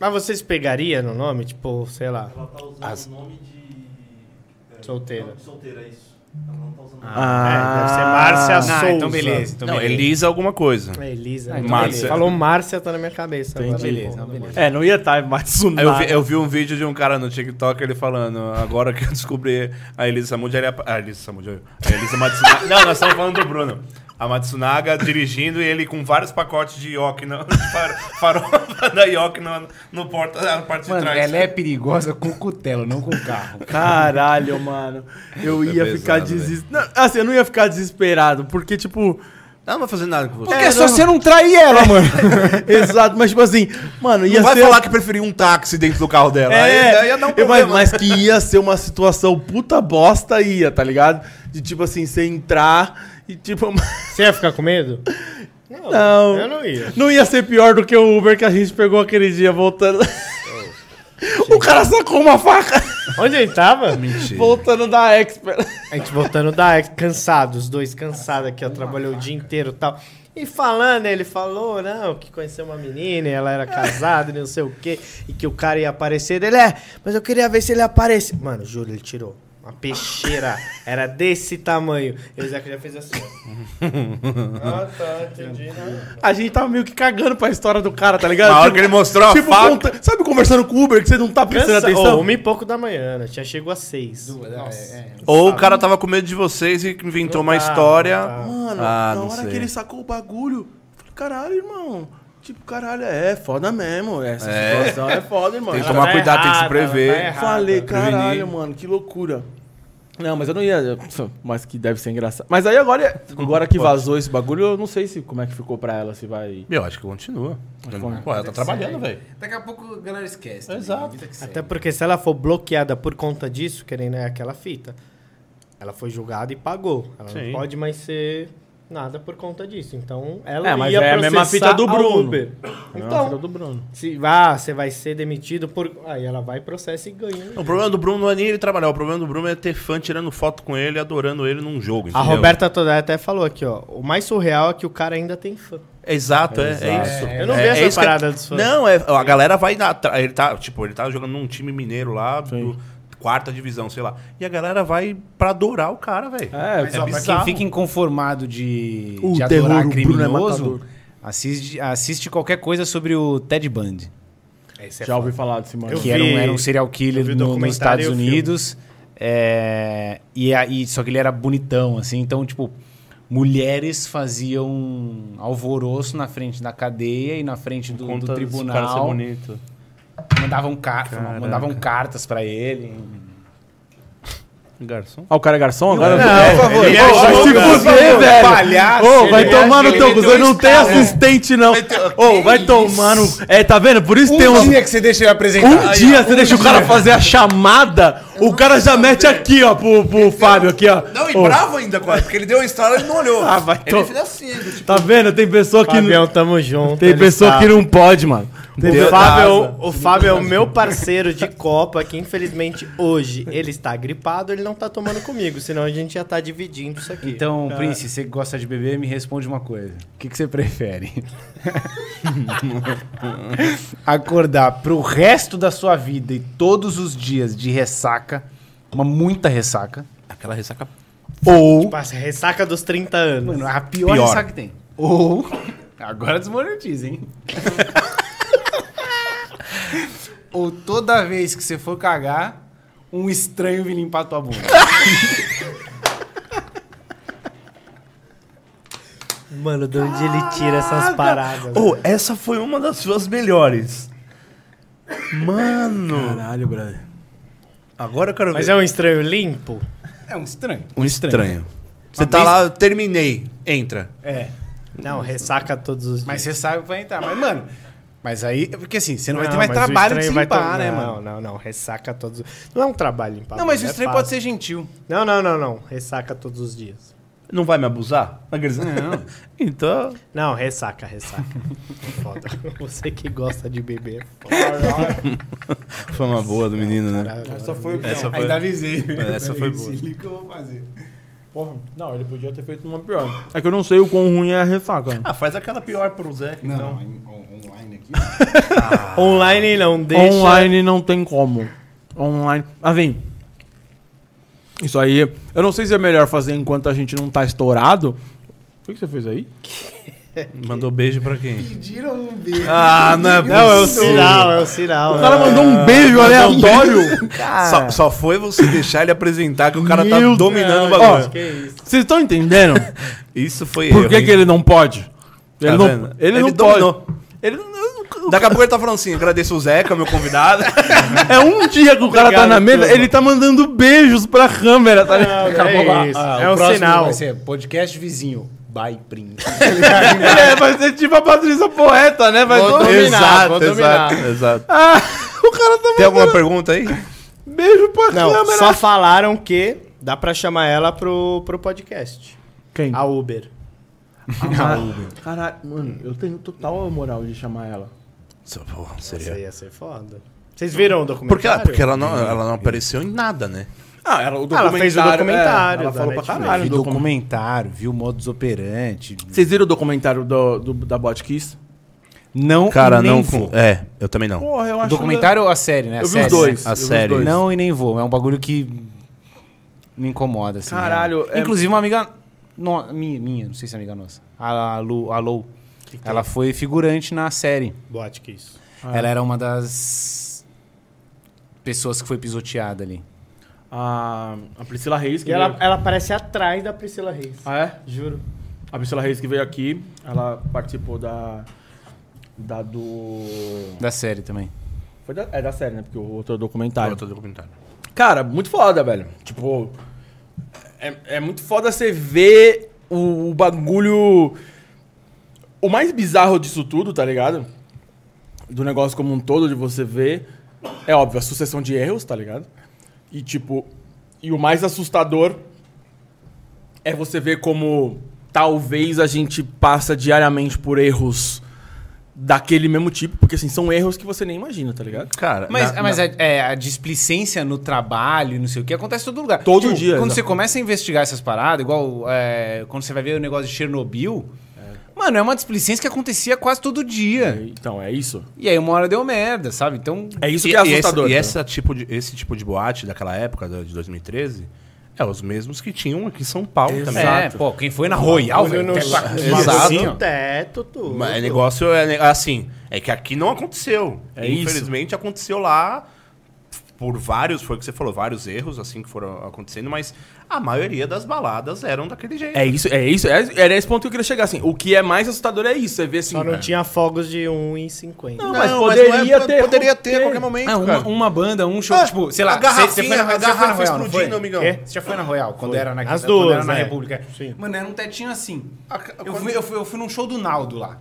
Mas vocês pegariam no nome? Tipo, sei lá, Ela tá usando As- o nome de. é, Solteira. nome de solteira, é isso. Ela não tá usando Ah, É, deve ser Márcia Ah, Souza. então beleza. Então não, beleza. Elisa alguma coisa. É Elisa. Ah, então Márcia. Falou Márcia, tá na minha cabeça. Agora. Beleza, não, beleza. É, não ia estar Aí Matsunaga. eu, vi, eu vi um vídeo de um cara no TikTok ele falando, agora que eu descobri a Elisa Samud, ele é a Elisa Samud, a Elisa Matsunaga. [laughs] Não, nós estamos falando do Bruno. A Matsunaga [laughs] dirigindo e ele com vários pacotes de [laughs] de far- farofa [laughs] da ioki no, no porta, na parte Mano, de trás. ela é perigosa com cutelo, não com carro. Caralho, mano. Eu É ia pesado, ficar desesperado. Assim, eu não ia ficar desesperado, porque, tipo. Não, não vai fazer nada com você. Porque é só você não trair ela, mano. Exato, mas, tipo assim, mano, ia Não vai ser. falar que preferiu um táxi dentro do carro dela. É, Aí ia dar um eu- mas, mas que ia ser uma situação puta bosta, ia, tá ligado? De tipo assim, você entrar e tipo. [laughs] Você ia ficar com medo? Não, Não. eu não ia. Não ia ser pior do que o Uber que a gente pegou aquele dia voltando. o cara sacou uma faca Onde ele tava? Mentira. voltando da Expert. A gente voltando da cansado, os dois cansados aqui, ó, trabalhou o dia inteiro e tal. E falando, ele falou, não, que conheceu uma menina e ela era casada e não sei o quê, e que o cara ia aparecer. Ele, é, mas eu queria ver se ele aparecia. Mano, juro, ele tirou. Uma peixeira, era desse tamanho. E o Zeca já fez assim, [laughs] ah, tá, entendi, né? A gente tava meio que cagando pra história do cara, tá ligado? Na hora que ele mostrou a tipo, faca. conta- sabe conversando com o Uber que você não tá prestando Cansa... atenção? Oh, uma e pouco da manhã, né? Tinha chegou às seis. É, Ou o cara tava com medo de vocês e inventou Não uma tava, história. não. Mano, Ah, na não hora sei. que ele sacou o bagulho, eu falei, caralho, irmão. Tipo, caralho, é foda mesmo. Essa É. situação é foda, irmão. Tem que tomar tá cuidado, tem que se ela prever. tá. Falei, caralho, Prevenir. mano, que loucura. Não, mas eu não ia. Mas que deve ser engraçado. Mas aí agora, agora que vazou esse bagulho, eu não sei se como é que ficou pra ela, se vai. Eu acho que continua. Pô, ela tá trabalhando, velho. Daqui a pouco a galera esquece. também, Exato. Até porque se ela for bloqueada por conta disso, querendo é aquela fita, ela foi julgada e pagou. Ela Sim. não pode mais ser nada por conta disso. Então, ela É, mas ia é a mesma processar fita do a Bruno. Uber. Então, Então, do Bruno. se ah, você vai ser demitido por... Aí ela vai, processa e ganha. O problema do Bruno não é nem ele trabalhar, o problema do Bruno é ter fã tirando foto com ele, adorando ele num jogo. A entendeu? Roberta Todai até falou aqui, ó. O mais surreal é que o cara ainda tem fã. Exato, é, é isso. Eu não É- vi é essa isso que- parada dos fãs. Não, é, a galera vai na, ele tá, tipo, ele tá jogando num time mineiro lá, do quarta divisão, sei lá. E a galera vai pra adorar o cara, velho. É, Mas, É ó, pra quem fica inconformado de, O de terror, adorar é criminoso, assiste, assiste qualquer coisa sobre o Ted Bundy. Esse é Já foda. ouvi falar desse mano. Que era um, era um serial killer no- nos Estados. Unidos. é, e, aí, só que ele era bonitão, assim. Então, tipo, mulheres faziam alvoroço na frente da cadeia e na frente do, do Conta dos caras ser tribunal. bonito. Mandavam, car Caraca. mandavam cartas pra ele. Garçom? Ah, o cara é garçom agora? Não, por favor. ele é vai se fuder, velho. palhaço, Ô, vai tomar no teu ele cu. um não tem assistente, não. Ô, vai tomar no... É, tá vendo? Por isso tem Um uns... dia que você deixa ele apresentar. Um dia você deixa o cara fazer a chamada, o cara já mete aqui, ó, pro, pro Fábio, aqui, ó. Não, e bravo ainda, quase, porque ele deu uma história e ele não olhou. Ah, vai ele to- fez assim, do tipo, Tá vendo? Tem pessoa que... Fabião, tamo junto. Tem pessoa que não pode, mano. Tem O pe- Fábio, é o- o Fábio é o meu parceiro de Copa, que infelizmente hoje ele está gripado, ele não tá tomando comigo, senão a gente já tá dividindo isso aqui. Então, Ah, Prince, você que gosta de beber, me responde uma coisa. O que, que você prefere? [laughs] Acordar pro resto da sua vida e todos os dias de ressaca, uma muita ressaca, aquela ressaca. Ou... Passa ressaca dos 30 anos. mano, a pior, Pior. ressaca que tem. Ou, agora desmonetiza, hein? [laughs] Ou toda vez que você for cagar, um estranho vir limpar tua bunda. Mano, de onde ele tira essas paradas? Ô, essa foi uma das suas melhores. Mano. Caralho, brother. Agora eu quero ver. Mas é um estranho limpo? É um estranho. um estranho. Você Uma tá vez- lá, eu terminei. Entra. É. Não, ressaca todos os dias. Mas você sabe que vai entrar. Mas, mano, mas aí, porque assim, você não, vai ter Não, mais trabalho de limpar, ter- né, não, mano? Não, não, ressaca todos os Não é um trabalho limpar. Não, mas o é estranho pode fácil. ser gentil. Não, não, não, não. Ressaca todos os dias. Não vai me abusar? Não. [laughs] então. Não, ressaca, ressaca. [laughs] Foda. [laughs] Você que gosta de beber. Foda. Foi uma boa do menino, né? Essa foi... Essa foi. Ainda avisei. Essa foi boa. Se liga que eu vou fazer. Porra, não, ele podia ter feito uma pior. É que eu não sei o quão ruim é a ressaca. Ah, faz aquela pior pro Zé. Não, Então. On- online não, deixa. Online não tem como. Online. Ah, vem. Isso aí. Eu não sei se é melhor fazer enquanto a gente não tá estourado. O que você fez aí? [laughs] Mandou beijo pra quem? Pediram um beijo. Ah, não é Não, é o possível. sinal, é o sinal. O cara mandou um beijo aleatório. [laughs] Só, só foi você deixar ele apresentar que o cara tá Meu dominando o bagulho. Vocês estão entendendo? [laughs] Isso foi Por erro, que, hein? que ele não pode? Ele Tá não, vendo? ele Ele não dominou. pode. Ele não, Daqui a pouco ele tá falando assim: agradeço o Zeca, meu convidado. [laughs] é um dia que o cara tá Obrigado, na mesa, turma. ele tá mandando beijos pra câmera, tá ligado? Não, é isso. Ah, é o um sinal. Vai ser podcast vizinho. By Prince. [laughs] É, vai ser tipo a Patrícia Poeta, né? Vai Vou dominar, vou dominar. exato, exato. Ah, o cara tá Tem alguma pergunta aí? beijo pra Não, câmera. só falaram que dá pra chamar ela pro, pro podcast. Quem? A Uber. Caralho, mano, eu tenho total moral de chamar ela. Isso, porra, Isso seria... ia ser foda. Vocês viram o documentário? Porque, ela- porque ela, não, ela não apareceu em nada, né? Ah, ela, o ela fez o documentário é, ela falou pra caralho. Vi do documentário. documentário, vi o modus operandi. Vocês viram o documentário do, do- da Botkiss? Não Cara, e nem não. vou. É, eu também não. Porra, eu O acho documentário ou a série, né? Eu vi série, os dois. A eu vi série. dois. Não e nem vou. É um bagulho que me incomoda, assim. Caralho, né? é- Inclusive, uma amiga no- minha, minha, não sei se é amiga nossa, a Lu, a Lou, ela foi figurante na série. Boate que isso. Ah. Ela era uma das pessoas que foi pisoteada ali. A, a Priscila Reis, que E ela, ela aparece atrás da Priscila Reis. Ah, é? Juro. A Priscila Reis que veio aqui, ela participou da... Da do... Da série também. Foi da, é da série, né? Porque o outro é o documentário. Outro documentário. Cara, muito foda, velho. Tipo, é, é muito foda você ver o, o bagulho. O mais bizarro disso tudo, tá ligado? Do negócio como um todo, de você ver. É óbvio, a sucessão de erros, tá ligado? E tipo. E o mais assustador é você ver como talvez a gente passa diariamente por erros daquele mesmo tipo, porque assim, são erros que você nem imagina, tá ligado? Cara, Mas, na- mas na- é, é, a displicência no trabalho, não sei o que, acontece em todo lugar. Todo Tipo, dia, Quando exato. você começa a investigar essas paradas, igual é, quando você vai ver o negócio de Chernobyl, mano, é uma displicência que acontecia quase todo dia. Então, é isso. E aí uma hora deu merda, sabe? Então. É isso e, que é e esse- assustador. E, tá? essa tipo de, esse tipo de boate daquela época, de 2013, é os mesmos que tinham aqui em São Paulo também. É, pô, quem foi na Royal, velho, no, Exato. assim, no teto, tudo. Mas o negócio é assim, é que aqui não aconteceu. É isso. Infelizmente aconteceu lá por vários, foi o que você falou, vários erros assim que foram acontecendo, mas a maioria das baladas eram daquele jeito. É isso, é isso. é- Era esse ponto que eu queria chegar, assim. O que é mais assustador é isso. Você vê assim. Só não tinha fogos de 1,50. Não, mas poderia ter, Poderia ter a qualquer momento, Ah, uma, cara. uma banda, um show, Ah, tipo, sei lá, a você- garrafinha, você foi na, a você já foi na garrafa Royal, não explodindo, foi? amigão. Quê? Você já foi na Royal, quando era na, As quando duas, era na é. República. Sim. Mano, era um tetinho assim. A- Eu quando- fui, eu, fui, eu fui num show do Naldo lá.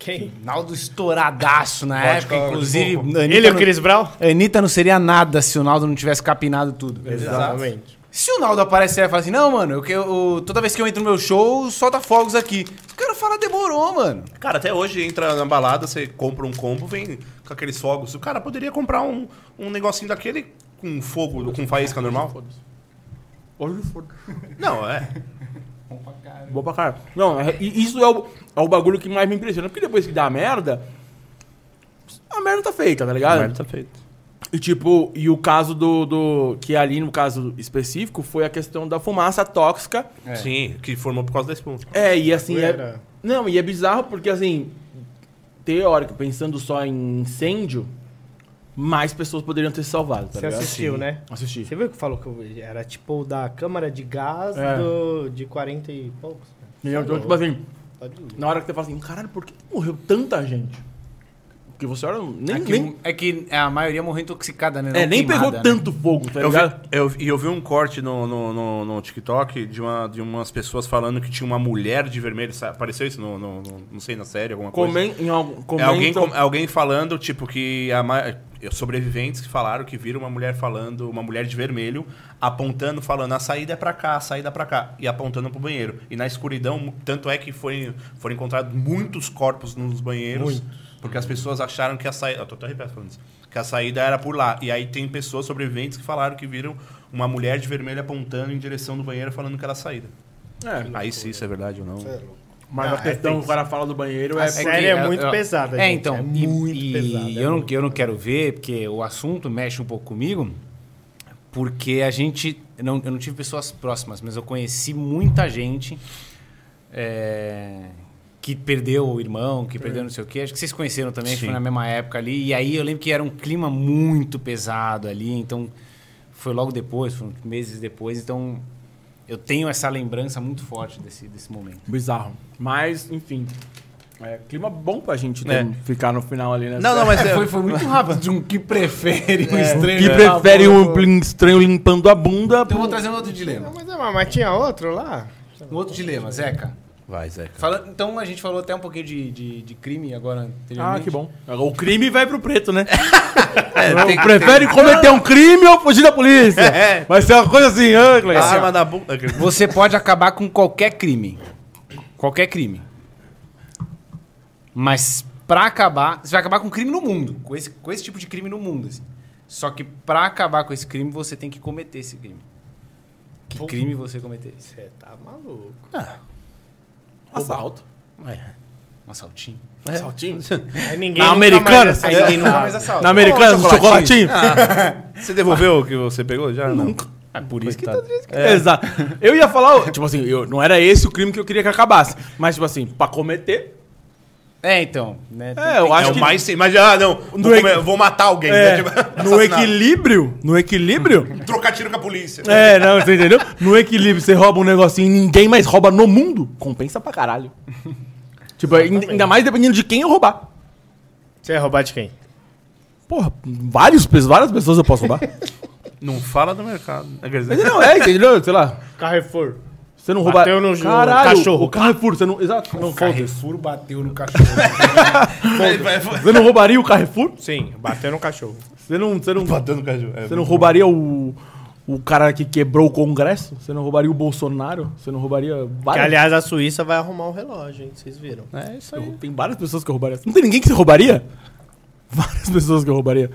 Quem? Naldo estouradaço na época, Vodka, inclusive. Anitta Ele e o não- Chris Brown? Anitta não seria nada se o Naldo não tivesse capinado tudo. Exatamente. Se o Naldo aparecer e falar assim, não, mano, eu, eu- toda vez que eu entro no meu show, solta fogos aqui. O cara fala, demorou, mano. Cara, até hoje entra na balada, você compra um combo, vem com aqueles fogos. O cara poderia comprar um, um negocinho daquele com fogo, com faísca normal. Hoje foda. Não, é. Bom pra caralho. Não, é- isso é o, é o bagulho que mais me impressiona. Porque depois que dá a merda, a merda tá feita, tá ligado? Merda tá feito. E tipo, e o caso do, do. Que ali no caso específico foi a questão da fumaça tóxica. Sim, que formou por causa da espuma. É, e assim. É, não, e é bizarro porque assim. Teórico, pensando só em incêndio, mais pessoas poderiam ter se salvado, tá Você ligado? assistiu, Sim. né? Assisti. Você viu que falou que eu- era tipo o da câmara de gás É. do, de 40 e poucos? Então, tipo assim, Tá de- na hora que você fala assim, caralho, por que morreu tanta gente? Porque você olha, nem, É que, nem, é que a maioria morreu intoxicada, né? é, Não nem queimada, pegou né? tanto fogo, tá Eu vi, ligado? eu, e eu vi um corte no, no, no, no TikTok de, uma, de umas pessoas falando que tinha uma mulher de vermelho. sabe? Apareceu isso no, no- no- não sei, na série, alguma coisa. Comen, em algum, É comentam- alguém, com- alguém falando, tipo, que a ma- sobreviventes que falaram que viram uma mulher falando, uma mulher de vermelho, apontando, falando, a saída é pra cá, a saída é pra cá, e apontando pro banheiro. E na escuridão, tanto é que foi, foram encontrados muitos corpos nos banheiros, porque as pessoas acharam que a saída. Eu tô até falando isso. Que a saída era por lá. E aí tem pessoas sobreviventes que falaram que viram uma mulher de vermelho apontando em direção do banheiro, falando que era a saída. É, Aí se isso é verdade ou não. Mas Ah, a questão é, que o cara fala do banheiro é... A série é muito pesada, É, gente, então. é e- muito e pesada, é Eu, não, muito eu não quero ver, porque o assunto mexe um pouco comigo, porque a gente. Eu não, eu não tive pessoas próximas, mas eu conheci muita gente é, que perdeu o irmão, que perdeu não sei o quê. Acho que vocês conheceram também, que Sim. foi na mesma época ali. E aí eu lembro que era um clima muito pesado ali, então foi logo depois, foram meses depois, então eu tenho essa lembrança muito forte desse, desse momento. Bizarro. Mas, enfim. É clima bom pra gente É. ter- ficar no final ali, né? Não, não, mas É, é, foi, foi muito rápido de um que prefere um estranho. Que a prefere bunda um estranho limpando a bunda. Então eu vou trazer um outro dilema. Mas, mas, mas tinha outro lá? Um outro dilema, Zeca. Vai, Zeca. Fala, então a gente falou até um pouquinho de, de, de crime agora anteriormente. Ah, que bom. O crime vai pro preto, né? [laughs] É, tem- Prefere cometer um crime ou fugir da polícia? [laughs] Vai ser uma coisa assim, ah, A Cleiton. arma da bunda. [laughs] Você pode acabar com qualquer crime. Qualquer crime. Mas pra acabar. Você vai acabar com crime no mundo. Com esse, com esse tipo de crime no mundo. assim. Só que pra acabar com esse crime, você tem que cometer esse crime. Que Pô. crime você cometer? Você tá maluco. Assalto. Um assaltinho. Assaltinho. Aí ninguém Na nunca Americana? mais Aí assalta. ninguém nunca mais assalta. Na americana, Ô, um chocolatinho? Você devolveu o que você pegou já? Não. É por isso Coitado. que tá É. Exato. Eu ia falar, tipo assim, eu, não era esse o crime que eu queria que acabasse. Mas, tipo assim, pra cometer. É, então. Né, É, eu É acho o que. mais sim. Mas, ah, não. Vou, equi- vou matar alguém. é, né? Tipo, [laughs] no equilíbrio. No equilíbrio. [laughs] Trocar tiro com a polícia. É, não, você entendeu? No equilíbrio, você rouba um negocinho e ninguém mais rouba no mundo, compensa pra caralho. Tipo, ainda ainda mais dependendo de quem eu roubar. Você ia roubar de quem? Porra, vários, várias pessoas eu posso roubar. [laughs] Não fala do mercado. É, não, é, entendeu? Sei lá. Carrefour. Você não rouba. Bateu no Caralho, cachorro. O Carrefour, você não. Exato. Não, foda-se. Carrefour bateu no cachorro. [laughs] Você não roubaria o Carrefour? Sim, bateu no cachorro. Você não. Você não, Batendo caju. É, você não roubaria o. O cara que quebrou o Congresso? Você não roubaria o Bolsonaro? Você não roubaria Que, várias? aliás, a Suíça vai arrumar um relógio, hein? Vocês viram? É isso aí. Tem várias pessoas que eu roubaria. Não tem ninguém que você roubaria? Várias pessoas que eu roubaria.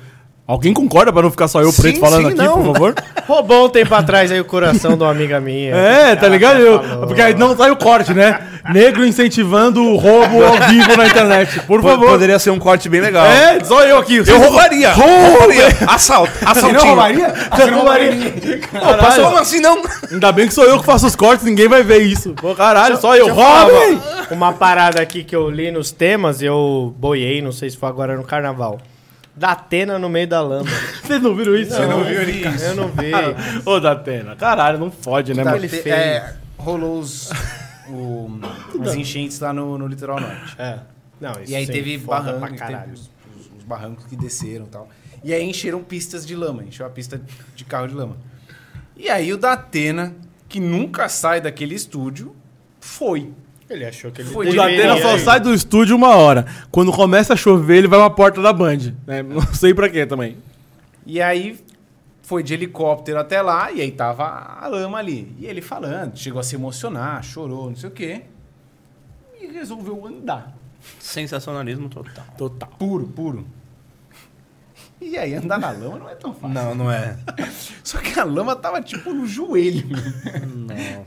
Alguém concorda pra não ficar só eu Sim, preto falando sim, aqui, não. por favor? [laughs] Roubou um tempo atrás aí o coração de uma amiga minha. É, tá ligado? Eu- porque aí não sai o corte, né? Negro incentivando o roubo ao vivo na internet. Por Po- favor. Poderia ser um corte bem legal. É, só eu aqui. Eu roubaria. Roubaria. Assalto. Você Assaltinho. não roubaria? Você não roubaria? Pô, Caralho. Como assim não? Ainda bem que sou eu que faço os cortes, ninguém vai ver isso. Pô, caralho, só eu. Roubem! uma, uma parada aqui que eu li nos temas, eu boiei, não sei se foi agora no carnaval. Datena no meio da lama. [laughs] Vocês não viram isso? Você não viu isso? Eu não vi. Ô, Datena, caralho, não fode, né, mano? ele Te- fez? é, rolou os, o- as enchentes lá no, no litoral norte. É. Não, isso E aí teve foda barranco, pra teve caralho. os, os- os barrancos que desceram e tal. E aí encheram pistas de lama, encheu a pista de carro de lama. E aí o Datena, que nunca sai daquele estúdio, foi. Ele achou que ele Foi O Datena só sai do estúdio uma hora. Quando começa a chover, ele vai pra porta da Band. né? [laughs] Não sei pra quê também. E aí foi de helicóptero até lá, e aí tava a lama ali. E ele falando, chegou a se emocionar, chorou, não sei o quê. E resolveu andar. Sensacionalismo total. Total. Puro, puro. E aí andar na lama não é tão fácil. Não, não é. [laughs] Só que a lama tava tipo no joelho.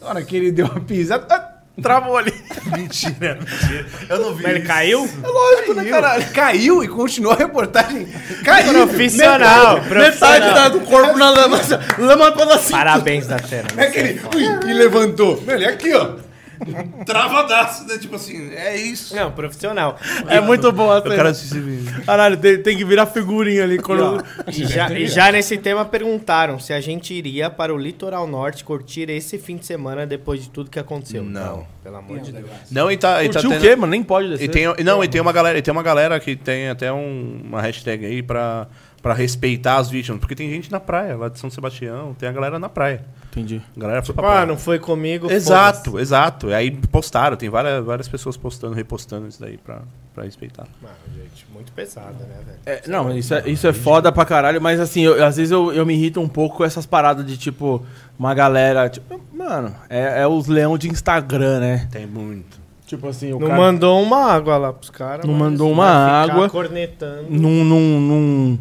Na hora que ele deu uma pisada, ah, travou ali. [laughs] mentira, mentira. Eu não vi. Mas ele caiu? É lógico, né, caralho? Caiu e continuou a reportagem. Caiu. Profissional. Metade profissional. da- do corpo na lama. Lama pela cinta. Parabéns, Datena. Não é que ele ui, e levantou. Ele é aqui, ó. [laughs] Travadaço, né? Tipo assim, é isso. Não, profissional. É muito bom Eu essa. quero assistir vídeo. Caralho, tem, tem que virar figurinha ali. Quando... E já, e já nesse tema perguntaram se a gente iria para o litoral norte curtir esse fim de semana depois de tudo que aconteceu. Não. Pelo amor de Deus. Não, e tá, e tá Curtiu o tendo- quê, mano? Nem pode descer. E tem, não, e tem uma galera, e tem uma galera que tem até um- uma hashtag aí pra, pra respeitar as vítimas. Porque tem gente na praia, lá de São Sebastião, tem a galera na praia. Entendi. A galera foi pra Ah, praia. não foi comigo. Exato, exato. E aí postaram, tem várias, várias pessoas postando, repostando isso daí pra, pra respeitar. Mano, gente, muito pesada, né, velho? É, não, isso é, isso é foda pra caralho, mas assim, eu- às vezes eu, eu me irrito um pouco com essas paradas de tipo, uma galera. Tipo, mano, é, é os leão de Instagram, né? Tem muito. Tipo assim, o Não cara mandou uma água lá pros caras. Não mandou uma ficar água. cornetando. não, não, não,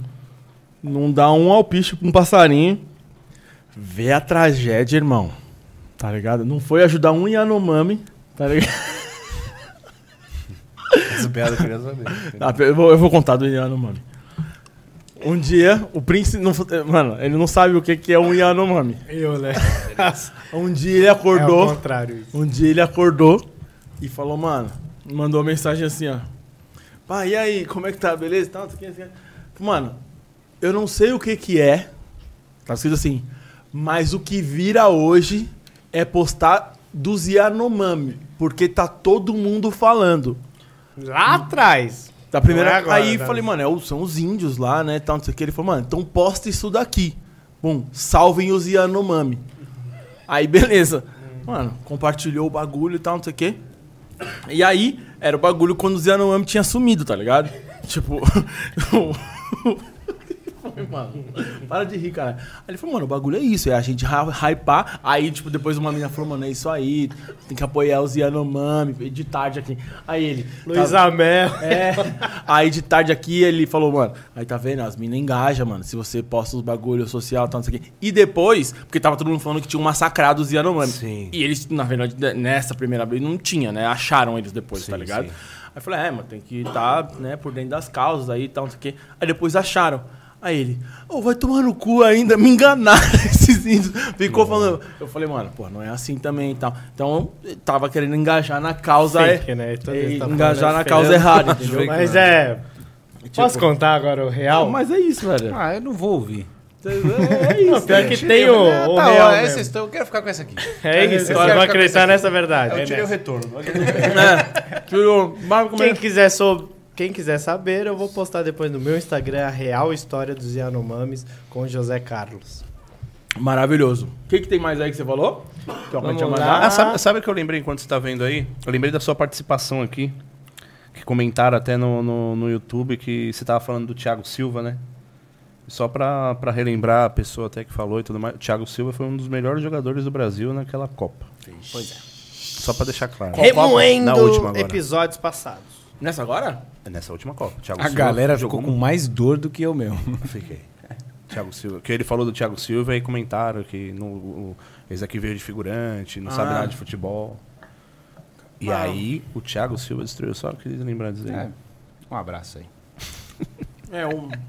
não dá um alpiste pra um passarinho. Vê a tragédia, irmão. Tá ligado? Não foi ajudar um Yanomami, tá ligado? Essa piada eu queria saber. Ah, eu, vou, eu vou contar do Yanomami. Um dia, o príncipe. Não, mano, ele não sabe o que, que é um Yanomami. Eu, né? [laughs] Um dia ele É acordou. ao contrário isso. Um dia ele acordou e falou, mano, mandou uma mensagem assim, ó. Pai, e aí, como é que tá? Beleza? Isso aqui. Mano, eu não sei o que que é. Tá escrito assim. Mas o que vira hoje é postar dos Yanomami. Porque tá todo mundo falando. Lá atrás. Da primeira. É agora, aí né? falei, mano, é são os índios lá, né? Tal, não sei o que. Ele falou, mano, então posta isso daqui. Bom, salvem os Yanomami. Aí, beleza. Mano, compartilhou o bagulho e tal, não sei o que. E aí, era o bagulho quando os Yanomami tinha sumido, tá ligado? Tipo. [laughs] [laughs] mano. Para de rir, cara. Aí ele falou, mano, o bagulho é isso, é a gente hy- hypar. Aí, tipo, depois uma menina falou, mano, é isso aí, tem que apoiar os Yanomami, de tarde aqui. Aí ele. Luiz tá- Amel. [laughs] É. Aí de tarde aqui ele falou, mano, aí tá vendo? As minas engajam, mano. Se você posta os bagulho social e tal, não sei o quê. E depois, porque tava todo mundo falando que tinha um massacrado os Yanomami. Sim. E eles, na verdade, de- nessa primeira vez não tinha, né? Acharam eles depois, tá Sim, ligado? sim. Aí eu falei, é, mano, tem que estar, né, por dentro das causas aí e tal, não sei o quê. Aí depois acharam. Aí ele, ô, vai tomar no cu ainda, me enganaram [laughs] esses índios. Ficou falando. Eu falei, mano, pô, não é assim também e tal. Então, eu tava querendo engajar na causa. Fake, é- né? É, tá engajar falando na causa errada, entendeu? Mas é. Posso contar agora o real? Não, mas é isso, velho. Ah, eu não vou ouvir. É Não, isso. pior que tem o, o tá, real ó, mesmo. essa história, eu quero ficar com essa aqui. É isso, vamos ficar acreditar nessa verdade. Eu é tirei o retorno. [laughs] É. Como é? Quem quiser, sou... Quem quiser saber, eu vou postar depois no meu Instagram a real história dos Yanomamis com José Carlos. Maravilhoso. O que, que tem mais aí que você falou? Que eu Vamos? Ah, sabe, sabe o que eu lembrei enquanto você tá vendo aí? Eu lembrei da sua participação aqui. Que comentaram até no, no, no YouTube que você tava falando do Thiago Silva, né? Só pra, pra relembrar a pessoa até que falou e tudo mais. O Thiago Silva foi um dos melhores jogadores do Brasil naquela Copa. Pois é. Só pra deixar claro. Remoendo Na última agora. episódios passados. Nessa agora? Nessa última Copa. Thiago A Silva galera jogou ficou com mais dor do que eu mesmo. [laughs] Fiquei. Thiago Silva. Que ele falou do Thiago Silva e comentaram que no, o, esse aqui veio de figurante, não sabe Ah. nada de futebol. E Ah. aí, o Thiago Silva destruiu. Só queria lembrar disso aí. É. Um abraço aí. É um. [laughs]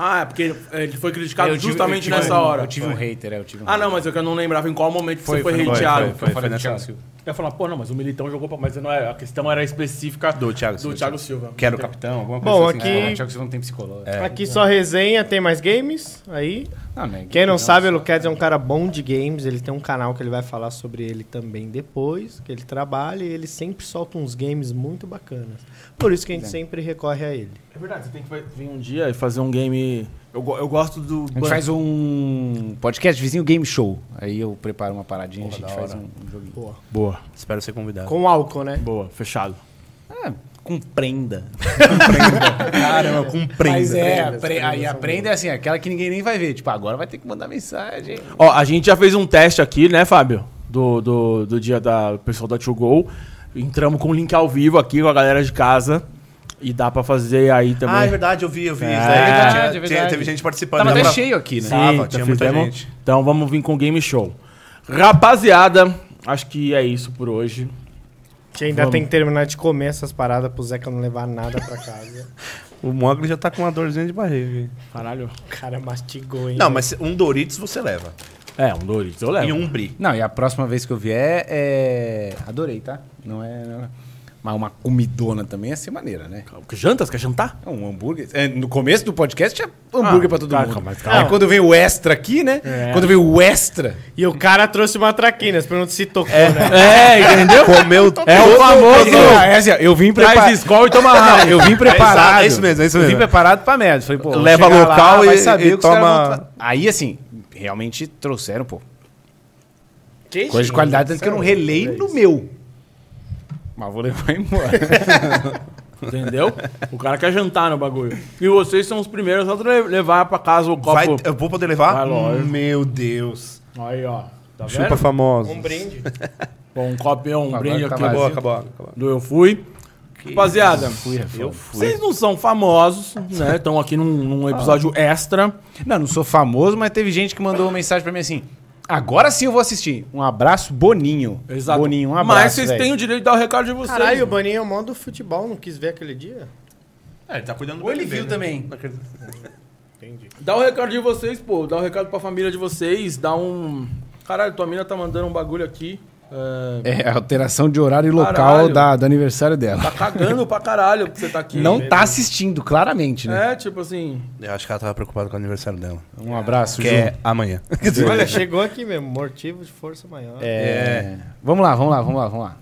Ah, é porque ele foi criticado tive- justamente nessa um- hora. Eu tive um hater, é, eu tive um Ah, não, hater. mas eu que eu não lembrava em qual momento Foi, você foi, foi, foi, hateado. foi, foi. Eu falei do nessa Thiago hora. Silva. Eu ia falar, pô, não, mas o Militão jogou pra. Mas não era, a questão era específica Do Thiago do Silva. Thiago Silva. Que era o capitão, alguma coisa Bom, assim. aqui- É, o Thiago Silva não tem psicólogo. Aqui só resenha, tem mais games aí. Não, né, Quem não não, sabe, o Luquedes é um cara bom de games. Ele tem um canal que ele vai falar sobre ele também depois, que ele trabalha. E ele sempre solta uns games muito bacanas. Por isso que a gente sempre recorre a ele. É verdade, você tem que vir um dia e fazer um game. Eu, eu gosto do. A gente faz um podcast vizinho game show. Aí eu preparo uma paradinha e a gente faz um, um joguinho. Boa. Boa, Espero ser convidado. Com álcool, né? boa, fechado. Ah, com prenda. [laughs] Caramba, com Mas é, Prenda, pre- prenda aí a prenda é assim, aquela que ninguém nem vai ver. Tipo, agora vai ter que mandar mensagem. Ó, a gente já fez um teste aqui, né, Fábio? Do, do, do dia da pessoal da To Go. Entramos com o link ao vivo aqui com a galera de casa. E dá pra fazer aí também. Ah, é verdade, eu vi, eu vi. É, isso é daí. verdade, Tinha- é tinha- verdade. Teve gente participando. Tava até pra- cheio aqui, né? Tava, Sim, tinha tá muita fizemos. gente. Então vamos vir com o Game Show. Rapaziada, acho que é isso por hoje. Que ainda Vamos. tem que terminar de comer essas paradas pro Zeca não levar nada pra casa. [laughs] O Mogli já tá com uma dorzinha de barriga. Caralho. o cara mastigou, hein? Não, mas um Doritos você leva. É, um Doritos, eu levo. E um Brie. Não, e a próxima vez que eu vier é. Adorei, tá? Não é. não é- Mas uma comidona também ia ser maneira, né? Jantas? Quer jantar? É Um hambúrguer. é, no começo do podcast tinha hambúrguer Ah, pra todo calma, mundo. mas calma. Aí quando vem o extra aqui, né? É. Quando vem o extra. E o cara trouxe uma traquina, você pergunta se tocou, né? É, entendeu? Comeu É o famoso. É, é assim, eu vim preparado. Traz escola e toma raiva. Eu vim preparado. É isso mesmo, é isso Eu vim mesmo. preparado pra merda. Falei, pô, Leva local vai e- saber e que toma- Aí, assim, realmente trouxeram, pô. Queijinho, Coisa de qualidade, tanto que eu não relei é no isso. meu. Mas vou levar embora. [laughs] Entendeu? O cara quer jantar no bagulho. E vocês são os primeiros a le- levar pra casa o copo. Vai, eu vou poder levar? Vai, lógico. Meu Deus. Aí, ó. Tá Chupa vendo? famoso. Um brinde. Bom, um copinho, um brinde tá aqui. Acabou, acabou, acabou. Do Eu Fui. Rapaziada, Eu fui. vocês não são famosos, né? Estão aqui num, num episódio extra. não, não sou famoso, mas teve gente que mandou uma mensagem pra mim assim. Agora sim eu vou assistir. Um abraço, Boninho. Exato. Boninho, um abraço. Mas vocês velho. têm o direito de dar o recado de vocês. Caralho, o Baninho é o mão do futebol, não quis ver aquele dia? É, ele tá cuidando do Ou ele viu né? também. Entendi. Dá o recado de vocês, pô. Dá o recado pra família de vocês. Dá um. Caralho, tua mina tá mandando um bagulho aqui. É... É, alteração de horário e local da, do aniversário dela. Tá cagando pra caralho que você tá aqui. Não tá assistindo, claramente, né? É, tipo assim. Eu acho que ela tava preocupada com o aniversário dela. Um abraço, Que Ju. é amanhã. [laughs] Olha, chegou aqui mesmo, motivo de força maior. É. Vamos lá, vamos lá, vamos lá, vamos lá.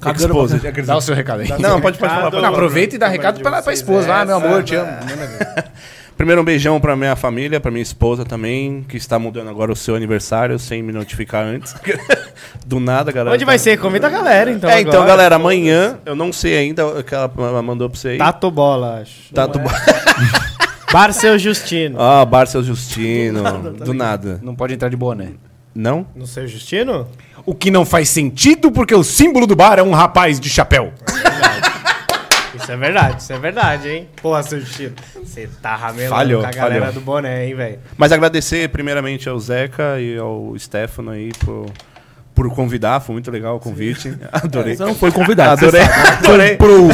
Cagando Exposed. Dá o seu recado aí. Não, pode, pode falar. Não, aproveita e dá recado pra, pra vocês, esposa. Ah, meu amor, te amo. [laughs] Primeiro um beijão pra minha família, pra minha esposa também, que está mudando agora o seu aniversário sem me notificar antes. [laughs] Do nada, galera. Onde vai ser? Convida a galera, então. É, então, agora. galera, amanhã, eu não sei ainda o que ela mandou pra vocês. Tato Bola, acho. Tato é? [laughs] Bar Seu Justino. Ah, Barça Justino. [laughs] Do nada. Não pode entrar de boné. Não? No Seu Justino? O que não faz sentido porque o símbolo do bar é um rapaz de chapéu. Isso é verdade, isso é verdade, hein? Seu Justino. Você tá ramelando Falhou, com a galera falhou. do boné, hein, velho? Mas agradecer primeiramente ao Zeca e ao Stefano aí por, por convidar. Foi muito legal o convite. [laughs] [laughs] Adorei. Você não foi convidado. Adorei. Adorei. Pro,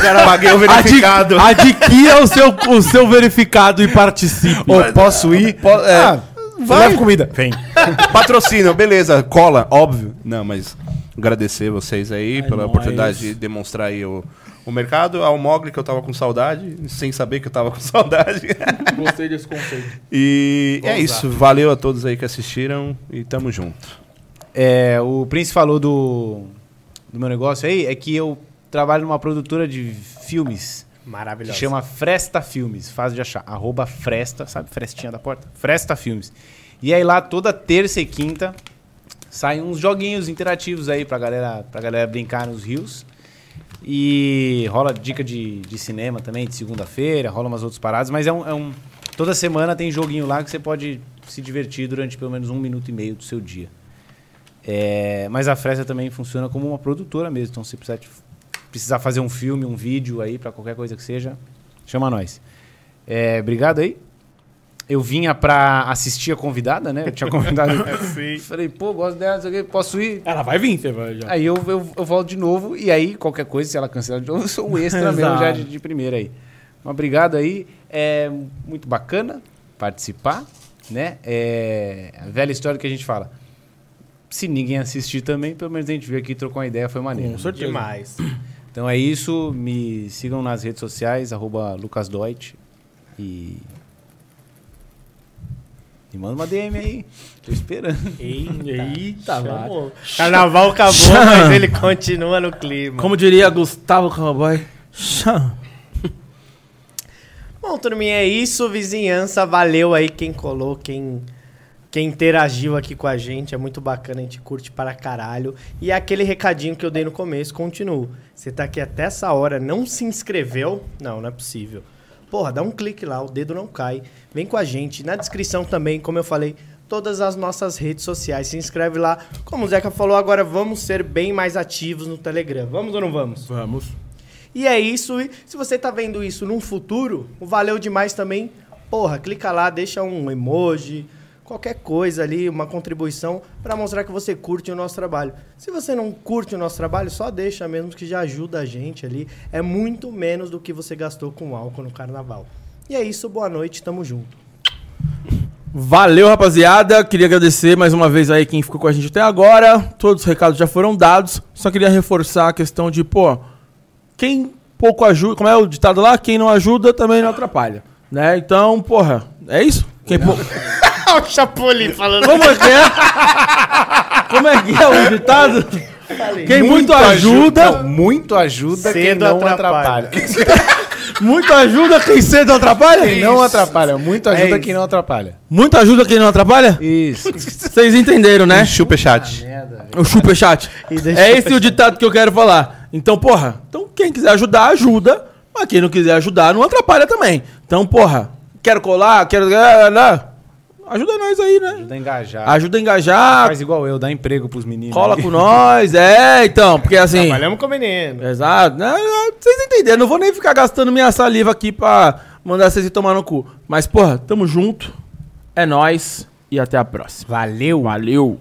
Cara, paguei o verificado. Adi- Adquira o seu, o seu verificado e participe. Ô, posso ir? Po- é, Ah, vai. Leva comida. Vem. [laughs] Patrocínio, beleza. Cola, óbvio. Não, mas agradecer vocês aí pela nóis. oportunidade de demonstrar aí o, o mercado. Ao Mogli, que eu tava com saudade, sem saber que eu tava com [laughs] saudade. Gostei desse conceito. E é isso. Valeu a todos aí que assistiram e tamo junto. É, o Prince falou do, do meu negócio aí, é que eu trabalho numa produtora de filmes que Maravilhoso. chama Fresta Filmes. Fácil de achar. Arroba Fresta, sabe? Frestinha da porta? Fresta Filmes. E aí lá toda terça e quinta saem uns joguinhos interativos aí pra galera, pra galera brincar nos rios. E rola dica de, de cinema também, de segunda-feira, rola umas outras paradas, mas é um, é um- Toda semana tem joguinho lá que você pode se divertir durante pelo menos um minuto e meio do seu dia. É, mas a Fresta também funciona como uma produtora mesmo. Então, se precisar, precisar fazer um filme, um vídeo aí, pra qualquer coisa que seja, chama nós. É, obrigado aí. Eu vinha pra assistir a convidada, né? Eu tinha convidado. [laughs] Falei, pô, gosto dela, não sei o quê, posso ir? Ela vai vir, você vai já. Aí eu, eu, eu volto de novo, e aí, qualquer coisa, se ela cancelar de novo, eu sou o extra mesmo já de, de primeira aí. Mas obrigado aí. É muito bacana participar, né? É a velha história que a gente fala. Se ninguém assistir também, pelo menos a gente veio aqui e trocou uma ideia, foi maneiro. Com certeza. Demais. Então é isso. Me sigam nas redes sociais, arroba lucasdeut. E. E manda uma DM aí. Tô esperando. Eita. Chamou. Carnaval acabou, mas ele continua no clima. Como diria Gustavo Cowboy. Cham. Bom, turminha, é isso. Vizinhança, valeu aí quem colou, quem, quem interagiu aqui com a gente. É muito bacana, a gente curte para caralho. E aquele recadinho que eu dei no começo, continuo. Você tá aqui até essa hora, não se inscreveu? Não, não é possível. Porra, dá um clique lá, o dedo não cai. Vem com a gente. Na descrição também, como eu falei, todas as nossas redes sociais. Se inscreve lá. Como o Zeca falou, agora vamos ser bem mais ativos no Telegram. Vamos ou não vamos? Vamos. E é isso. E se você tá vendo isso num futuro, valeu demais também. Porra, clica lá, deixa um emoji, qualquer coisa ali, uma contribuição para mostrar que você curte o nosso trabalho. Se você não curte o nosso trabalho, só deixa mesmo que já ajuda a gente ali. É muito menos do que você gastou com álcool no carnaval. E é isso, boa noite, tamo junto. Valeu, rapaziada. Queria agradecer mais uma vez aí quem ficou com a gente até agora. Todos os recados já foram dados. Só queria reforçar a questão de, pô, quem pouco ajuda, como é o ditado lá? Quem não ajuda também não atrapalha. Né? Então, porra, é isso? Quem pou- Olha [laughs] [laughs] o Chapolin falando. Como é que é? Como é que é o ditado? Quem muito, ajuda, Não, muito ajuda quem Cedo não atrapalha. atrapalha. [laughs] muito ajuda, quem cedo atrapalha? Quem não atrapalha. Muito ajuda isso. quem não atrapalha. Muito ajuda, quem não atrapalha? Isso. Vocês entenderam, né? Superchat. O superchat. É esse o ditado que eu quero falar. Então, porra, então quem quiser ajudar, ajuda. Mas quem não quiser ajudar, não atrapalha também. Então, porra, quero colar, quero. Ajuda nós aí, né? Ajuda a engajar. Ajuda a engajar, Faz igual eu, dá emprego pros meninos. cola aí. com nós. É, então, porque assim. Trabalhamos com o menino. Exato. Né? Vocês entenderam, não vou nem ficar gastando minha saliva aqui pra mandar vocês ir tomar no cu. Mas, porra, tamo junto. É nóis e até a próxima. Valeu. Valeu.